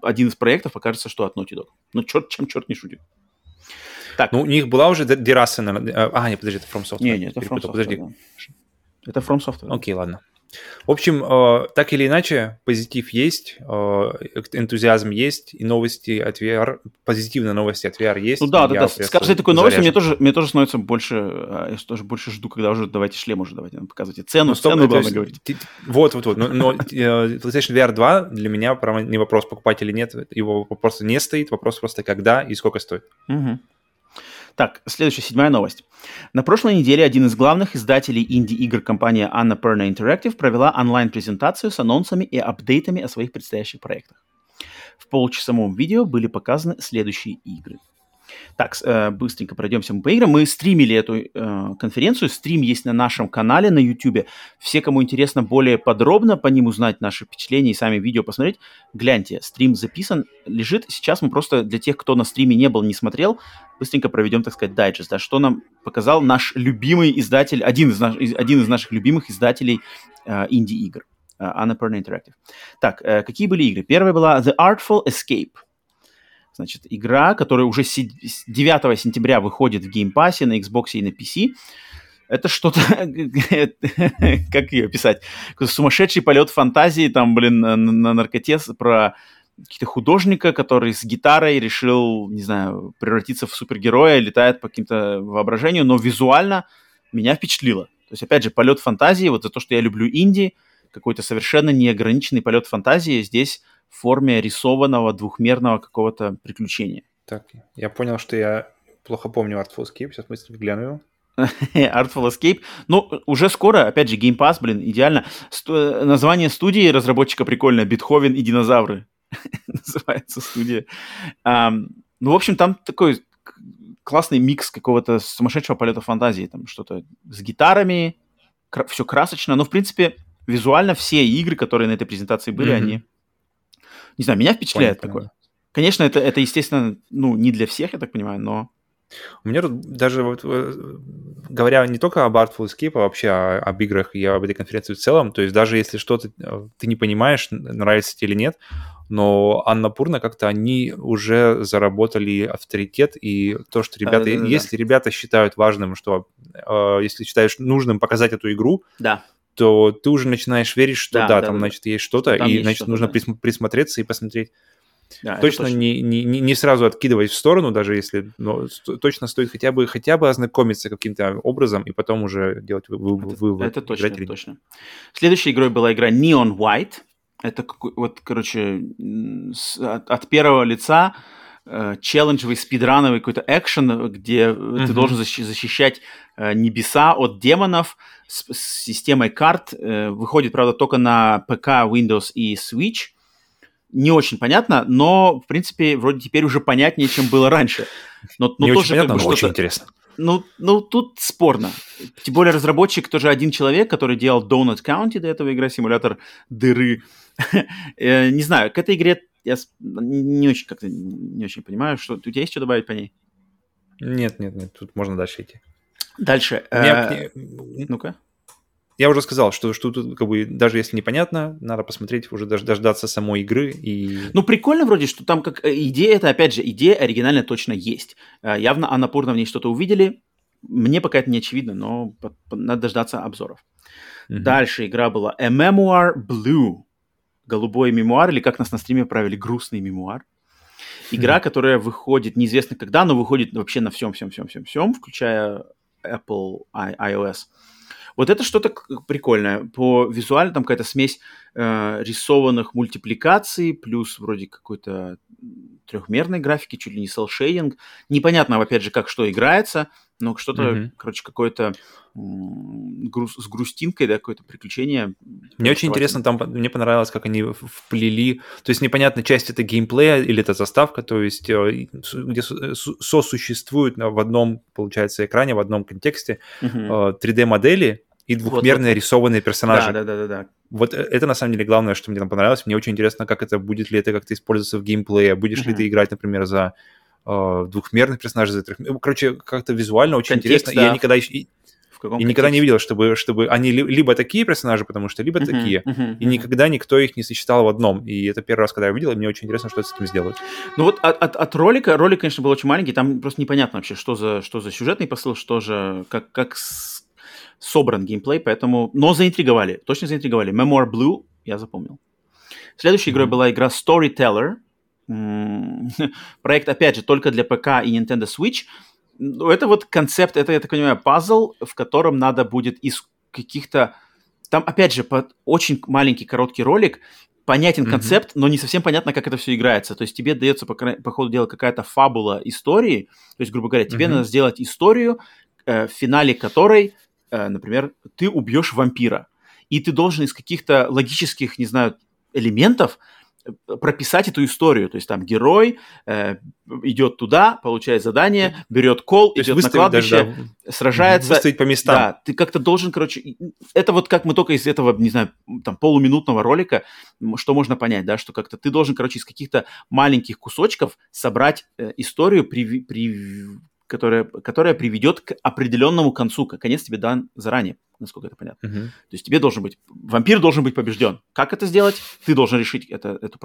один из проектов окажется, что от Naughty Dog. Ну, черт, чем черт не шутит. Так. Ну, у них была уже Дераса, наверное. А, нет, подожди, это From Software. Не, нет, это From Software. Подожди. Да. Это From Software. Окей, ладно. В общем, э, так или иначе, позитив есть, э, энтузиазм есть, и новости от VR, позитивные новости от VR есть. Ну да, да, да. С каждой такой новостью мне тоже, мне тоже становится больше, э, я тоже больше жду, когда уже давайте шлем уже давайте нам показывайте. Цену, ну, цену главное говорить. Вот, вот, вот. Но, но PlayStation VR 2 для меня прямо не вопрос покупать или нет, его просто не стоит, вопрос просто когда и сколько стоит. Угу. Так, следующая, седьмая новость. На прошлой неделе один из главных издателей инди-игр компания Annapurna Interactive провела онлайн-презентацию с анонсами и апдейтами о своих предстоящих проектах. В получасовом видео были показаны следующие игры – так, э, быстренько пройдемся мы по играм. Мы стримили эту э, конференцию. Стрим есть на нашем канале на YouTube. Все, кому интересно более подробно по ним узнать наши впечатления и сами видео посмотреть, гляньте, стрим записан, лежит. Сейчас мы просто для тех, кто на стриме не был, не смотрел, быстренько проведем, так сказать, дайджест. Да, что нам показал наш любимый издатель, один из, наш, один из наших любимых издателей э, инди-игр. Э, Annapurna Interactive. Так, э, какие были игры? Первая была The Artful Escape. Значит, игра, которая уже 9 сентября выходит в Pass на Xbox и на PC. Это что-то, как ее писать, сумасшедший полет фантазии, там, блин, на, на наркоте про каких-то художника, который с гитарой решил, не знаю, превратиться в супергероя, летает по каким-то воображению, но визуально меня впечатлило. То есть, опять же, полет фантазии, вот за то, что я люблю инди, какой-то совершенно неограниченный полет фантазии здесь в форме рисованного двухмерного какого-то приключения. Так, я понял, что я плохо помню Artful Escape, сейчас быстро гляну его. Artful Escape. Ну, уже скоро, опять же, Game Pass, блин, идеально. Сто... Название студии разработчика прикольное. Бетховен и динозавры. Называется студия. Um, ну, в общем, там такой классный микс какого-то сумасшедшего полета фантазии. Там что-то с гитарами, кра- все красочно. Но, в принципе, визуально все игры, которые на этой презентации были, mm-hmm. они не знаю, меня впечатляет Понял, такое. Конечно, это, это, естественно, ну, не для всех, я так понимаю, но... У меня тут даже, вот, э, говоря не только об Artful Escape, а вообще об играх и об этой конференции в целом, то есть даже если что-то э, ты не понимаешь, нравится тебе или нет, но Анна Пурна как-то они уже заработали авторитет, и то, что ребята, да, да, да, если да. ребята считают важным, что э, если считаешь нужным показать эту игру, да то ты уже начинаешь верить, что да, да, да там, да. значит, есть что-то, и, есть значит, что нужно да. присмотреться и посмотреть. Да, точно, точно. Не, не, не сразу откидывать в сторону, даже если, но точно стоит хотя бы, хотя бы ознакомиться каким-то образом и потом уже делать вывод. Это, это точно, это точно. Следующей игрой была игра Neon White. Это вот, короче, от, от первого лица э, челленджевый, спидрановый какой-то экшен, где uh-huh. ты должен защищать э, небеса от демонов, с, с системой карт. Э, выходит, правда, только на ПК, Windows и Switch. Не очень понятно, но, в принципе, вроде теперь уже понятнее, чем было раньше. Но, но Не тоже очень понятно, но очень интересно. Ну, ну, тут спорно. Тем более разработчик тоже один человек, который делал Donut County до этого, игра симулятор дыры. Э, не знаю, к этой игре я не очень как-то не очень понимаю, что у тебя есть что добавить по ней? Нет, нет, нет, тут можно дальше идти. Дальше. Э, ну-ка. я уже сказал, что, что тут как бы даже если непонятно, надо посмотреть уже дож, дождаться самой игры и. Ну прикольно вроде, что там как э, идея это опять же идея оригинальная точно есть. Э, явно Анапурна в ней что-то увидели. Мне пока это не очевидно, но надо дождаться обзоров. Mm-hmm. Дальше игра была A Memoir Blue, голубой мемуар или как нас на стриме правили грустный мемуар. Игра, mm-hmm. которая выходит неизвестно когда, но выходит вообще на всем, всем, всем, всем, всем, включая Apple iOS. Вот это что-то прикольное. По визуально там какая-то смесь э, рисованных мультипликаций, плюс вроде какой-то трехмерной графики, чуть ли не селшейдинг. Непонятно, опять же, как что играется, но что-то, mm-hmm. короче, какое-то груз, с грустинкой, да, какое-то приключение. Мне очень интересно, там мне понравилось, как они вплели, то есть непонятно, часть это геймплея или это заставка, то есть э, где сосуществуют в одном, получается, экране, в одном контексте mm-hmm. 3D-модели и двухмерные вот, вот. рисованные персонажи. Да, да, да, да, да. Вот э, это на самом деле главное, что мне там понравилось. Мне очень интересно, как это будет ли это как-то использоваться в геймплее, будешь mm-hmm. ли ты играть, например, за э, двухмерных персонажей, за трех... Короче, как-то визуально очень Контекст, интересно. Да. Я никогда еще каком и никогда не видел, чтобы, чтобы они либо такие персонажи, потому что либо uh-huh, такие, uh-huh, и никогда никто их не сочетал в одном. И это первый раз, когда я увидел, и мне очень интересно, что с этим сделать. Ну вот от, от, от ролика, ролик, конечно, был очень маленький, там просто непонятно вообще, что за, что за сюжетный посыл, что же, как, как с, собран геймплей, поэтому... Но заинтриговали, точно заинтриговали. Memoir Blue я запомнил. Следующей mm-hmm. игрой была игра Storyteller. Проект, опять же, только для ПК и Nintendo Switch. Ну, это вот концепт, это, я так понимаю, пазл, в котором надо будет из каких-то... Там, опять же, под очень маленький короткий ролик, понятен mm-hmm. концепт, но не совсем понятно, как это все играется. То есть тебе дается, по, по ходу дела, какая-то фабула истории. То есть, грубо говоря, тебе mm-hmm. надо сделать историю, э, в финале которой, э, например, ты убьешь вампира. И ты должен из каких-то логических, не знаю, элементов прописать эту историю. То есть там герой э, идет туда, получает задание, берет кол, То идет на кладбище, даже, да, сражается. Выставить по местам. Да, ты как-то должен, короче... Это вот как мы только из этого, не знаю, там полуминутного ролика, что можно понять, да, что как-то ты должен, короче, из каких-то маленьких кусочков собрать э, историю, при, при, которая, которая приведет к определенному концу. Конец тебе дан заранее, насколько это понятно. Uh-huh. То есть тебе должен быть... Вампир должен быть побежден. Как это сделать? Ты должен решить это, эту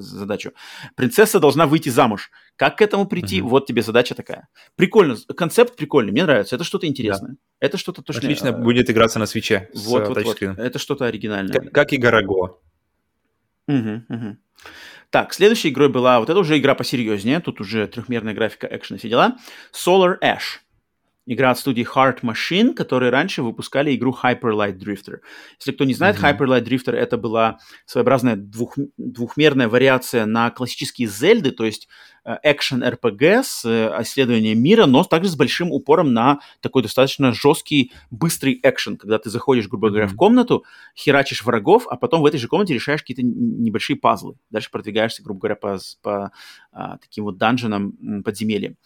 задачу. Принцесса должна выйти замуж. Как к этому прийти? Uh-huh. Вот тебе задача такая. Прикольно. Концепт прикольный. Мне нравится. Это что-то интересное. Да. Это что-то точно... Отлично будет играться на свече вот, вот, вот. Это что-то оригинальное. Как, как и Гараго. Угу, угу. Так, следующей игрой была, вот это уже игра посерьезнее, тут уже трехмерная графика, экшен все дела. Solar Ash. Игра от студии Heart Machine, которые раньше выпускали игру Hyper Light Drifter. Если кто не знает, mm-hmm. Hyper Light Drifter это была своеобразная двух, двухмерная вариация на классические Зельды, то есть экшен RPG с э, исследованием мира, но также с большим упором на такой достаточно жесткий, быстрый экшен, когда ты заходишь, грубо говоря, в комнату, херачишь врагов, а потом в этой же комнате решаешь какие-то небольшие пазлы. Дальше продвигаешься, грубо говоря, по, по а, таким вот данженам, подземельям.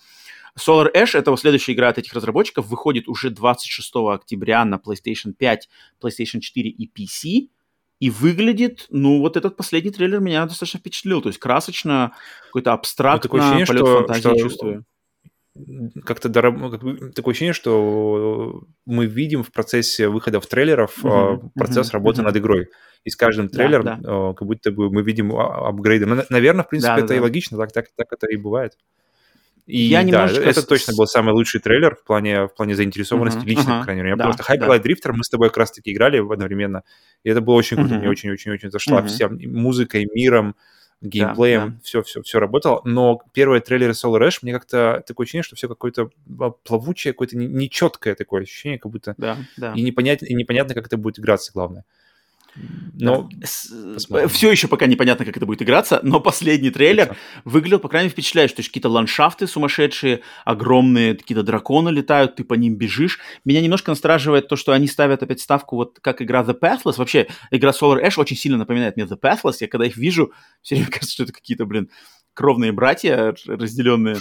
Solar Ash, это следующая игра от этих разработчиков, выходит уже 26 октября на PlayStation 5, PlayStation 4 и PC. И выглядит, ну, вот этот последний трейлер меня достаточно впечатлил. То есть красочно, какой-то абстрактно, такое ощущение, полет что, фантазии что... чувствую как-то дороб... такое ощущение, что мы видим в процессе выходов трейлеров uh-huh, процесс uh-huh, работы uh-huh. над игрой. И с каждым трейлером да, да. как будто бы мы видим а, апгрейды. Ну, наверное, в принципе, да, это да. и логично, так, так, так это и бывает. И я да, это точно был самый лучший трейлер в плане, в плане заинтересованности uh-huh, лично, uh-huh, по крайней мере. Да, Просто Hyper да. Light Drifter мы с тобой как раз-таки играли одновременно, и это было очень круто, uh-huh. мне очень-очень-очень зашла uh-huh. вся музыкой, миром, геймплеем, да, да. все, все, все работало. Но первые трейлеры Solar Ash, мне как-то такое ощущение, что все какое-то плавучее, какое-то нечеткое такое ощущение, как будто... Да, да. И, непонятно, и непонятно, как это будет играться, главное. Но да. все еще пока непонятно, как это будет играться, но последний трейлер это. выглядел, по крайней мере, впечатляюще. То есть какие-то ландшафты сумасшедшие, огромные какие-то драконы летают, ты по ним бежишь. Меня немножко настораживает то, что они ставят опять ставку вот как игра The Pathless. Вообще, игра Solar Ash очень сильно напоминает мне The Pathless. Я когда их вижу, все время кажется, что это какие-то, блин, кровные братья, разделенные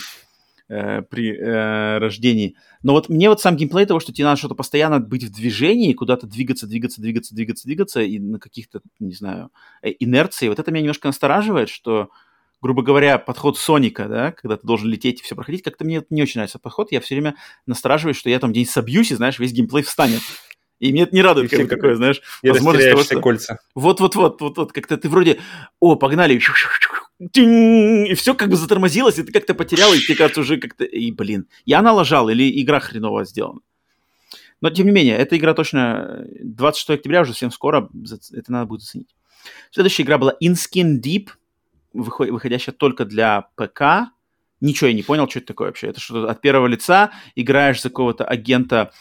э, при э, рождении. Но вот мне вот сам геймплей того, что тебе надо что-то постоянно быть в движении, куда-то двигаться, двигаться, двигаться, двигаться, двигаться, и на каких-то, не знаю, э, инерции, вот это меня немножко настораживает, что, грубо говоря, подход Соника, да, когда ты должен лететь и все проходить, как-то мне не очень нравится подход, я все время настораживаюсь, что я там где-нибудь собьюсь, и, знаешь, весь геймплей встанет. И мне это не радует, как такое, знаешь, возможность того, что... кольца. Вот-вот-вот, вот-вот, как-то ты вроде, о, погнали, и все как бы затормозилось, и ты как-то потерял, и тебе кажется уже как-то, и, блин, я налажал, или игра хреново сделана. Но, тем не менее, эта игра точно 26 октября уже совсем скоро, это надо будет оценить. Следующая игра была InSkin Deep, выходящая только для ПК. Ничего я не понял, что это такое вообще. Это что-то от первого лица, играешь за какого-то агента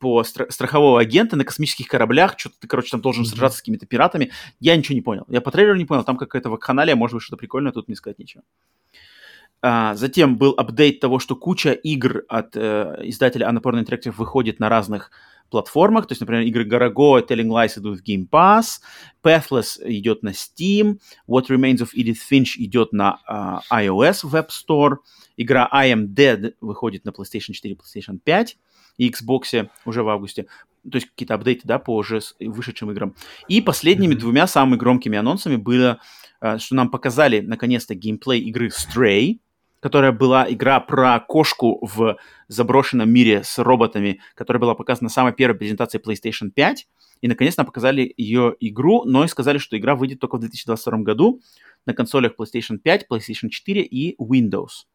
по стра- страхового агента на космических кораблях, что-то ты, короче, там должен mm-hmm. сражаться с какими-то пиратами. Я ничего не понял. Я по трейлеру не понял, там какая-то вакханалия, может быть, что-то прикольное, тут не сказать ничего. А, затем был апдейт того, что куча игр от э, издателя Annapurna Interactive выходит на разных платформах. То есть, например, игры Garago, Telling Lies идут в Game Pass, Pathless идет на Steam, What Remains of Edith Finch идет на uh, iOS Web Store, игра I Am Dead выходит на PlayStation 4 PlayStation 5 и Xbox уже в августе. То есть какие-то апдейты, да, по уже вышедшим играм. И последними mm-hmm. двумя самыми громкими анонсами было, uh, что нам показали наконец-то геймплей игры Stray, которая была игра про кошку в заброшенном мире с роботами, которая была показана на самой первой презентации PlayStation 5. И наконец-то показали ее игру, но и сказали, что игра выйдет только в 2022 году на консолях PlayStation 5, PlayStation 4 и Windows.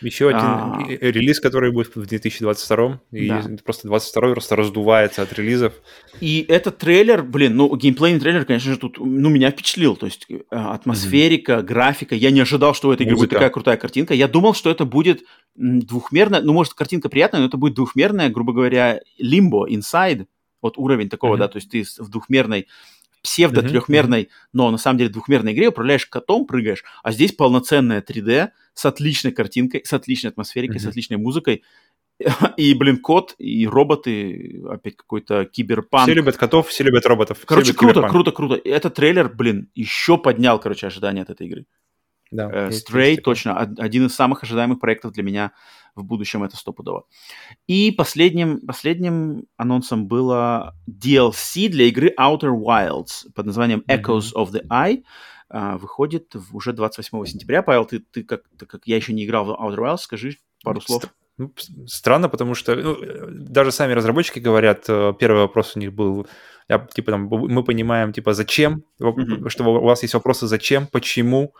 Еще один а... релиз, который будет в 2022, и да. просто 22 просто раздувается от релизов. И этот трейлер, блин, ну, геймплейный трейлер, конечно же, тут, ну, меня впечатлил, то есть э, атмосферика, mm-hmm. графика, я не ожидал, что у этой игры будет такая крутая картинка, я думал, что это будет двухмерная, ну, может, картинка приятная, но это будет двухмерная, грубо говоря, лимбо, inside, вот уровень такого, mm-hmm. да, то есть ты в двухмерной псевдо-трехмерной, mm-hmm. но на самом деле двухмерной игре управляешь котом, прыгаешь, а здесь полноценная 3D с отличной картинкой, с отличной атмосферикой, mm-hmm. с отличной музыкой. И, блин, кот, и роботы, опять какой-то киберпанк. Все любят котов, все любят роботов. Короче, круто, киберпанк. круто, круто. Этот трейлер, блин, еще поднял, короче, ожидания от этой игры. Да, э, Stray точно один из самых ожидаемых проектов для меня в будущем, это стопудово. И последним, последним анонсом было DLC для игры Outer Wilds под названием Echoes of the Eye. Uh, выходит уже 28 сентября. Павел, ты, ты как, ты как я еще не играл в Outer Wilds, скажи пару слов. Ну, странно, потому что ну, даже сами разработчики говорят, э, первый вопрос у них был, я, типа там, мы понимаем, типа, зачем, mm-hmm. что у вас есть вопросы, зачем, почему,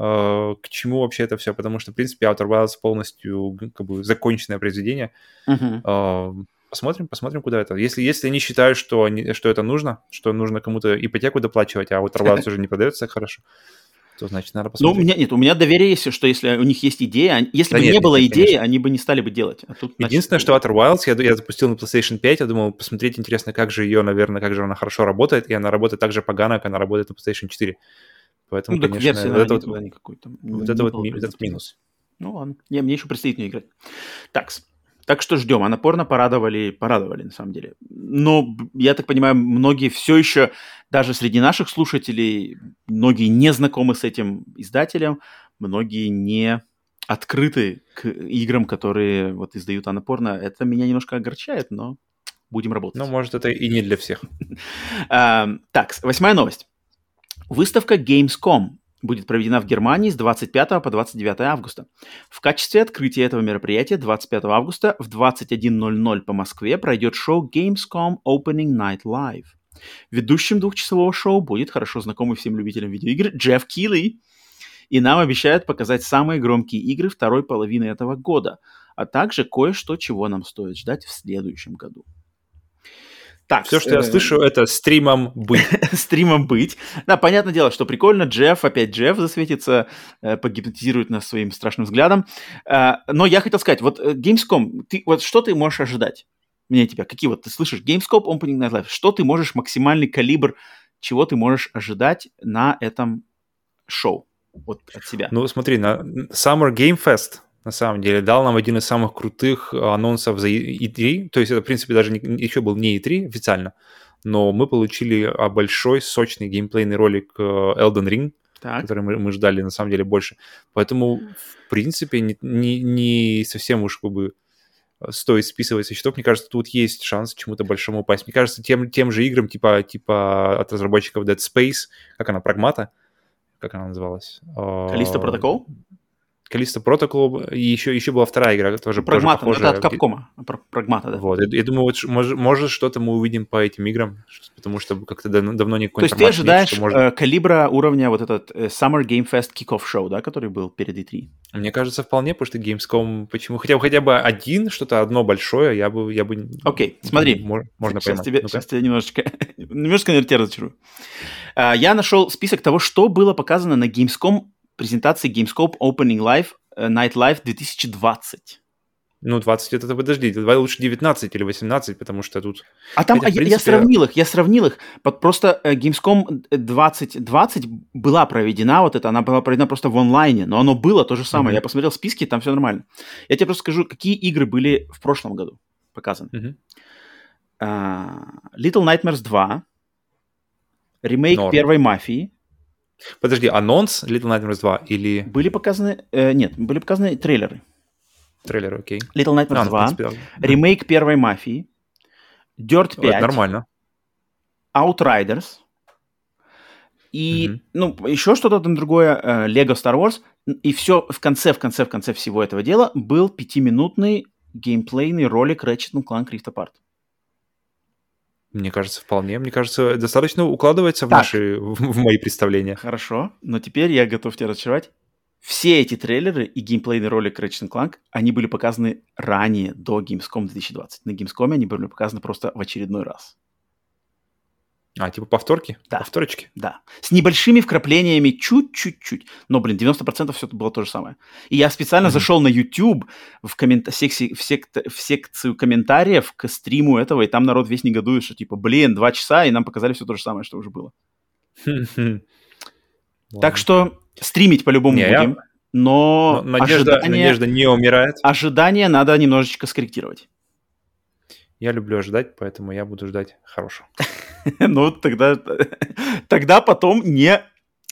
к чему вообще это все, потому что, в принципе, Outer Wilds полностью как бы законченное произведение. Uh-huh. Посмотрим, посмотрим, куда это. Если, если они считают, что, они, что это нужно, что нужно кому-то ипотеку доплачивать, а Outer Wilds уже не продается хорошо, то значит надо посмотреть. Ну, у меня нет, у меня доверие есть, что если у них есть идея, если да бы нет, не было нет, идеи, конечно. они бы не стали бы делать. А тут, Единственное, значит... что Outer Wilds я, я запустил на PlayStation 5, я думал, посмотреть интересно, как же ее, наверное, как же она хорошо работает, и она работает так же погано, как она работает на PlayStation 4. Поэтому, ну, конечно, версия, это вот, никакой, там, вот это вот ми- этот минус. Ну ладно. Не, мне еще предстоит не играть. Так, так что ждем. А напорно порадовали, порадовали на самом деле. Но, я так понимаю, многие все еще, даже среди наших слушателей, многие не знакомы с этим издателем, многие не открыты к играм, которые вот издают Анапорно. Это меня немножко огорчает, но будем работать. Ну, может, это и не для всех. Так, восьмая новость. Выставка Gamescom будет проведена в Германии с 25 по 29 августа. В качестве открытия этого мероприятия 25 августа в 21.00 по Москве пройдет шоу Gamescom Opening Night Live. Ведущим двухчасового шоу будет хорошо знакомый всем любителям видеоигр Джефф Килли. И нам обещают показать самые громкие игры второй половины этого года, а также кое-что, чего нам стоит ждать в следующем году. Так, Все, что э... я слышу, это стримом быть. стримом быть. Да, понятное дело, что прикольно. Джефф, опять Джефф засветится, э, погипнотизирует нас своим страшным взглядом. Э, но я хотел сказать, вот Gamescom, ты, вот что ты можешь ожидать? Мне тебя, какие вот, ты слышишь, Gamescom, Opening Night Live, что ты можешь, максимальный калибр, чего ты можешь ожидать на этом шоу? Вот от себя. Ну, смотри, на Summer Game Fest на самом деле, дал нам один из самых крутых анонсов за E3. То есть это, в принципе, даже не, еще был не E3 официально, но мы получили а, большой, сочный геймплейный ролик э, Elden Ring, так. который мы, мы ждали, на самом деле, больше. Поэтому, в принципе, не, не, не совсем уж как бы стоит списывать со счетов. Мне кажется, тут есть шанс чему-то большому упасть. Мне кажется, тем, тем же играм, типа, типа от разработчиков Dead Space, как она, Прагмата, как она называлась? Калиста Протокол? Callisto Protocol, и еще, еще была вторая игра, тоже Прагмата, тоже это от Капкома, Прагмата, да. Вот, я, я думаю, вот, может, может что-то мы увидим по этим играм, потому что как-то давно, давно никакой То есть ты ожидаешь нет, может... Э, калибра уровня вот этот э, Summer Game Fest Kickoff Show, да, который был перед E3? Мне кажется, вполне, потому что Gamescom, почему, хотя бы, хотя бы один, что-то одно большое, я бы... Я бы Окей, okay, смотри, можно сейчас, тебе, сейчас тебя немножечко, немножечко, наверное, тебя разочарую. Uh, я нашел список того, что было показано на Gamescom презентации Gamescom Opening Live э, Night Live 2020. Ну, 20 это подожди, давай лучше 19 или 18, потому что тут... А там, Хотя, а принципе... я сравнил их, я сравнил их. Просто э, Gamescom 2020 была проведена, вот это, она была проведена просто в онлайне, но оно было то же самое. Mm-hmm. Я посмотрел списки, там все нормально. Я тебе просто скажу, какие игры были в прошлом году показаны. Mm-hmm. Uh, Little Nightmares 2, ремейк Норм. первой Мафии, Подожди, анонс Little Nightmares 2 или... Были показаны... Э, нет, были показаны трейлеры. Трейлеры, окей. Little Nightmares а, 2, ну, принципе, да. ремейк первой мафии, Dirt 5, Это нормально. Outriders, и, mm ну, еще что-то там другое, э, Lego Star Wars, и все в конце, в конце, в конце всего этого дела был пятиминутный геймплейный ролик Ratchet Clank Rift Apart. Мне кажется, вполне. Мне кажется, достаточно укладывается в, наши, в мои представления. Хорошо, но теперь я готов тебя разочаровать. Все эти трейлеры и геймплейный ролик Ratchet Clank, они были показаны ранее, до Gamescom 2020. На Gamescom они были показаны просто в очередной раз. А, типа повторки? Да. Повторочки? Да. С небольшими вкраплениями чуть-чуть-чуть. Но, блин, 90% все это было то же самое. И я специально mm-hmm. зашел на YouTube в, коммент... в, секси... в, сек... в секцию комментариев к стриму этого, и там народ весь негодует, что типа, блин, два часа, и нам показали все то же самое, что уже было. Так что стримить по-любому будем. Но, но надежда, ожидание... надежда не умирает. Ожидания надо немножечко скорректировать. Я люблю ожидать, поэтому я буду ждать хорошего. Ну, тогда, тогда потом не...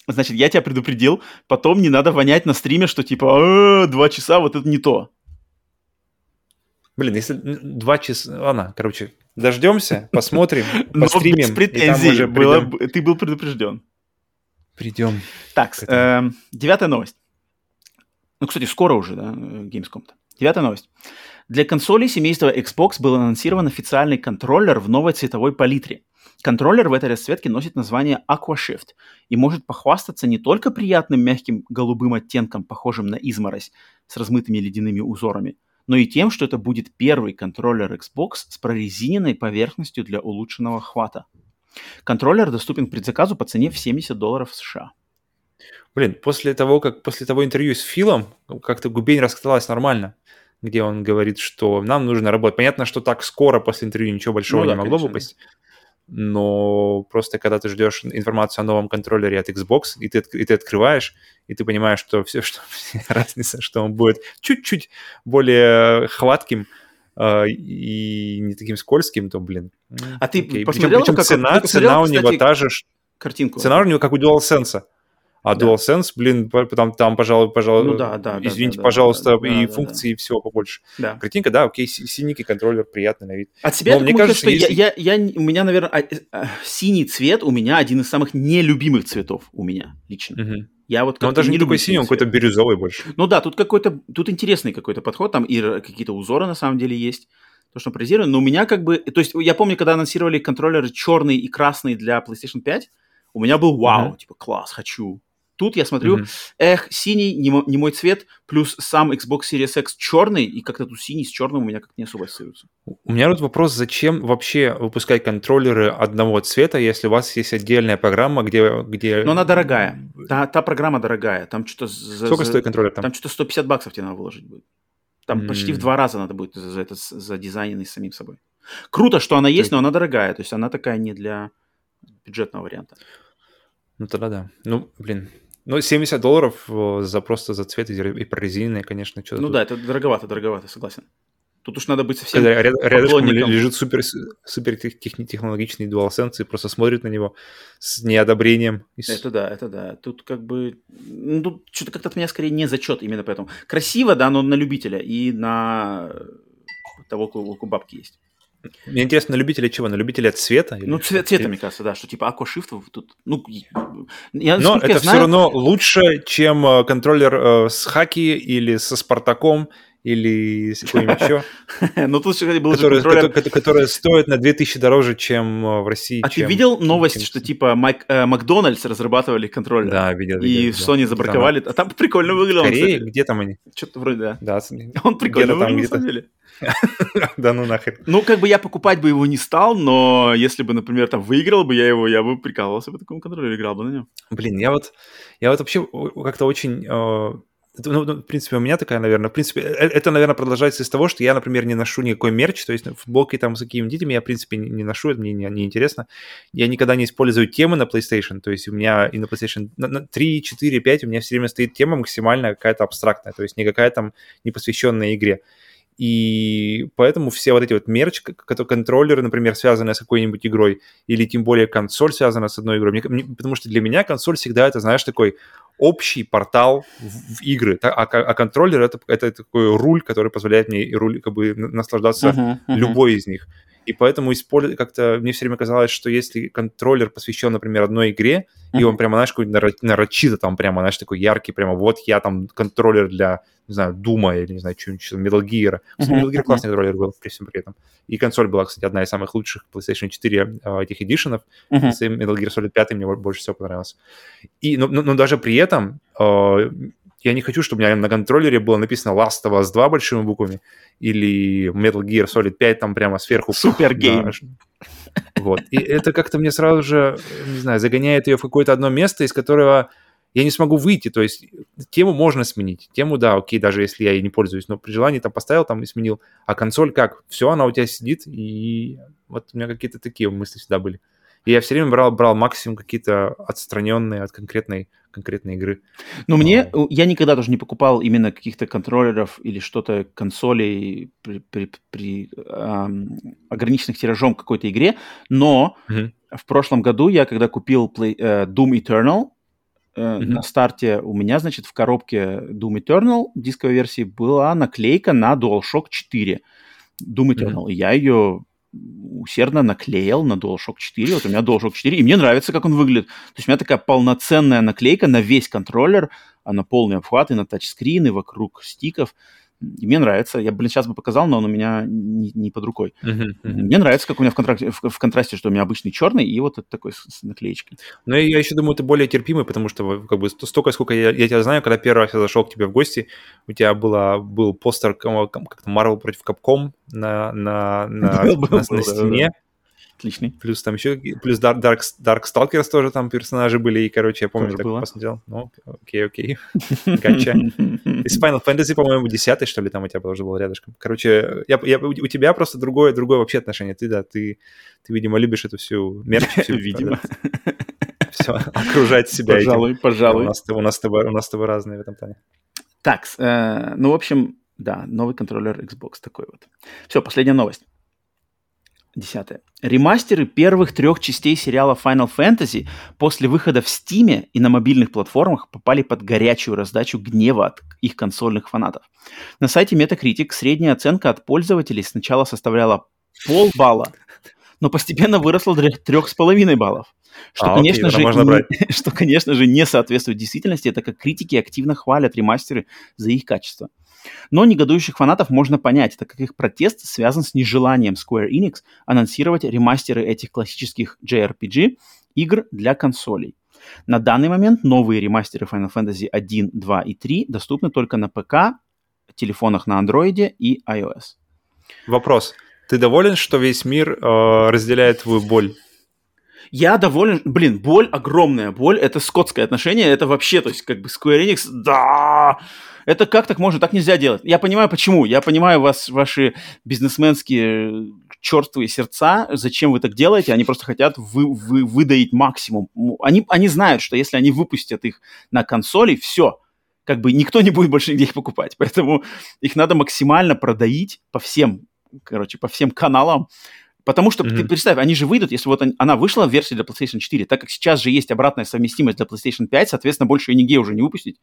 Значит, я тебя предупредил, потом не надо вонять на стриме, что типа, два часа, вот это не то. Блин, если два часа... Ладно, короче, дождемся, посмотрим, постримим. без претензий, было, ты был предупрежден. Придем. Так, э, девятая новость. Ну, кстати, скоро уже, да, Gamescom-то. Девятая новость. Для консолей семейства Xbox был анонсирован официальный контроллер в новой цветовой палитре. Контроллер в этой расцветке носит название AquaShift и может похвастаться не только приятным мягким голубым оттенком, похожим на изморозь с размытыми ледяными узорами, но и тем, что это будет первый контроллер Xbox с прорезиненной поверхностью для улучшенного хвата. Контроллер доступен к предзаказу по цене в 70 долларов США. Блин, после того, как после того интервью с Филом, как-то Губень раскаталась нормально где он говорит, что нам нужно работать. Понятно, что так скоро после интервью ничего большого ну, не да, могло конечно, выпасть, но просто когда ты ждешь информацию о новом контроллере от Xbox, и ты, и ты открываешь, и ты понимаешь, что все, что разница, что он будет чуть-чуть более хватким, Uh, и не таким скользким, то, блин. А ты окей. посмотрел, причем, причем как, цена, цена у него та же... Картинку. Цена у него как у DualSense. А да. DualSense, блин, там, там пожалуй, пожалуй, ну, да, да, извините, да, пожалуйста, да, и да, функции, да. и всего побольше. Да. Картинка, да, окей, синенький контроллер, приятный на вид. От себя Но, мне кажется, что если... я, я, я, у меня, наверное, а, а, синий цвет у меня один из самых нелюбимых цветов у меня лично. Угу. Я вот Но он даже не такой синий, он какой-то бирюзовый больше. Ну да, тут какой-то, тут интересный какой-то подход, там и какие-то узоры на самом деле есть то, что прозировано. Но у меня как бы, то есть я помню, когда анонсировали контроллеры черный и красный для PlayStation 5, у меня был вау, mm типа класс, хочу. Тут я смотрю, mm-hmm. эх, синий, не, не мой цвет, плюс сам Xbox Series X черный, и как-то тут синий с черным у меня как-то не особо ассоциируется. У меня вот вопрос, зачем вообще выпускать контроллеры одного цвета, если у вас есть отдельная программа, где... где... Но она дорогая. Та, та программа дорогая. Там что-то... За, Сколько за... стоит контроллер там? Там что-то 150 баксов тебе надо выложить будет. Там mm-hmm. почти в два раза надо будет за это за дизайненный самим собой. Круто, что она есть, но она дорогая. То есть она такая не для бюджетного варианта. Ну тогда да. Ну, блин, ну, 70 долларов э, за просто за цвет и прорезиненные, конечно, что-то. Ну тут... да, это дороговато, дороговато, согласен. Тут уж надо быть совсем Когда ряд, рядышком лежит супер, супер технологичный DualSense и просто смотрит на него с неодобрением. Это да, это да. Тут как бы... Ну, тут что-то как-то от меня скорее не зачет именно поэтому. Красиво, да, но на любителя и на того, у кого бабки есть. Мне интересно, на любителя чего? На любителя цвета? Или... Ну, цвет, цвета, мне кажется, да, что типа Aqua Shift тут... Ну, я, Но это я знаю... все равно лучше, чем э, контроллер э, с Хаки или со Спартаком, или какой-нибудь еще. Ну, тут был который, контроллер... Которая стоит на 2000 дороже, чем э, в России. А ты видел новость, что типа Макдональдс разрабатывали контроллер? Да, видел. И Sony забраковали. А там прикольно выглядело. Скорее, где там они? Что-то вроде, да. Да. Он прикольно выглядел, на самом деле. Да ну нахер. Ну, как бы я покупать бы его не стал, но если бы, например, там выиграл бы я его, я бы прикалывался бы такому контроллере, играл бы на нем. Блин, я вот, я вот вообще как-то очень э, ну, ну, в принципе, у меня такая, наверное, в принципе, э, это, наверное, продолжается из того, что я, например, не ношу никакой мерч, то есть футболки там с какими детьми я, в принципе, не, ношу, это мне не, не интересно. Я никогда не использую темы на PlayStation, то есть у меня и на PlayStation 3, 4, 5 у меня все время стоит тема максимально какая-то абстрактная, то есть не какая там не посвященная игре. И поэтому все вот эти вот мерч, контроллеры, например, связанные с какой-нибудь игрой, или тем более консоль связана с одной игрой, мне, потому что для меня консоль всегда это, знаешь, такой общий портал в, в игры, а, а контроллер это, это такой руль, который позволяет мне руль, как бы наслаждаться uh-huh, uh-huh. любой из них. И поэтому использовать как-то мне все время казалось, что если контроллер посвящен, например, одной игре, uh-huh. и он прямо, знаешь, какой-то нарочито там прямо, знаешь, такой яркий, прямо вот я там контроллер для, не знаю, Дума или, не знаю, что-нибудь, Metal Gear. Uh-huh. Metal Gear классный контроллер был при всем при этом. И консоль была, кстати, одна из самых лучших PlayStation 4 э, этих эдишенов. Uh-huh. Metal Gear Solid 5 мне больше всего понравился. И, но, но, но даже при этом э, я не хочу, чтобы у меня на контроллере было написано Last of Us 2 большими буквами или Metal Gear Solid 5 там прямо сверху. Супер гейм. Вот. И это как-то мне сразу же, не знаю, загоняет ее в какое-то одно место, из которого я не смогу выйти. То есть тему можно сменить. Тему, да, окей, даже если я ей не пользуюсь, но при желании там поставил, там и сменил. А консоль как? Все, она у тебя сидит, и вот у меня какие-то такие мысли всегда были. И я все время брал, брал максимум какие-то отстраненные от конкретной, конкретной игры. Но мне, а. я никогда тоже не покупал именно каких-то контроллеров или что-то, консолей при, при, при эм, ограниченных тиражом какой-то игре, но mm-hmm. в прошлом году я, когда купил Play, э, Doom Eternal, mm-hmm. на старте у меня, значит, в коробке Doom Eternal дисковой версии была наклейка на DualShock 4. Doom Eternal. Mm-hmm. И я ее усердно наклеил на DualShock 4. Вот у меня DualShock 4, и мне нравится, как он выглядит. То есть у меня такая полноценная наклейка на весь контроллер, она полный обхват и на тачскрин, и вокруг стиков. И мне нравится. Я, блин, сейчас бы показал, но он у меня не, не под рукой. Uh-huh, uh-huh. Мне нравится, как у меня в, контракте, в, в контрасте, что у меня обычный черный, и вот это такой с, с наклеечкой. Ну, я еще думаю, ты более терпимый, потому что как бы столько, сколько я, я тебя знаю, когда первый раз я зашел к тебе в гости, у тебя было, был постер как-то Marvel против Capcom на, на, на, на, на, на стене. Отличный. Плюс там еще, плюс Dark, Dark, Darkstalkers тоже там персонажи были, и, короче, я помню, тоже так было. посмотрел. Ну, окей, окей. Гача. Из Final Fantasy, по-моему, 10 что ли, там у тебя тоже был рядышком. Короче, я, я, у тебя просто другое, другое вообще отношение. Ты, да, ты, ты, видимо, любишь эту всю мерч. Видимо. Все, окружать себя Пожалуй, пожалуй. У нас, у, нас с тобой, у нас с тобой разные в этом плане. Так, э, ну, в общем, да, новый контроллер Xbox такой вот. Все, последняя новость. Десятое. Ремастеры первых трех частей сериала Final Fantasy после выхода в Стиме и на мобильных платформах попали под горячую раздачу гнева от их консольных фанатов. На сайте Metacritic средняя оценка от пользователей сначала составляла полбалла, но постепенно выросла до трех с половиной баллов. Что, а, конечно окей, же, не, что, конечно же, не соответствует действительности, так как критики активно хвалят ремастеры за их качество. Но негодующих фанатов можно понять, так как их протест связан с нежеланием Square Enix анонсировать ремастеры этих классических JRPG игр для консолей. На данный момент новые ремастеры Final Fantasy 1, 2 и 3 доступны только на ПК, телефонах на Android и iOS. Вопрос. Ты доволен, что весь мир э, разделяет твою боль? Я доволен, блин, боль огромная, боль это скотское отношение, это вообще, то есть как бы Square Enix, да, это как так можно? Так нельзя делать. Я понимаю, почему. Я понимаю вас, ваши бизнесменские чертовые сердца, зачем вы так делаете, они просто хотят вы, вы, выдаить максимум. Они, они знают, что если они выпустят их на консоли, все, как бы никто не будет больше нигде их покупать. Поэтому их надо максимально продоить по всем, короче, по всем каналам. Потому что, mm-hmm. ты представь, они же выйдут, если вот она вышла в версии для PlayStation 4, так как сейчас же есть обратная совместимость для PlayStation 5, соответственно, больше ее нигде уже не выпустить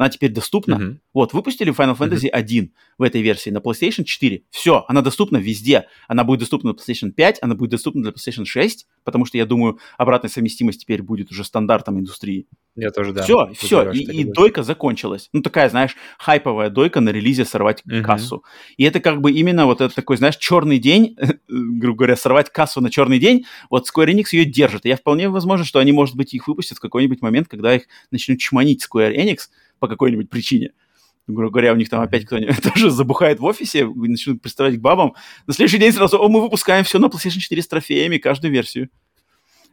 она теперь доступна. Mm-hmm. Вот, выпустили Final Fantasy mm-hmm. 1 в этой версии на PlayStation 4. Все, она доступна везде. Она будет доступна на PlayStation 5, она будет доступна для PlayStation 6, потому что, я думаю, обратная совместимость теперь будет уже стандартом индустрии. Я тоже, да. Все, все, и, и дойка закончилась. Ну, такая, знаешь, хайповая дойка на релизе сорвать mm-hmm. кассу. И это как бы именно вот это такой, знаешь, черный день, грубо говоря, сорвать кассу на черный день, вот Square Enix ее держит. И я вполне возможно, что они, может быть, их выпустят в какой-нибудь момент, когда их начнут чманить Square Enix по какой-нибудь причине грубо говоря, у них там опять кто-нибудь тоже забухает в офисе, начнут приставать к бабам. На следующий день сразу, о, мы выпускаем все на PlayStation 4 с трофеями, каждую версию.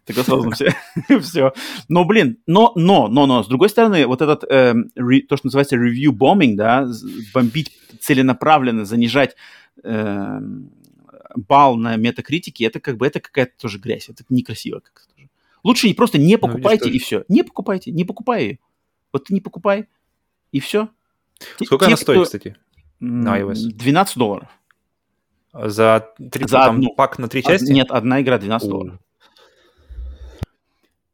Тогда сразу все. все. Но, блин, но, но, но, но, с другой стороны, вот этот, э, re, то, что называется review bombing, да, бомбить целенаправленно, занижать э, балл на метакритике, это как бы, это какая-то тоже грязь, это некрасиво как-то тоже. Лучше просто не покупайте ну, и все. Не покупайте, не покупай ее. Вот ты не покупай, и все. Сколько Те, она стоит, кто... кстати, на iOS? 12 долларов. За, 3, За там, одну. пак на три части? Нет, одна игра 12 долларов.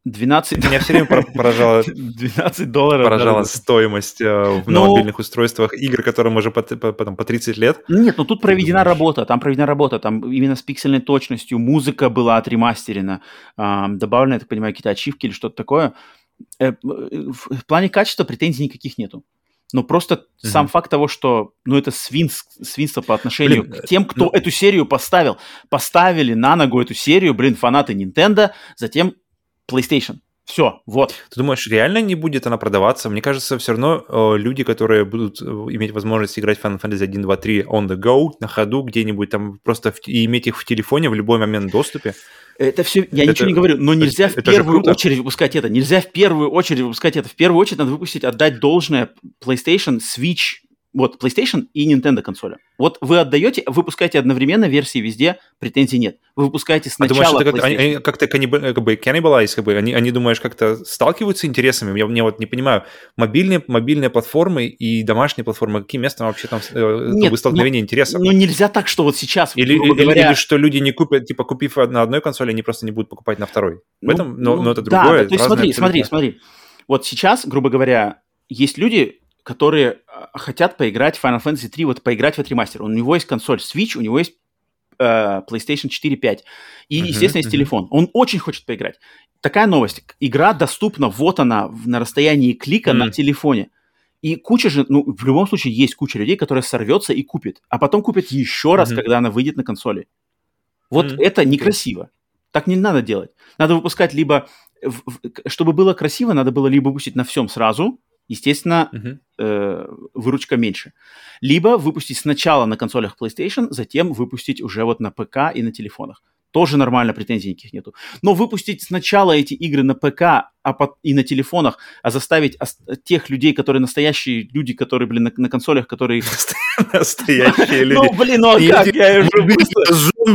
12... Меня все время поражала, 12 долларов. Поражала стоимость э, в, ну, мобильных устройствах игр, которым уже по, по, потом, по 30 лет. Нет, ну тут проведена работа, там проведена работа, там именно с пиксельной точностью, музыка была отремастерена, э, добавлены, я так понимаю, какие-то ачивки или что-то такое. Э, в, в плане качества претензий никаких нету. Но просто mm-hmm. сам факт того, что, ну, это свинс, свинство по отношению блин, к тем, кто ну... эту серию поставил. Поставили на ногу эту серию, блин, фанаты Nintendo, затем PlayStation. Все, вот. Ты думаешь, реально не будет она продаваться? Мне кажется, все равно э, люди, которые будут э, иметь возможность играть Final Fantasy 1, 2, 3 on the go, на ходу, где-нибудь там просто в, и иметь их в телефоне в любой момент доступе. Это все, я это, ничего не говорю, но нельзя это, в первую очередь выпускать это. Нельзя в первую очередь выпускать это. В первую очередь надо выпустить, отдать должное PlayStation, Switch, вот PlayStation и Nintendo консоли. Вот вы отдаете, выпускаете одновременно версии везде, претензий нет. Вы выпускаете сначала... А думаешь, это как, они, они как-то канниб... как бы cannibalize, как бы, они, они, думаешь, как-то сталкиваются интересами? Я, я вот не понимаю, мобильные, мобильные платформы и домашние платформы, каким местом вообще там э, нет, бы столкновение ну, интересов? Ну, нельзя так, что вот сейчас... Или, или, говоря... или что люди не купят, типа, купив на одной консоли, они просто не будут покупать на второй. В ну, этом, но, ну, но это другое. Да, да то есть смотри, смотри, смотри. Вот сейчас, грубо говоря, есть люди, которые а, хотят поиграть в Final Fantasy 3, вот поиграть в этот ремастер. У него есть консоль Switch, у него есть э, PlayStation 4, 5. И, uh-huh, естественно, есть uh-huh. телефон. Он очень хочет поиграть. Такая новость. Игра доступна, вот она, на расстоянии клика uh-huh. на телефоне. И куча же, ну, в любом случае есть куча людей, которые сорвется и купит. А потом купит еще раз, uh-huh. когда она выйдет на консоли. Вот uh-huh. это некрасиво. Так не надо делать. Надо выпускать либо... Чтобы было красиво, надо было либо выпустить на всем сразу, естественно, uh-huh. э, выручка меньше. Либо выпустить сначала на консолях PlayStation, затем выпустить уже вот на ПК и на телефонах. Тоже нормально, претензий никаких нету. Но выпустить сначала эти игры на ПК а по, и на телефонах, а заставить ос- тех людей, которые настоящие люди, которые, блин, на, на консолях, которые... Настоящие люди. Ну, блин, ну а как? Я уже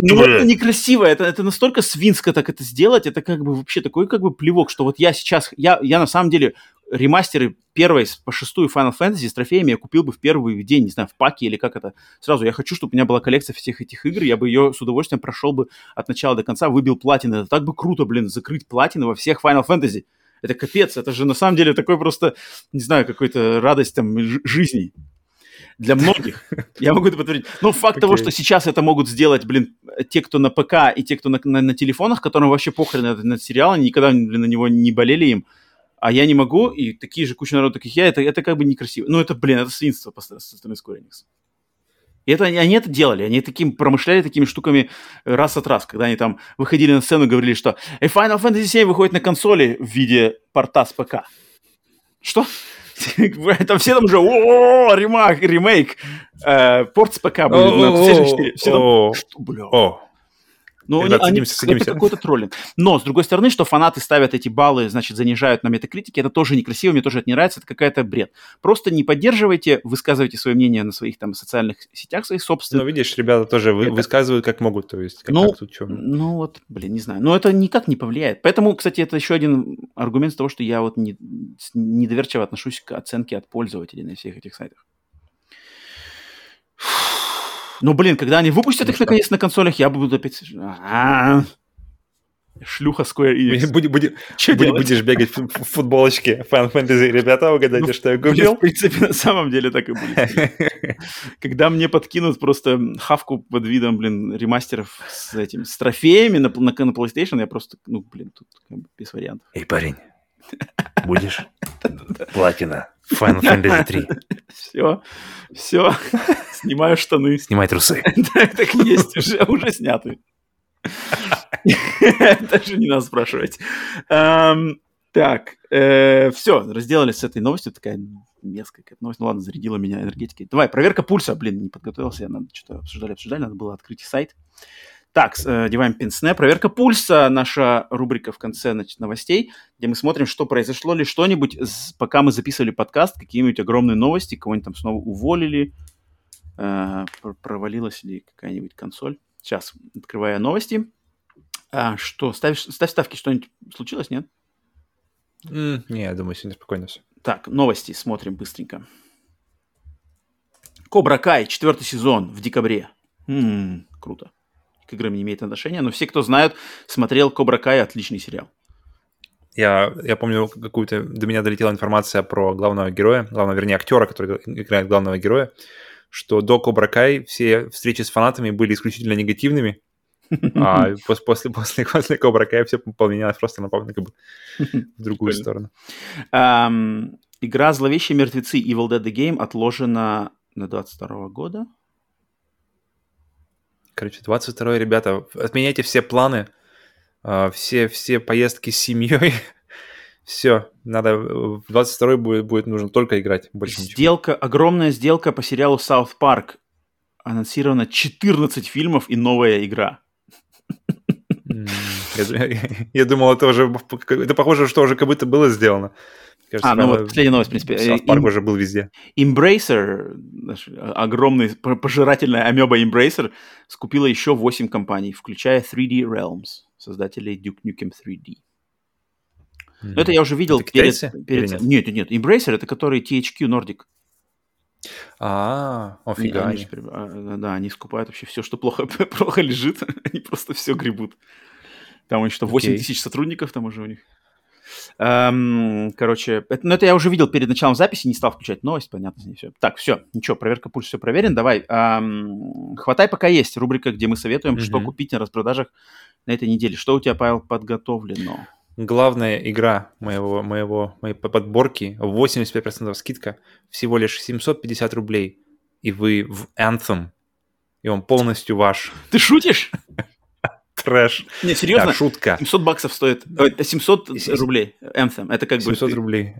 Ну, это некрасиво, это, настолько свинско так это сделать, это как бы вообще такой как бы плевок, что вот я сейчас, я на самом деле ремастеры первой по шестую Final Fantasy с трофеями я купил бы в первый день, не знаю, в паке или как это. Сразу я хочу, чтобы у меня была коллекция всех этих игр, я бы ее с удовольствием прошел бы от начала до конца, выбил платины. Это так бы круто, блин, закрыть платины во всех Final Fantasy. Это капец, это же на самом деле такой просто, не знаю, какой-то радость там жизни для многих. Я могу это подтвердить. Но факт okay. того, что сейчас это могут сделать, блин, те, кто на ПК и те, кто на, на, на телефонах, которым вообще похрен на, на сериал, они никогда блин, на него не болели им, а я не могу, и такие же куча народу, таких я, это, это как бы некрасиво. Ну, это, блин, это свинство со стороны Square Enix. И это, они это делали, они таким промышляли такими штуками раз от раз, когда они там выходили на сцену и говорили, что hey, Final Fantasy 7 выходит на консоли в виде порта с ПК. Что? Там все там уже, о, ремейк, ремейк, э, порт с ПК будет на PlayStation 4. Все там, что, бля. Ну, Ребят, они, садимся, садимся. это какой-то троллинг. Но, с другой стороны, что фанаты ставят эти баллы, значит, занижают на метакритике, это тоже некрасиво, мне тоже это не нравится, это какая-то бред. Просто не поддерживайте, высказывайте свое мнение на своих там социальных сетях своих собственных. Ну, видишь, ребята тоже это... высказывают как могут, то есть как, ну, как тут что. Ну, вот, блин, не знаю. Но это никак не повлияет. Поэтому, кстати, это еще один аргумент того, что я вот не, недоверчиво отношусь к оценке от пользователей на всех этих сайтах. Ну, блин, когда они выпустят ну, их наконец на консолях, я буду опять... А-а-а. Шлюха Square Enix. Будь, будь, будь, будешь бегать в, в футболочке Final Fantasy. Ребята, угадайте, ну, что я купил? В принципе, на самом деле так и будет. Когда мне подкинут просто хавку под видом, блин, ремастеров с этим, с трофеями на, на, на PlayStation, я просто, ну, блин, тут как бы без вариантов. Эй, парень, будешь? Платина. Final Fantasy 3. Все, все, снимаю штаны. Снимай трусы. Так, так есть, уже, уже сняты. Даже не надо спрашивать. Так, э, все, разделались с этой новостью. Такая мерзкая новость. Ну ладно, зарядила меня энергетикой. Давай, проверка пульса. Блин, не подготовился. Я надо что-то обсуждали, обсуждали. Надо было открыть сайт. Так, э, одеваем пенсне. Проверка пульса. Наша рубрика в конце значит, новостей, где мы смотрим, что произошло ли что-нибудь, пока мы записывали подкаст, какие-нибудь огромные новости, кого-нибудь там снова уволили, э, провалилась ли какая-нибудь консоль. Сейчас, открывая новости. А, что, ставишь, ставь ставки, что-нибудь случилось, нет? Mm, не, я думаю, сегодня спокойно все. Так, новости смотрим быстренько. Кобра Кай, четвертый сезон в декабре. М-м, круто. К играм не имеет отношения, но все, кто знают, смотрел Кобра Кай, отличный сериал. Я, я помню, какую-то до меня долетела информация про главного героя, главного, вернее, актера, который играет главного героя, что до Кобра Кай все встречи с фанатами были исключительно негативными, а после, после, после, Кобра Кай все поменялось просто на, как бы, в другую сторону. Um, игра «Зловещие мертвецы» Evil Dead The Game отложена на 22 года. Короче, 22 ребята, отменяйте все планы, а, все, все поездки с семьей. Все, надо в 22 будет, будет нужно только играть. Больше сделка, ничего. огромная сделка по сериалу South Park. Анонсировано 14 фильмов и новая игра. Я, я думал, это уже... Это похоже, что уже как будто было сделано. Кажется, а, ну вот последняя новость, в принципе. South Park уже был везде. Embracer, огромный пожирательная амеба Embracer, скупила еще 8 компаний, включая 3D Realms, создателей Duke Nukem 3D. Mm-hmm. Но это я уже видел это перед... перед... Нет? нет, нет, Embracer это который THQ Nordic. А, офига. Они, они, а, да, они скупают вообще все, что плохо, плохо лежит, они просто все гребут. Там у них что, 8 okay. тысяч сотрудников там уже у них. Эм, короче, это, ну это я уже видел перед началом записи, не стал включать новость, понятно, не все. Так, все, ничего, проверка пульс, все проверен. Давай, эм, хватай пока есть, рубрика, где мы советуем, mm-hmm. что купить на распродажах на этой неделе. Что у тебя, Павел, подготовлено? Главная игра моего, моего, моей подборки, 85% скидка, всего лишь 750 рублей, и вы в Anthem, и он полностью ваш. Ты шутишь? Трэш. Не, серьезно? Да, шутка. 700 баксов стоит. 700 рублей Anthem. Это как 700 бы... рублей.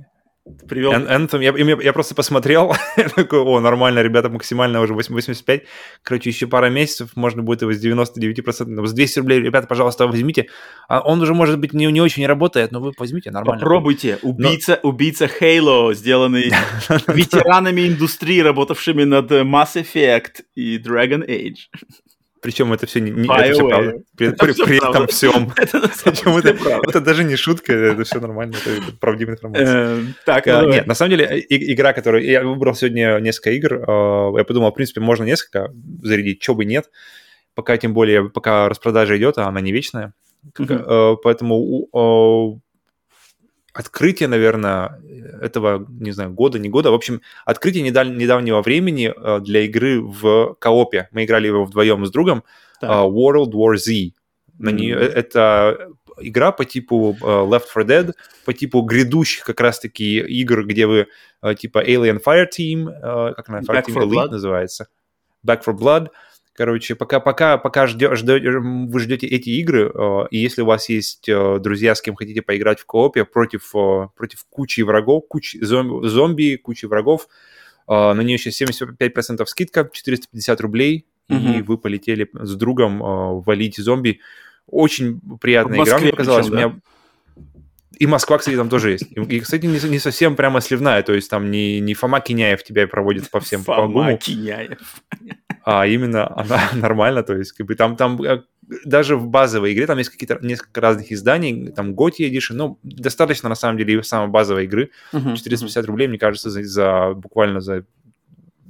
Привел. Anthem, я, я, я просто посмотрел, такой, о, нормально, ребята, максимально уже 85. Короче, еще пара месяцев, можно будет его с 99%, с 200 рублей, ребята, пожалуйста, возьмите. А он уже, может быть, не, не очень работает, но вы возьмите, нормально. Попробуйте. Убийца, но... убийца Halo, сделанный ветеранами индустрии, работавшими над Mass Effect и Dragon Age. Причем это все не, не это все правда. При, это при, все при этом всем. Это, Причем это, это даже не шутка, это все нормально, это, это правдивая информация. Э, так, а, нет, на самом деле и, игра, которую я выбрал сегодня несколько игр, э, я подумал, в принципе, можно несколько зарядить, чего бы нет, пока тем более пока распродажа идет, а она не вечная, mm-hmm. поэтому открытие, наверное, этого, не знаю, года, не года. В общем, открытие недав- недавнего времени э, для игры в коопе. Мы играли его вдвоем с другом. Так. Uh, World War Z. На mm-hmm. нее, это игра по типу uh, Left 4 Dead, по типу грядущих как раз-таки игр, где вы типа Alien Fireteam, uh, как она, Fireteam Elite Blood. называется, Back for Blood, Короче, пока, пока, пока ждё, ждё, вы ждете эти игры, э, и если у вас есть э, друзья, с кем хотите поиграть в коопе против, э, против кучи врагов, кучи зомби, зомби кучи врагов, э, на нее сейчас 75% скидка, 450 рублей, mm-hmm. и вы полетели с другом э, валить зомби. Очень приятная игра, мне показалась. Причем, да? меня... И Москва, кстати, там тоже есть. И, кстати, не, не совсем прямо сливная, то есть там не, не Фома Киняев тебя проводит по всем Фома по Киняев а именно она нормально, то есть как бы там, там э, даже в базовой игре там есть какие-то несколько разных изданий, там Готи Edition, ну, достаточно на самом деле самой базовой игры, uh-huh, 450 uh-huh. рублей, мне кажется, за, за буквально за,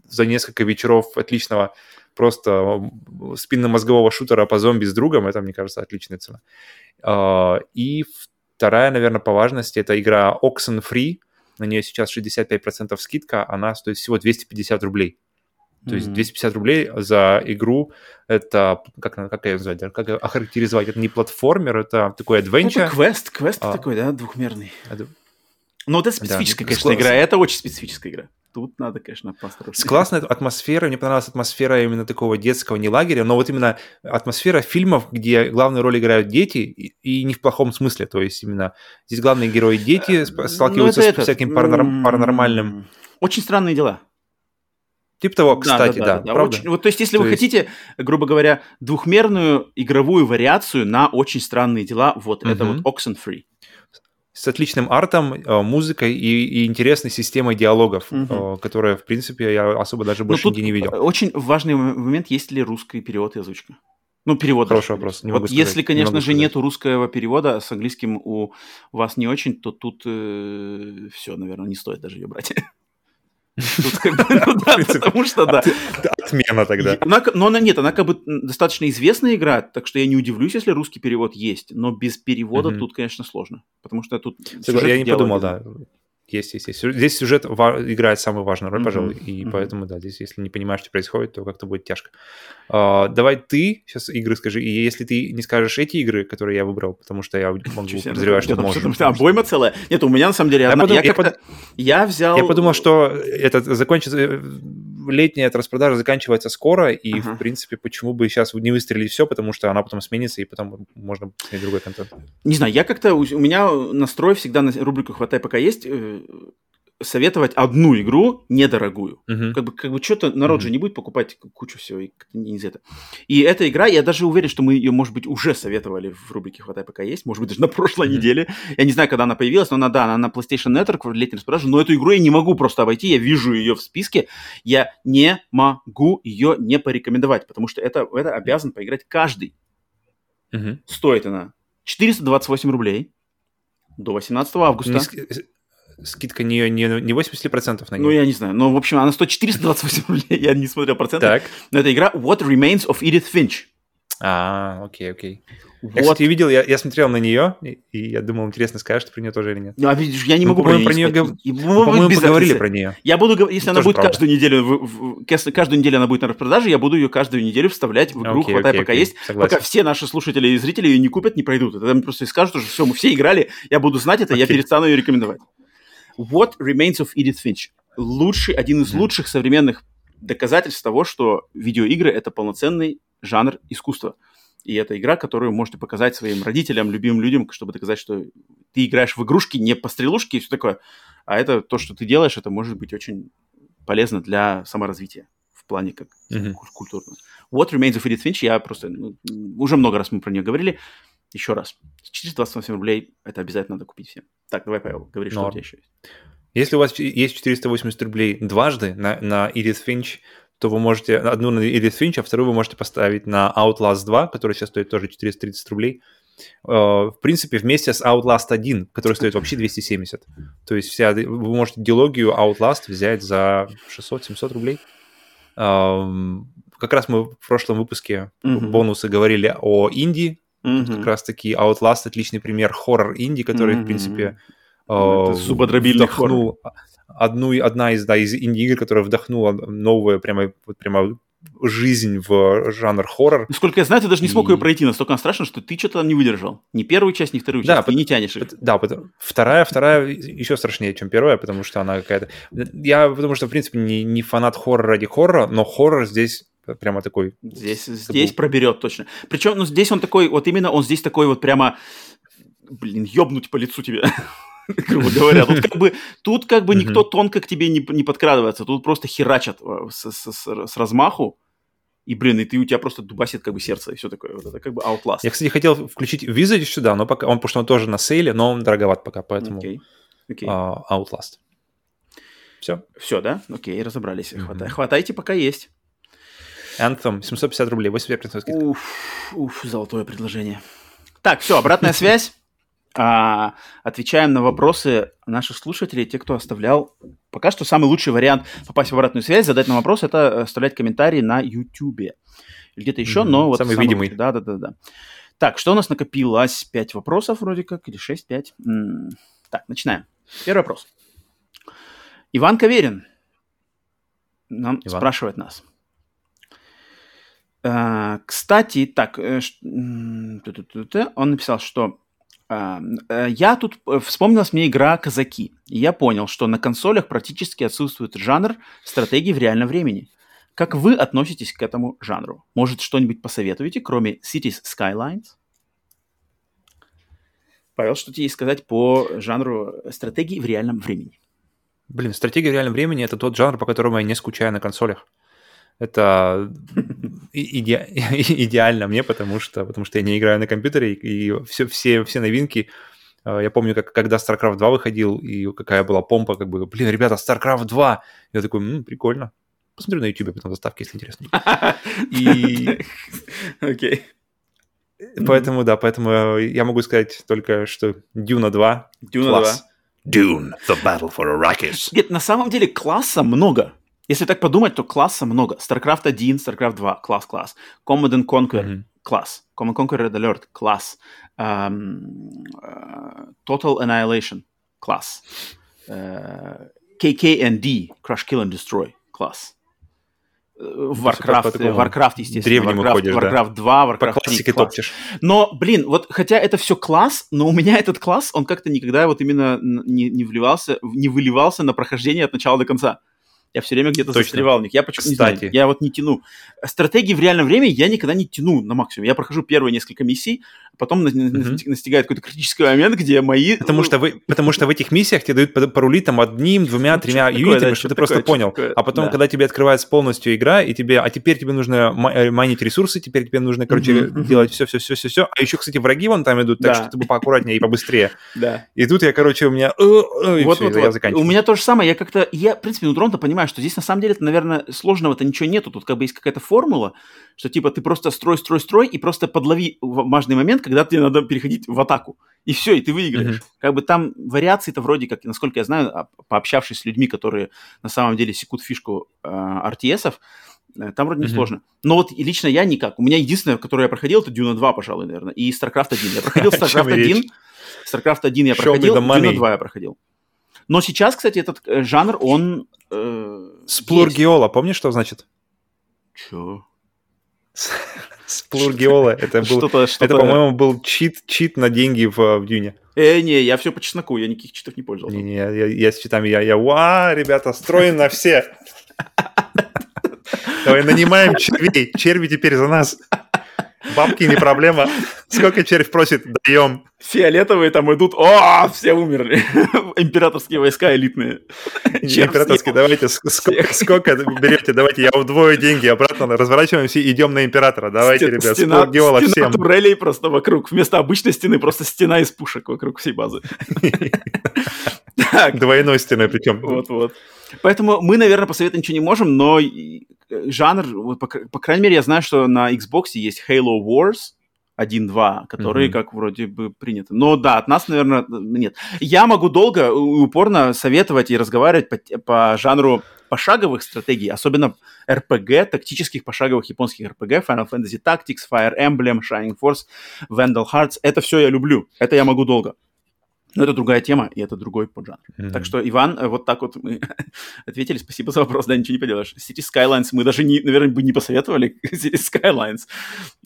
за несколько вечеров отличного просто спинномозгового шутера по зомби с другом, это, мне кажется, отличная цена. А, и вторая, наверное, по важности, это игра Oxenfree, на нее сейчас 65% скидка, она стоит всего 250 рублей. То есть 250 рублей за игру, это, как, как ее назвать, как охарактеризовать, это не платформер, это такой adventure. Это квест, квест а, такой, да, двухмерный. Это... Ну, вот это специфическая, да, конечно, игра, это очень специфическая игра. Тут надо, конечно, посторожнее. С классной атмосферой, мне понравилась атмосфера именно такого детского, не лагеря, но вот именно атмосфера фильмов, где главную роль играют дети, и, и не в плохом смысле, то есть именно здесь главные герои дети ну, сталкиваются ну, с всяким паранорм, паранормальным. Очень странные дела. Типа того, кстати, да. да, да, да. Очень, вот, то есть, если то вы есть... хотите, грубо говоря, двухмерную игровую вариацию на очень странные дела, вот угу. это вот Oxenfree. С отличным артом, э, музыкой и, и интересной системой диалогов, угу. которая, в принципе, я особо даже больше нигде не видел. Очень важный момент, есть ли русский перевод и озвучка? Ну, перевод. Хороший вопрос. Не вот если, конечно не же, сказать. нету русского перевода, с английским у вас не очень, то тут э, все, наверное, не стоит даже ее брать. Тут как бы, ну да, потому что да. Отмена тогда. Она, но она нет, она как бы достаточно известная игра, так что я не удивлюсь, если русский перевод есть, но без перевода тут, конечно, сложно, потому что тут... Я не подумал, да. Есть, есть, есть. Здесь сюжет играет самую важную роль, mm-hmm. пожалуй, и mm-hmm. поэтому, да, здесь, если не понимаешь, что происходит, то как-то будет тяжко. Uh, давай ты сейчас игры скажи, и если ты не скажешь эти игры, которые я выбрал, потому что я могу подозревать, что можешь. Потому что обойма целая. Нет, у меня на самом деле... Я взял... Я подумал, что это закончится э, летняя распродажа заканчивается скоро, и, uh-huh. в принципе, почему бы сейчас не выстрелить все, потому что она потом сменится, и потом можно снять другой контент. Не знаю, я как-то... У меня настрой всегда на рубрику «Хватай, пока есть» э, советовать одну игру недорогую. Uh-huh. Как бы, как бы что-то народ uh-huh. же не будет покупать кучу всего, и не из этого. И эта игра, я даже уверен, что мы ее, может быть, уже советовали в рубрике «Хватай, пока есть», может быть, даже на прошлой uh-huh. неделе. Я не знаю, когда она появилась, но она, да, она на PlayStation Network в летней распродаже, но эту игру я не могу просто обойти, я вижу ее в списке, я не могу ее не порекомендовать, потому что это, это обязан поиграть каждый. Uh-huh. Стоит она 428 рублей до 18 августа скидка не, не, не 80% на нее? Ну, я не знаю. Но, в общем, она стоит 428 рублей. Я не смотрел проценты. Так. Но это игра What Remains of Edith Finch. А, окей, окей. Вот. Я, кстати, видел, я, я смотрел на нее, и, и я думал, интересно, скажешь ты про нее тоже или нет. Ну, а видишь, я не могу мы, про нее... Про нее по-моему, поговорили про нее. Я буду, если она будет правда. каждую неделю, в, в, каждую неделю она будет на распродаже, я буду ее каждую неделю вставлять в игру, okay, хватай, okay, пока okay. есть. Согласен. Пока все наши слушатели и зрители ее не купят, не пройдут. Это мне просто скажут, что все, мы все играли, я буду знать это, okay. я перестану ее рекомендовать. What Remains of Edith Finch. Лучший, один из лучших современных доказательств того, что видеоигры — это полноценный жанр искусства. И это игра, которую можете показать своим родителям, любимым людям, чтобы доказать, что ты играешь в игрушки, не по стрелушке и все такое. А это то, что ты делаешь, это может быть очень полезно для саморазвития в плане как mm-hmm. культурно. What Remains of Edith Finch, я просто... Ну, уже много раз мы про нее говорили. Еще раз. 428 рублей, это обязательно надо купить всем. Так, давай, Павел, говори, что Но. у тебя еще есть. Если у вас есть 480 рублей дважды на, на Edith Finch, то вы можете одну на Edith Finch, а вторую вы можете поставить на Outlast 2, который сейчас стоит тоже 430 рублей. Э, в принципе, вместе с Outlast 1, который стоит вообще 270. То есть вся, вы можете диалогию Outlast взять за 600-700 рублей. Как раз мы в прошлом выпуске mm-hmm. бонусы говорили о Индии, Mm-hmm. Тут как раз-таки Outlast отличный пример хоррор-инди, который, mm-hmm. в принципе, ну, зубодробильный вдохнул хоррор. одну, одна из, да, из инди-игр, которая вдохнула новую прямо, прямо жизнь в жанр хоррор. Насколько я знаю, ты даже не смог и... ее пройти, настолько страшно, что ты что-то там не выдержал. Ни первую часть, ни вторую часть, да, ты не тянешь их. Да, вторая, вторая еще страшнее, чем первая, потому что она какая-то... Я потому что, в принципе, не, не фанат хоррора ради хоррора, но хоррор здесь прямо такой... Здесь, здесь проберет точно. Причем, ну, здесь он такой, вот именно он здесь такой вот прямо, блин, ёбнуть по лицу тебе. грубо говоря. Тут как бы, тут как бы никто тонко к тебе не, не подкрадывается. Тут просто херачат э, с, с, с, с размаху. И, блин, и ты у тебя просто дубасит как бы сердце и все такое. Вот это как бы Outlast. Я, кстати, хотел включить Wizard сюда, но пока он, потому что он тоже на сейле, но он дороговат пока, поэтому okay. Okay. Uh, Outlast. Все? Все, да? Окей, разобрались. Mm-hmm. Хватай, хватайте, пока есть. Anthem, 750 рублей, 85% скидка. Уф, уф, золотое предложение. Так, все, обратная связь. А, отвечаем на вопросы наших слушателей, те, кто оставлял Пока что самый лучший вариант попасть в обратную связь, задать нам вопрос, это оставлять комментарии на YouTube. Где-то еще, mm-hmm. но вот... Самый, самый видимый. Да-да-да. Так, что у нас накопилось? Пять вопросов вроде как, или шесть, пять. М-м. Так, начинаем. Первый вопрос. Иван Каверин нам Иван. спрашивает нас. Uh, кстати, так, uh, он написал, что uh, я тут вспомнилась мне игра Казаки, и я понял, что на консолях практически отсутствует жанр стратегии в реальном времени. Как вы относитесь к этому жанру? Может, что-нибудь посоветуете, кроме Cities Skylines? Павел, что тебе сказать по жанру стратегии в реальном времени? Блин, стратегия в реальном времени это тот жанр, по которому я не скучаю на консолях. Это иде... идеально мне, потому что, потому что я не играю на компьютере, и все, все, все новинки э, я помню, как, когда StarCraft 2 выходил, и какая была помпа, как бы, блин, ребята, StarCraft 2! Я такой, м, прикольно. Посмотрю на YouTube потом заставки, если интересно. И... Окей. Поэтому, да, поэтому я могу сказать только, что Дюна 2. Дюна 2. Dune, The Battle for Arrakis. Нет, на самом деле класса много. Если так подумать, то класса много. StarCraft 1, StarCraft 2, класс-класс. Command and Conquer, mm-hmm. класс. Command Conquer Red Alert, класс. Um, uh, Total Annihilation, класс. Uh, KKND, Crush, Kill and Destroy, класс. Warcraft, Warcraft, естественно. Warcraft, уходишь, Warcraft 2, Warcraft По классике 3, топтишь. Но, блин, вот хотя это все класс, но у меня этот класс, он как-то никогда вот именно не, не вливался, не выливался на прохождение от начала до конца. Я все время где-то застревал в них. Я почему Кстати. не знаю, я вот не тяну. Стратегии в реальном времени я никогда не тяну на максимум. Я прохожу первые несколько миссий, потом mm-hmm. настигает какой-то критический момент, где мои... Потому что, вы, потому что в этих миссиях тебе дают порулить там одним, двумя, ну, тремя юнитами, да, что ты такое, просто понял. Такое, а потом, да. когда тебе открывается полностью игра, и тебе, а теперь тебе нужно э, майнить ресурсы, теперь тебе нужно, короче, mm-hmm. делать все-все-все-все-все. А еще, кстати, враги вон там идут, так да. что ты бы поаккуратнее и побыстрее. Да. И тут я, короче, у меня... Вот, вот, вот. У меня то же самое. Я как-то... Я, в принципе, нутром-то понимаю, что здесь на самом деле наверное, сложного-то ничего нету. Тут как бы есть какая-то формула, что типа ты просто строй, строй, строй, и просто подлови важный момент, когда тебе надо переходить в атаку. И все, и ты выиграешь. Mm-hmm. Как бы там вариации-то вроде как, насколько я знаю, а, пообщавшись с людьми, которые на самом деле секут фишку э, RTS-ов, э, там вроде mm-hmm. не сложно. Но вот лично я никак. У меня единственное, которое я проходил, это Дюна 2, пожалуй, наверное, и StarCraft 1. Я проходил StarCraft 1, StarCraft 1 я проходил, Дюна 2 я проходил. Но сейчас, кстати, этот э, жанр, он... Э, Сплургиола, помнишь, что значит? Чё? Сплургиола, это был, что-то, что-то... это, по-моему, был чит, чит на деньги в, в Дюне. Э, не, я все по чесноку, я никаких читов не пользовался. Не, не, я, я с читами, я, я, ва, ребята, строим на все. Давай нанимаем червей, черви теперь за нас. Бабки не проблема. Сколько червь просит, даем. Фиолетовые там идут, о, все умерли. Императорские войска элитные. Не императорские, давайте, сколько, сколько берете, давайте, я удвою деньги, обратно разворачиваемся и идем на императора. Давайте, Стен, ребят, стена, стена всем. турелей просто вокруг. Вместо обычной стены просто стена из пушек вокруг всей базы. Двойной стены причем. Вот-вот. Поэтому мы, наверное, посоветовать ничего не можем, но жанр, вот, по, по крайней мере, я знаю, что на Xbox есть Halo Wars 1-2, которые mm-hmm. как вроде бы приняты. Но да, от нас, наверное, нет. Я могу долго и упорно советовать и разговаривать по, по жанру пошаговых стратегий, особенно RPG, тактических пошаговых японских RPG, Final Fantasy Tactics, Fire Emblem, Shining Force, Vandal Hearts. Это все я люблю. Это я могу долго. Но это другая тема, и это другой поджанр. Mm-hmm. Так что, Иван, э, вот так вот мы ответили. Спасибо за вопрос, да, ничего не поделаешь. Cities Skylines мы даже, не, наверное, бы не посоветовали Cities Skylines.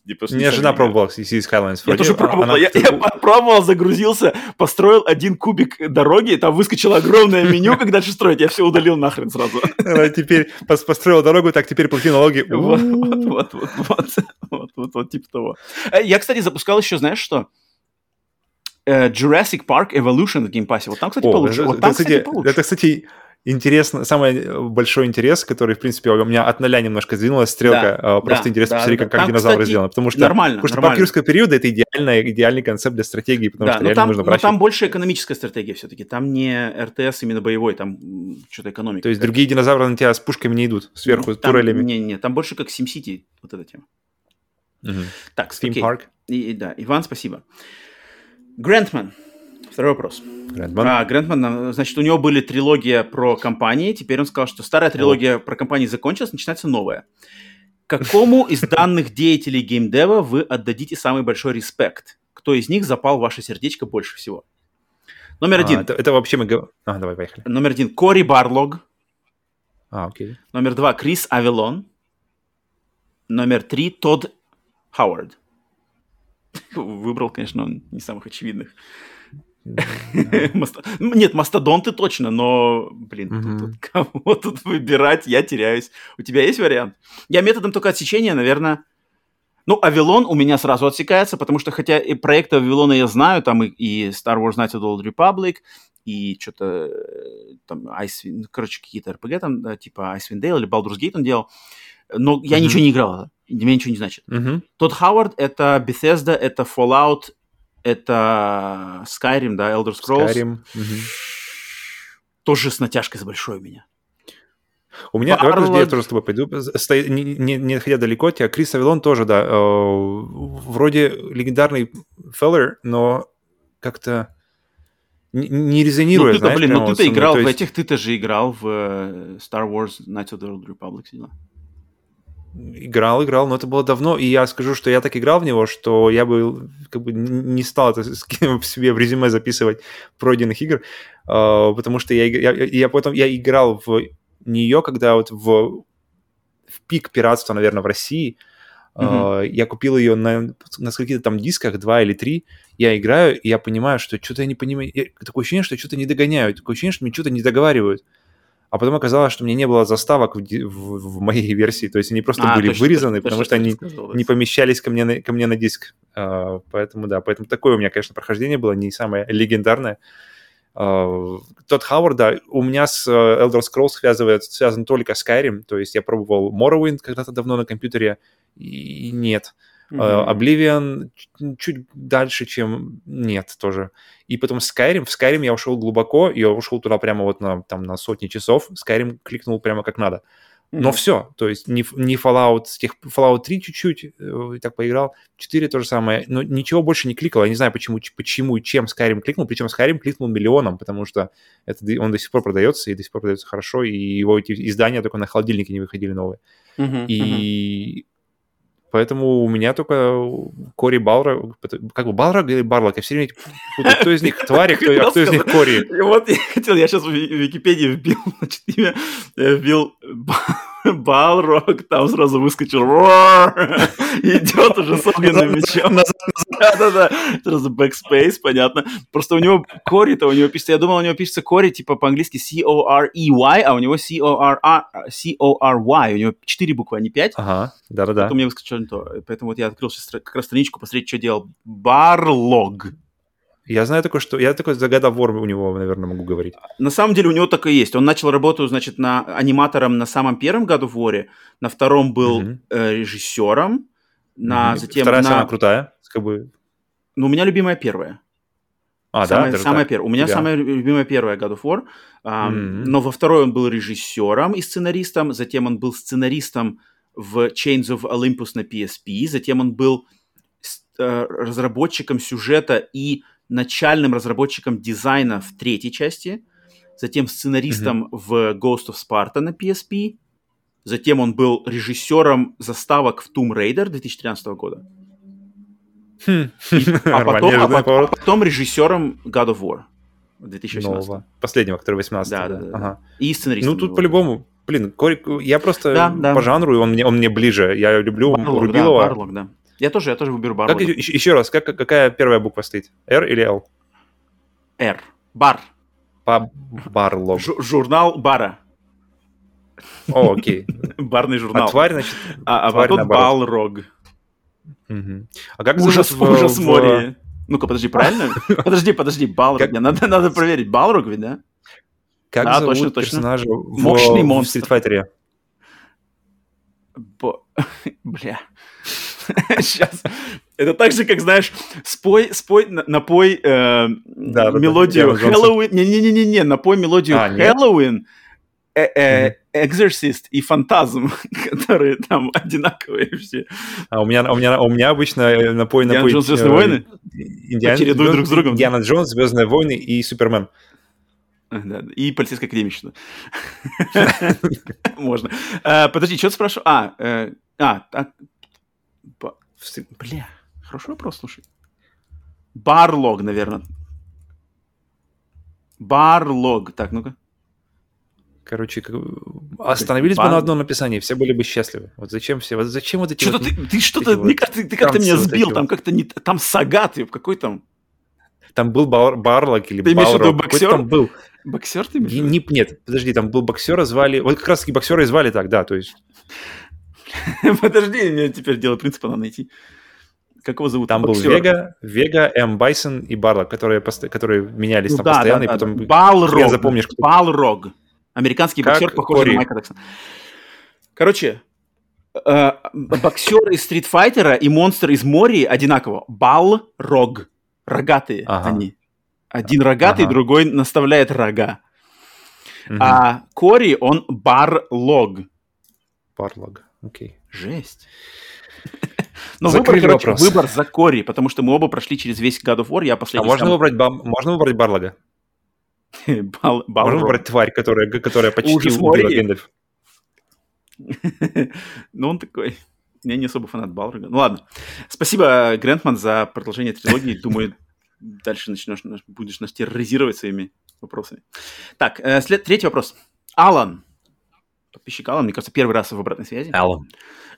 У меня жена пробовала Cities Skylines. Я тоже пробовал. Она... Я, я пробовал, загрузился, построил один кубик дороги, там выскочило огромное меню, как дальше строить. Я все удалил нахрен сразу. Она теперь построила дорогу, так теперь плати налоги. Вот, вот, вот, вот, вот, вот, вот, типа того. Э, я, кстати, запускал еще, знаешь что? Э, Jurassic Park Evolution в геймпассе. Вот там, кстати, О, получше. Это, вот там, это, кстати, получше. это, кстати, интересно, самый большой интерес, который, в принципе, у меня от ноля немножко сдвинулась стрелка, да, просто да, интересно да, посмотреть, да. как, как динозавры сделаны, потому что, нормально, потому что нормально. парк юрского периода это идеальный, идеальный концепт для стратегии, потому да, что реально там, нужно брать... Но там больше экономическая стратегия все-таки, там не РТС именно боевой, там что-то экономика. То есть другие динозавры на тебя с пушками не идут, сверху, там, турелями? Не-не, там больше как SimCity вот эта тема. Угу. Так, Steam Park. И, да, Иван, спасибо. Грантман Второй вопрос. Грэндман. А, Грэндман, значит, у него были трилогия про компании, теперь он сказал, что старая трилогия О. про компании закончилась, начинается новая. Какому из данных деятелей геймдева вы отдадите самый большой респект? Кто из них запал в ваше сердечко больше всего? Номер а, один. Это, это вообще мы... А, давай, поехали. Номер один. Кори Барлог. А, окей. Номер два. Крис Авелон. Номер три. Тодд Хауард. Выбрал, конечно, он не самых очевидных. Нет, мастодонты точно, но, блин, кого тут выбирать, я теряюсь. У тебя есть вариант? Я методом только отсечения, наверное... Ну, Авилон у меня сразу отсекается, потому что хотя и проекты Авилона я знаю, там и, Star Wars Knights of the Old Republic, и что-то э, там, Icewind, ну, короче, какие-то RPG там, да, типа Icewind Dale или Baldur's Gate он делал, но я ничего не играл, для меня ничего не значит. Тот Хауард — это Bethesda, это Fallout, это Skyrim, да, Elder Scrolls. Skyrim. Угу. Тоже с натяжкой с большой у меня. У меня, Барлог... давай, я тоже с тобой пойду, Сто... не, не, не отходя далеко от тебя, Крис Авилон тоже, да, э, вроде легендарный феллер, но как-то не, не резонирует, ну, ты-то, блин, ну ты-то играл есть... в этих, ты-то же играл в uh, Star Wars Knights of the Old Republic, дела. Играл, играл, но это было давно, и я скажу, что я так играл в него, что я бы как бы не стал это в себе в резюме записывать пройденных игр, uh, потому что я, я, я потом я играл в нее, когда вот в, в пик пиратства, наверное, в России, mm-hmm. uh, я купил ее на, на скольких-то там дисках, два или три, я играю, и я понимаю, что что-то я не понимаю, я, такое ощущение, что что-то не догоняют, такое ощущение, что мне что-то не договаривают. А потом оказалось, что у меня не было заставок в, в, в моей версии, то есть они просто а, были точно, вырезаны, точно, потому точно, что они сказал, не помещались ко мне на, ко мне на диск. Uh, поэтому да, поэтому такое у меня, конечно, прохождение было не самое легендарное. Uh, тот Хауард, да, у меня с uh, Elder Scrolls связывает, связан только Skyrim, то есть я пробовал Morrowind когда-то давно на компьютере, и нет. Uh, Mm-hmm. Oblivion чуть дальше, чем нет тоже. И потом Skyrim. В Skyrim я ушел глубоко, я ушел туда прямо вот на, там, на сотни часов. Skyrim кликнул прямо как надо. Но mm-hmm. все, то есть не, не Fallout, с тех, Fallout 3 чуть-чуть, э, так поиграл, 4 то же самое, но ничего больше не кликал, я не знаю, почему, почему и чем Skyrim кликнул, причем Skyrim кликнул миллионом, потому что это, он до сих пор продается, и до сих пор продается хорошо, и его эти издания только на холодильнике не выходили новые. Mm-hmm. И Поэтому у меня только Кори Балрог, как бы Балрог или Барлок, я все время путаю, кто из них твари, кто, а кто из них Кори. Вот я хотел, я сейчас в Википедии вбил, значит, имя, вбил Балрог, там сразу выскочил идет уже с огненным мечом. Да-да-да, сразу backspace, понятно. Просто у него Кори-то, у него пишется, я думал, у него пишется Кори, типа по-английски C-O-R-E-Y, а у него C-O-R-Y, у него четыре буквы, а не пять. Ага, да-да-да. Потом мне выскочило не то, поэтому вот я открыл сейчас как раз страничку, посмотреть, что делал Барлог. Я знаю такое, что... Я такой загадовор у него, наверное, могу говорить. На самом деле у него так и есть. Он начал работу, значит, на аниматором на самом первом году в Воре, на втором был mm-hmm. э, режиссером, на mm-hmm. затем... Вторая на... самая крутая, как бы... Ну, у меня любимая первая. А, самая, да? самая первая. У меня yeah. самая любимая первая God of War. Um, mm-hmm. Но во второй он был режиссером и сценаристом, затем он был сценаристом в Chains of Olympus на PSP, затем он был э, разработчиком сюжета и начальным разработчиком дизайна в третьей части, затем сценаристом mm-hmm. в Ghost of Sparta на PSP, затем он был режиссером заставок в Tomb Raider 2013 года. Хм. а, потом, а, потом, а потом режиссером God of War 2018. Нового. Последнего, который 18 да, да, да. Ага. И сценаристом. Ну, тут по-любому. Блин, Кори, я просто да, да. по жанру, он мне, он мне ближе. Я люблю Барлок, Рубилова. Да, Барлок, да. Я тоже, я тоже выберу Барлога. Как, еще, еще раз, как, какая первая буква стоит? R или L? R. Бар. По Барлог. Ж- журнал Бара. О, окей. Барный журнал. А тварь, значит, А, а потом Балрог. Угу. А как ужас, зовут ужас в... море. Ну-ка, подожди, правильно? Подожди, подожди, Балрог. Как... Надо, надо проверить. Балрог ведь, да? Как да, зовут точно, точно. персонажа Мощный в, монстр. в Street Fighter? Бо... Бля. Сейчас. Это так же, как, знаешь, спой, спой, напой э, да, мелодию Хэллоуин. Не-не-не-не, напой мелодию а, Хэллоуин. Э, э, Exorcist и Фантазм, которые там одинаковые все. А у меня, у меня, у меня обычно напой, напой... Индиана Джонс, Звездные э, войны? Индиана, Чередуют друг с другом. Индиана Джонс, Звездные войны и Супермен. Да, и полицейская академия Можно. Э, подожди, что ты спрашивал? А, э, а, так. Бля, хороший вопрос, слушай. Барлог, наверное. Барлог. Так, ну-ка. Короче, остановились Бан... бы на одном написании, все были бы счастливы. Вот зачем все? Вот зачем вот эти Что-то вот, ты, ты что-то, вот ты, ты как-то меня сбил, вот там как-то не... Там Сагат, какой там... Там был бар, Барлок или Ты имеешь в виду боксер? Там был. Боксер ты имеешь? Не, нет, подожди, там был боксера звали... Вот как раз-таки боксера и звали так, да, то есть... Подожди, мне теперь дело принципа надо найти. Как его зовут? Там был Вега, Вега, М. Байсон и Барлок, которые, которые менялись ну, там да, постоянно. Да, и потом... Балрог. Я запомнишь, кто... Балрог. Американский как боксер, похожий Кори. на Майка Дексона. Короче, э, боксер из Стритфайтера и монстр из Мори одинаково. Балрог. Рогатые ага. они. Один рогатый, ага. другой наставляет рога. Угу. А Кори, он барлог. Барлог, окей. Жесть. Но выбор, короче, вопрос. выбор за Кори, потому что мы оба прошли через весь God of War, я последний. А можно сам... выбрать, можно выбрать Барлога? Бал, Можно выбрать тварь, которая, которая почти Ужас убила Гэндальф? ну, он такой... Я не особо фанат Балрога. Ну ладно. Спасибо, Грентман, за продолжение трилогии. Думаю, дальше начнешь, будешь нас терроризировать своими вопросами. Так, э, след, третий вопрос. Алан. Подписчик Алан, мне кажется, первый раз в обратной связи. Алан.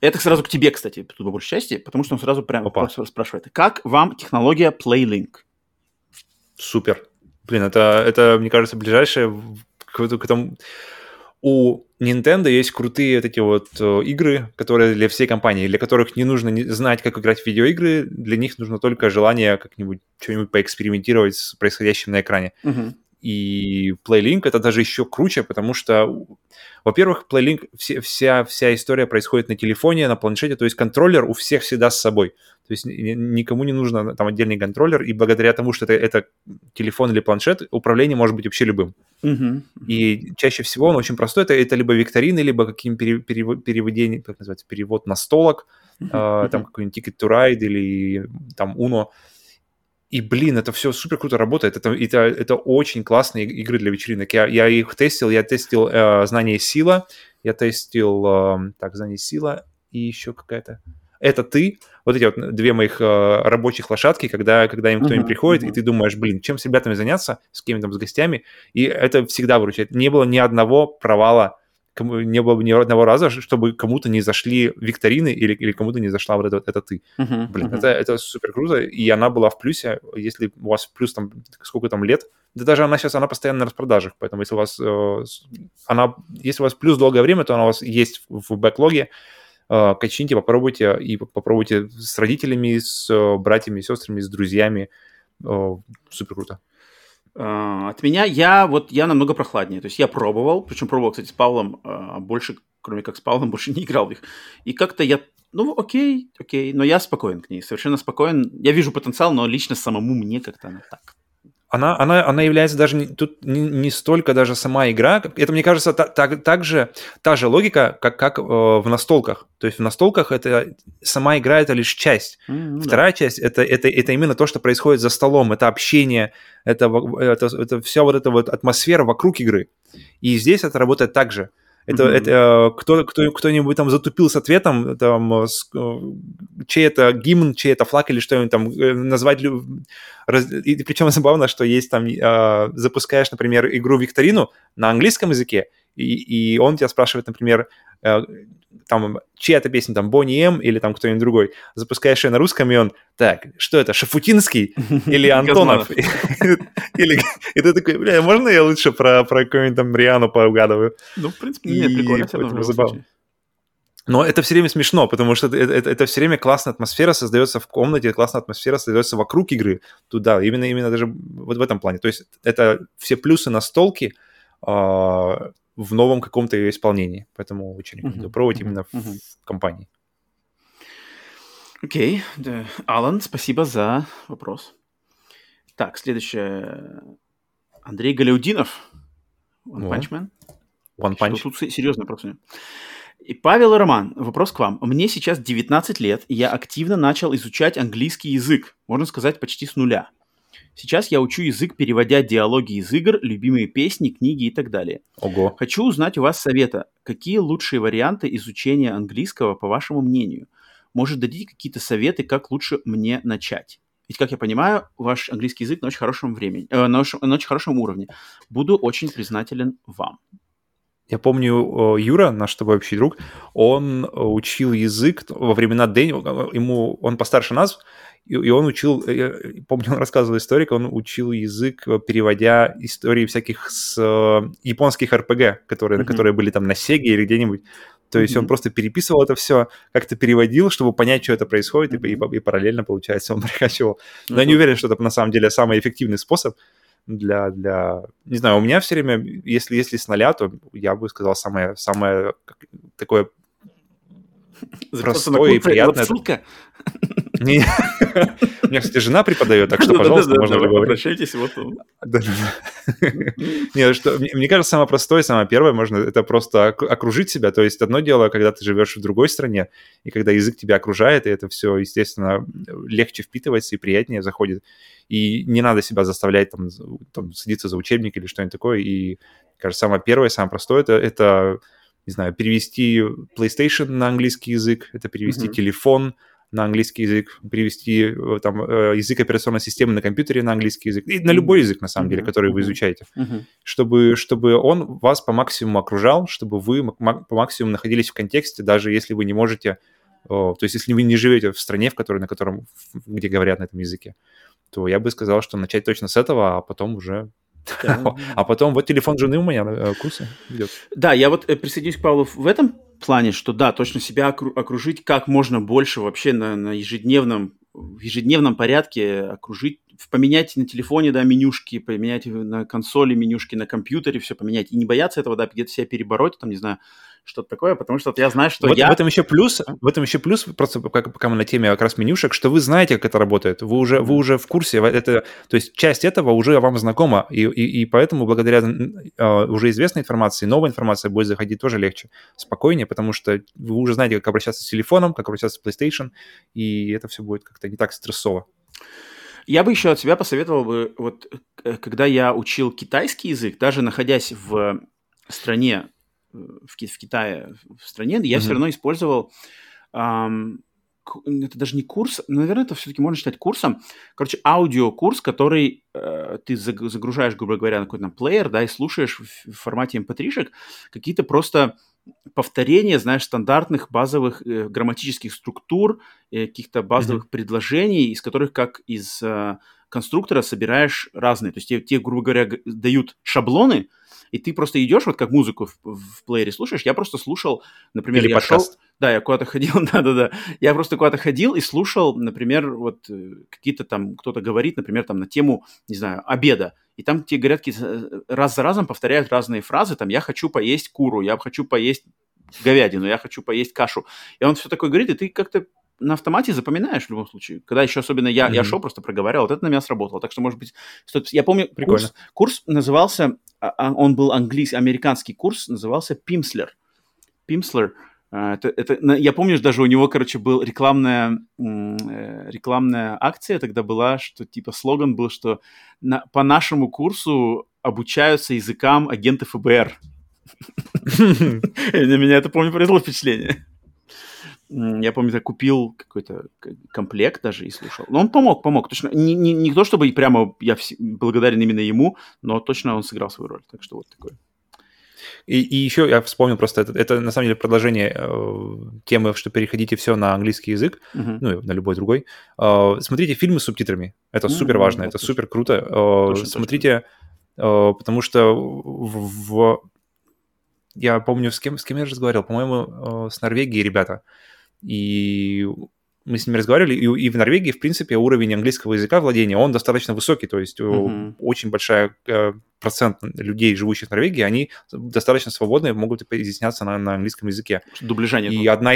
Это сразу к тебе, кстати, тут по большей части, потому что он сразу прямо спрашивает. Как вам технология PlayLink? Супер. Блин, это, это мне кажется, ближайшее к, к этому... У Nintendo есть крутые вот эти вот э, игры, которые для всей компании, для которых не нужно знать, как играть в видеоигры, для них нужно только желание как-нибудь что-нибудь поэкспериментировать с происходящим на экране. Uh-huh. И PlayLink это даже еще круче, потому что, во-первых, PlayLink, все, вся, вся история происходит на телефоне, на планшете, то есть контроллер у всех всегда с собой. То есть никому не нужно там отдельный контроллер, и благодаря тому, что это, это телефон или планшет, управление может быть вообще любым. Uh-huh. И чаще всего он очень простой. Это, это либо викторины, либо каким перев, переводение, как называется, перевод на столок, uh-huh. э, там какой-нибудь Ticket to Ride или там Uno. И, блин, это все супер круто работает. Это, это, это очень классные игры для вечеринок. Я, я их тестил. Я тестил э, знание сила, я тестил, э, так, знание сила и еще какая-то это ты, вот эти вот две моих э, рабочих лошадки, когда, когда им кто-нибудь uh-huh, приходит, uh-huh. и ты думаешь, блин, чем с ребятами заняться, с кем-то, с гостями, и это всегда выручает. Не было ни одного провала, кому, не было ни одного раза, чтобы кому-то не зашли викторины или, или кому-то не зашла вот это, это ты. Uh-huh, блин, uh-huh. Это, это супер круто, и она была в плюсе, если у вас плюс там, сколько там лет, да даже она сейчас, она постоянно на распродажах, поэтому если у вас, э, она, если у вас плюс долгое время, то она у вас есть в бэклоге, а, качните, попробуйте, и попробуйте с родителями, с э, братьями, сестрами, с друзьями. Супер круто. А, от меня я вот я намного прохладнее. То есть я пробовал, причем пробовал, кстати, с Павлом, а, больше, кроме как с Павлом, больше не играл в них. И как-то я, ну окей, окей, но я спокоен к ней, совершенно спокоен. Я вижу потенциал, но лично самому мне как-то она так она, она, она является даже не, тут не, не столько даже сама игра. Это, мне кажется, та, та, так же, та же логика, как, как э, в настолках. То есть в настолках это сама игра это лишь часть. Mm-hmm, Вторая да. часть это, это, это именно то, что происходит за столом. Это общение, это, это, это вся вот эта вот атмосфера вокруг игры. И здесь это работает так же. Это, mm-hmm. это э, кто, кто, кто-нибудь там затупил с ответом, там, с, э, чей это гимн, чей это флаг или что-нибудь там э, назвать. Раз, и причем забавно, что есть там, запускаешь, например, игру-викторину на английском языке, и, и он тебя спрашивает, например, там чья-то песня, там, Бонни М или там кто-нибудь другой, запускаешь ее на русском, и он, так, что это, Шафутинский или Антонов? Или, и ты такой, бля, можно я лучше про, про какую-нибудь там Риану поугадываю? Ну, в принципе, нет, прикольно. Это забавно. Но это все время смешно, потому что это, это, это все время классная атмосфера создается в комнате, классная атмосфера создается вокруг игры. Туда, именно, именно даже вот в этом плане. То есть это все плюсы настолки, а, в новом каком-то исполнении. Поэтому очень рекомендую uh-huh. пробовать uh-huh. именно uh-huh. в компании. Окей. Okay. Алан, спасибо за вопрос. Так, следующее. Андрей Галяудинов. One Punch Man. One Punch. Что тут серьезный вопрос. И Павел и Роман, вопрос к вам. Мне сейчас 19 лет, и я активно начал изучать английский язык, можно сказать, почти с нуля. Сейчас я учу язык, переводя диалоги из игр, любимые песни, книги и так далее. Ого. Хочу узнать у вас совета. Какие лучшие варианты изучения английского, по вашему мнению? Может, дадите какие-то советы, как лучше мне начать? Ведь, как я понимаю, ваш английский язык на очень хорошем времени, э, на, очень, на очень хорошем уровне. Буду очень признателен вам. Я помню, Юра, наш с тобой общий друг, он учил язык во времена Дэнни, ему, он постарше нас, и, и он учил, я помню, он рассказывал историк, он учил язык, переводя истории всяких с э, японских РПГ, которые, mm-hmm. которые были там на Сеге или где-нибудь. То есть mm-hmm. он просто переписывал это все, как-то переводил, чтобы понять, что это происходит, mm-hmm. и, и, и параллельно, получается, он прокачивал. Но mm-hmm. я не уверен, что это на самом деле самый эффективный способ для, для... Не знаю, у меня все время, если, если с нуля, то я бы сказал самое, самое такое простое и приятное. Ссылка? У меня, кстати, жена преподает, так что, пожалуйста, можно любой. Обращайтесь, вот Нет, что, мне кажется, самое простое, самое первое, можно, это просто окружить себя. То есть одно дело, когда ты живешь в другой стране, и когда язык тебя окружает, и это все, естественно, легче впитывается и приятнее заходит. И не надо себя заставлять там, там садиться за учебник или что-нибудь такое. И, кажется, самое первое, самое простое, это, это не знаю, перевести PlayStation на английский язык, это перевести mm-hmm. телефон на английский язык, перевести э, там э, язык операционной системы на компьютере на английский язык, и на любой язык, на самом деле, который вы изучаете, чтобы, чтобы он вас по максимуму окружал, чтобы вы по максимуму находились в контексте, даже если вы не можете, то есть если вы не живете в стране, в которой, на котором, где говорят на этом языке, то я бы сказал, что начать точно с этого, а потом уже а потом вот телефон жены у меня э, курсы идет. Да, я вот присоединюсь к Павлу в этом плане, что да, точно себя окружить как можно больше вообще на, на ежедневном в ежедневном порядке окружить, поменять на телефоне, да, менюшки, поменять на консоли менюшки, на компьютере все поменять. И не бояться этого, да, где-то себя перебороть, там, не знаю, что-то такое, потому что вот я знаю, что вот я... В этом еще плюс, в этом еще плюс, просто пока, пока мы на теме как раз менюшек, что вы знаете, как это работает, вы уже, вы уже в курсе, это, то есть часть этого уже вам знакома, и, и, и поэтому благодаря uh, уже известной информации, новая информация будет заходить тоже легче, спокойнее, потому что вы уже знаете, как обращаться с телефоном, как обращаться с PlayStation, и это все будет как-то не так стрессово. Я бы еще от себя посоветовал бы, вот э, когда я учил китайский язык, даже находясь в стране, в, в Китае, в стране, я mm-hmm. все равно использовал эм, это даже не курс, наверное, это все-таки можно считать курсом. Короче, аудиокурс, который э, ты загружаешь, грубо говоря, на какой-то плеер, да, и слушаешь в, в формате mp3-шек какие-то просто повторения, знаешь, стандартных базовых э, грамматических структур, э, каких-то базовых mm-hmm. предложений, из которых, как из э, конструктора, собираешь разные. То есть тебе, тебе, грубо говоря, дают шаблоны, и ты просто идешь, вот как музыку в, в плеере слушаешь. Я просто слушал, например, Или я подкаст. шел... Да, я куда-то ходил, да-да-да. Я просто куда-то ходил и слушал, например, вот э, какие-то там, кто-то говорит, например, там на тему, не знаю, обеда. И там тебе говорят, какие-то, э, раз за разом повторяют разные фразы, там, я хочу поесть куру, я хочу поесть говядину, я хочу поесть кашу. И он все такое говорит, и ты как-то на автомате запоминаешь в любом случае. Когда еще особенно я, mm-hmm. я шел, просто проговаривал, вот это на меня сработало. Так что, может быть, стоит... я помню, курс, курс назывался, а, а, он был английский, американский курс, назывался Пимслер. Пимслер. Это, это, я помню, даже у него, короче, был рекламная, э, рекламная акция тогда была, что типа слоган был, что на, по нашему курсу обучаются языкам агенты ФБР. На меня это, помню, произвело впечатление. Я помню, я купил какой-то комплект даже и слушал. Но он помог, помог. Точно. Не, не, не то, чтобы прямо я вс- благодарен именно ему, но точно он сыграл свою роль. Так что вот такое. И, и еще я вспомнил просто, это, это на самом деле продолжение э, темы, что переходите все на английский язык, uh-huh. ну, на любой другой. Э, смотрите фильмы с субтитрами. Это uh-huh. супер важно, это точно. супер круто. Э, точно, смотрите, точно. Э, потому что в, в... Я помню, с кем, с кем я разговаривал, по-моему, э, с Норвегией ребята. И мы с ними разговаривали, и, и в Норвегии, в принципе, уровень английского языка владения, он достаточно высокий, то есть mm-hmm. очень большой э, процент людей, живущих в Норвегии, они достаточно свободно могут изъясняться на, на английском языке. Дубляжа нет. И одна,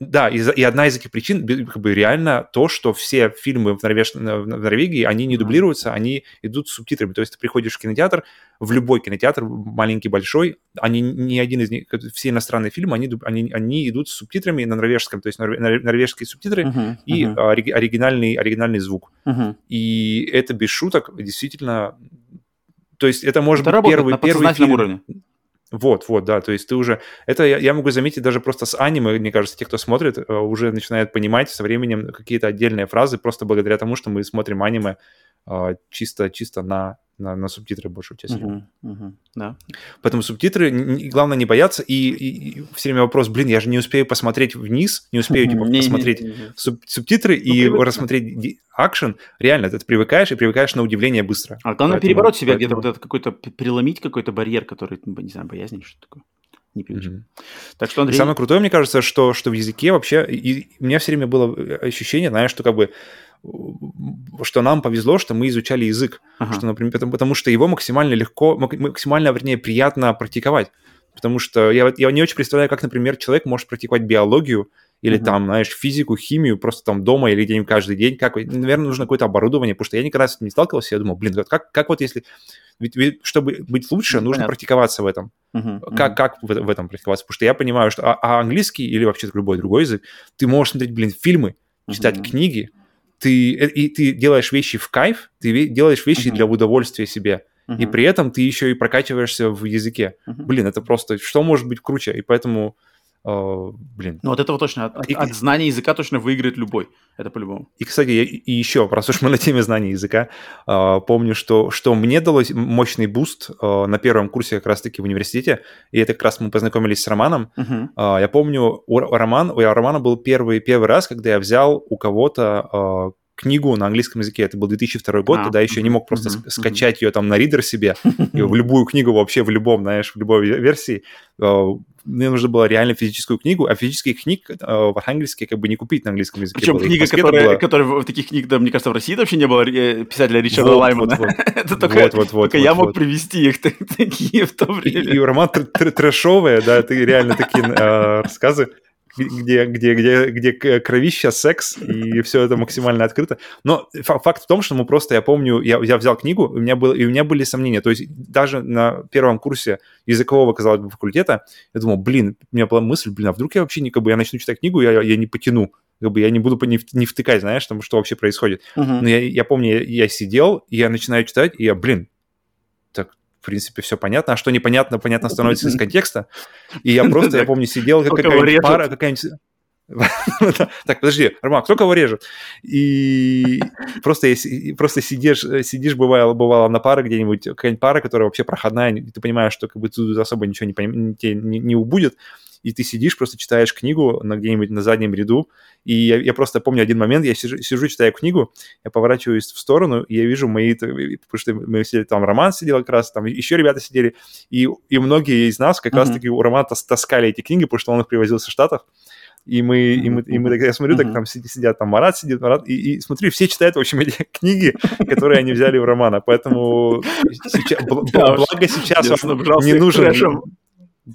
да, и, и одна из этих причин как бы реально то, что все фильмы в, Норвеж... в Норвегии, они не дублируются, они идут с субтитрами. То есть ты приходишь в кинотеатр, в любой кинотеатр, маленький, большой, они ни один из них, все иностранные фильмы, они, они, они идут с субтитрами на норвежском, то есть норвежские субтитры uh-huh, и uh-huh. оригинальный, оригинальный звук. Uh-huh. И это без шуток действительно... То есть это может это быть первый, первый фильм... уровне. Вот, вот, да, то есть ты уже... Это я, я могу заметить даже просто с аниме, мне кажется, те, кто смотрит, э, уже начинают понимать со временем какие-то отдельные фразы просто благодаря тому, что мы смотрим аниме чисто, чисто на на, на субтитры большую часть uh-huh, uh-huh, да. Поэтому субтитры, главное не бояться, и, и, и все время вопрос, блин, я же не успею посмотреть вниз, не успею типа, посмотреть суб, субтитры ну, и привык. рассмотреть акшен, реально, ты привыкаешь и привыкаешь на удивление быстро. А главное поэтому, перебороть себя поэтому... где-то, вот какой-то, переломить какой-то барьер, который, ну, не знаю, боязнь, что такое не привычно. Mm-hmm. Так что, Андрей... И самое крутое, мне кажется, что, что в языке вообще... И у меня все время было ощущение, знаешь, что как бы что нам повезло, что мы изучали язык, ага. что, например, потому, потому что его максимально легко, максимально, вернее, приятно практиковать. Потому что я, я не очень представляю, как, например, человек может практиковать биологию или mm-hmm. там, знаешь, физику, химию просто там дома или где-нибудь каждый день. Как, наверное, нужно какое-то оборудование, потому что я никогда с этим не сталкивался. Я думал, блин, как, как вот если... Ведь, ведь чтобы быть лучше, нужно Понятно. практиковаться в этом. Uh-huh, как, как в, в этом практиковаться? Потому что я понимаю, что а, а английский или вообще любой другой язык, ты можешь смотреть, блин, фильмы, читать uh-huh. книги, ты, э, и ты делаешь вещи в кайф, ты делаешь вещи uh-huh. для удовольствия себе. Uh-huh. И при этом ты еще и прокачиваешься в языке. Uh-huh. Блин, это просто... Что может быть круче? И поэтому Э, блин. Ну, от этого точно, от, и, от знания языка точно выиграет любой. Это по-любому. И, кстати, я, и еще, раз уж мы на теме знания языка, э, помню, что, что мне далось мощный буст э, на первом курсе как раз-таки в университете, и это как раз мы познакомились с Романом. Uh-huh. Uh, я помню, у, Роман, у Романа был первый, первый раз, когда я взял у кого-то книгу на английском языке. Это был 2002 год, а, тогда еще не мог просто mm-hmm. скачать ее там на ридер себе, и в любую книгу вообще, в любом, знаешь, в любой версии. Э, мне нужно было реально физическую книгу, а физических книг э, в архангельске как бы не купить на английском языке. Причем книга, которая, была... которая в таких книг, да, мне кажется, в России вообще не было э, писателя Ричарда вот, Лаймана. Вот, вот. Это только, вот, вот, вот, только вот, я вот, мог привести их такие в то время. И, и роман трэшовый, да, ты реально такие рассказы где, где, где, где кровища, секс, и все это максимально открыто. Но факт в том, что мы просто, я помню, я, я взял книгу, у меня, было, и у меня были сомнения. То есть даже на первом курсе языкового, казалось бы, факультета, я думал, блин, у меня была мысль, блин, а вдруг я вообще не, как бы, я начну читать книгу, я, я не потяну как бы я не буду не, не втыкать, знаешь, там, что вообще происходит. Uh-huh. Но я, я помню, я, я сидел, и я начинаю читать, и я, блин, принципе, все понятно. А что непонятно, понятно становится из контекста. И я просто, я помню, сидел, как какая-нибудь пара, какая-нибудь... Так, подожди, Роман, кто кого режет? И просто, просто сидишь, сидишь бывало, бывало на паре где-нибудь, какая-нибудь пара, которая вообще проходная, и ты понимаешь, что как бы тут особо ничего не, не, не убудет, и ты сидишь, просто читаешь книгу на где-нибудь на заднем ряду, и я, я просто помню один момент, я сижу, сижу, читаю книгу, я поворачиваюсь в сторону, и я вижу мои, потому что мы сидели, там Роман сидел как раз, там еще ребята сидели, и, и многие из нас как mm-hmm. раз-таки у Романа таскали эти книги, потому что он их привозил со Штатов, и мы, и мы, и мы, я смотрю, так там сидят, там Марат сидит, Марат, и, и смотрю, все читают, в общем, эти книги, которые они взяли у Романа, поэтому сейчас, благо сейчас вам не нужен...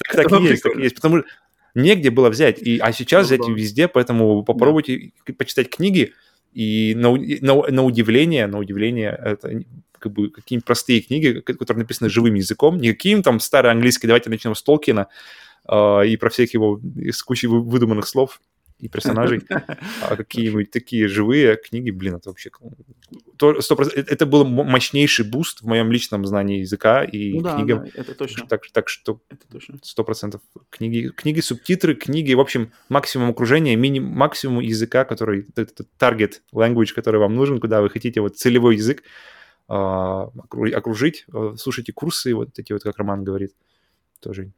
Так, так и есть, так и есть, потому что негде было взять, и, а сейчас взять везде, поэтому попробуйте почитать книги, и на, на, на удивление, на удивление, это как бы какие-нибудь простые книги, которые написаны живым языком, не каким там старый английский, давайте начнем с Толкина, э, и про всех его, с кучей выдуманных слов, и персонажей, а какие-нибудь такие живые книги, блин, это вообще... То, 100%, это был мощнейший буст в моем личном знании языка и ну, книгам. Да, это точно. Так, так что сто процентов книги, книги, субтитры, книги, в общем, максимум окружения, мини, максимум языка, который, это target language, который вам нужен, куда вы хотите, вот целевой язык а, окружить. Э, слушайте курсы, вот эти вот, как Роман говорит, тоже.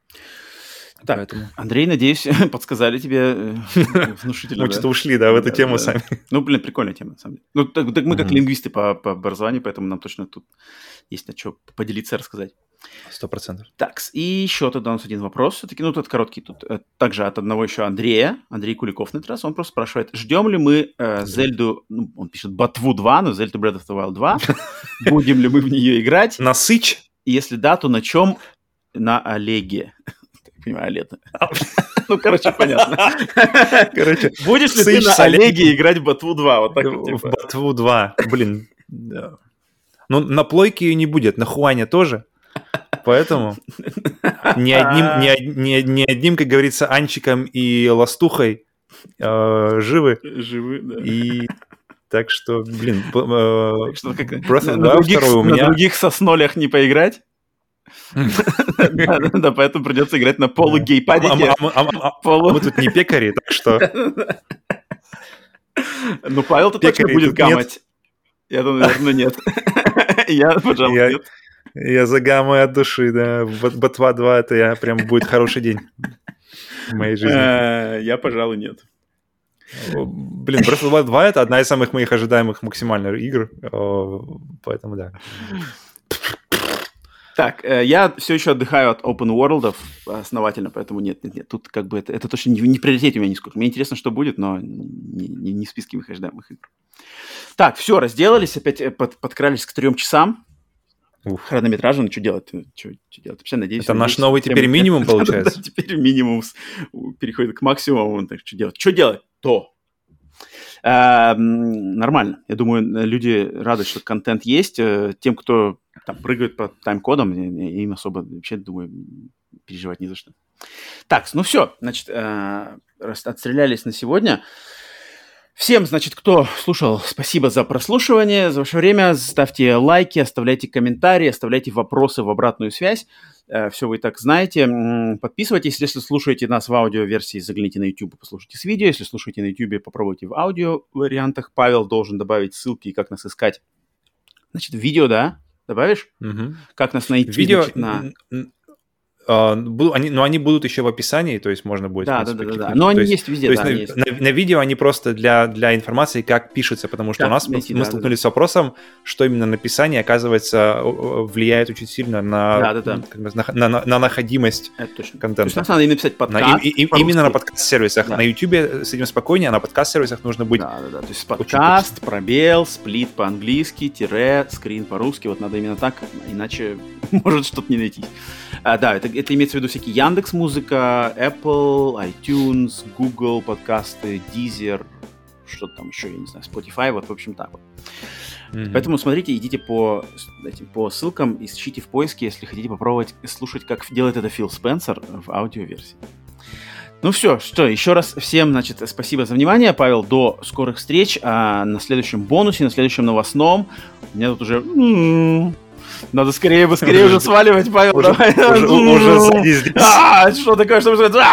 Так, Поэтому... Андрей, надеюсь, подсказали тебе э, внушительно. Мы что-то ушли, да, в эту тему сами. Ну, блин, прикольная тема, на самом деле. Ну, так, мы как лингвисты по, образованию, поэтому нам точно тут есть на что поделиться, рассказать. Сто процентов. Так, и еще тогда у нас один вопрос. Все-таки, ну, тут короткий. Тут э, также от одного еще Андрея. Андрей Куликов на этот раз. Он просто спрашивает, ждем ли мы э, Зельду, ну, он пишет Ботву 2, но Зельду Breath of the Wild 2. Будем ли мы в нее играть? Насыч? Если да, то на чем? На Олеге понимаю, лето. Ну, короче, понятно. Короче, будешь ли ты на Олеге играть в Ботву 2? Вот так вот, типа. В Ботву 2, блин. Ну, на плойке ее не будет, на Хуане тоже. Поэтому ни одним, ни, ни, ни одним, как говорится, Анчиком и Ластухой э, живы. Живы, да. И так что, блин, э, что, как, других, у меня... на других соснолях не поиграть? Да, поэтому придется играть на полугейпадике. Мы тут не пекари, так что... Ну, Павел-то точно будет гамать. Я думаю, наверное, нет. Я, пожалуй, нет. Я за гаммой от души, да. Ботва 2 это я прям будет хороший день в моей жизни. Э, я, пожалуй, нет. Блин, Breath of the Wild 2 это одна из самых моих ожидаемых максимальных игр, поэтому да. Так, э, я все еще отдыхаю от open world основательно, поэтому нет, нет, нет, тут как бы это, это точно не, не приоритете у меня нисколько. Мне интересно, что будет, но не, не, не в списке моих ожидаемых игр. Так, все, разделались, опять э, под, подкрались к трем часам. Ух. Хронометража, ну что делать? Что, что делать? Вообще, надеюсь... Это наш новый теперь минимум, получается? Теперь минимум переходит к максимуму. Так что делать? Что делать? То. Эм, нормально. Я думаю, люди рады, что контент есть. Э, тем, кто там прыгает по тайм-кодам, им особо вообще, думаю, переживать не за что. Так, ну все, значит, э, отстрелялись на сегодня. Всем, значит, кто слушал, спасибо за прослушивание, за ваше время. Ставьте лайки, оставляйте комментарии, оставляйте вопросы в обратную связь. Э, Все вы и так знаете. Подписывайтесь, если слушаете нас в аудиоверсии, загляните на YouTube и послушайте с видео. Если слушаете на YouTube, попробуйте в аудио вариантах. Павел должен добавить ссылки, как нас искать. Значит, видео, да? Добавишь? Угу. Как нас найти? Видео значит, на... Uh, они, но они будут еще в описании, то есть можно будет... Да, да, да, да, да. Но они есть, есть везде, то да, есть на, есть. На, на видео они просто для, для информации, как пишется, потому что как у нас найти, мы да, столкнулись да. с вопросом, что именно написание, оказывается, влияет очень сильно на, да, да, да. Как бы, на, на, на находимость Это точно. контента. То есть нас надо и написать подкаст. На, и, и, именно на подкаст-сервисах. Да. На YouTube с этим спокойнее, а на подкаст-сервисах нужно быть... Да, да, да. То есть подкаст, пробел, сплит по-английски, тире, скрин по-русски. Вот надо именно так, иначе может что-то не найти. А, да, это, это имеется в виду всякие Яндекс Музыка, Apple, iTunes, Google подкасты, Deezer, что там еще, я не знаю, Spotify, вот, в общем, так вот. Mm-hmm. Поэтому смотрите, идите по, этим, по ссылкам, ищите в поиске, если хотите попробовать слушать, как делает это Фил Спенсер в аудиоверсии. Ну все, что, еще раз всем, значит, спасибо за внимание, Павел, до скорых встреч, а на следующем бонусе, на следующем новостном, у меня тут уже надо скорее, быстрее уже сваливать, Павел, давай. Уже садись здесь. А, что такое, что происходит?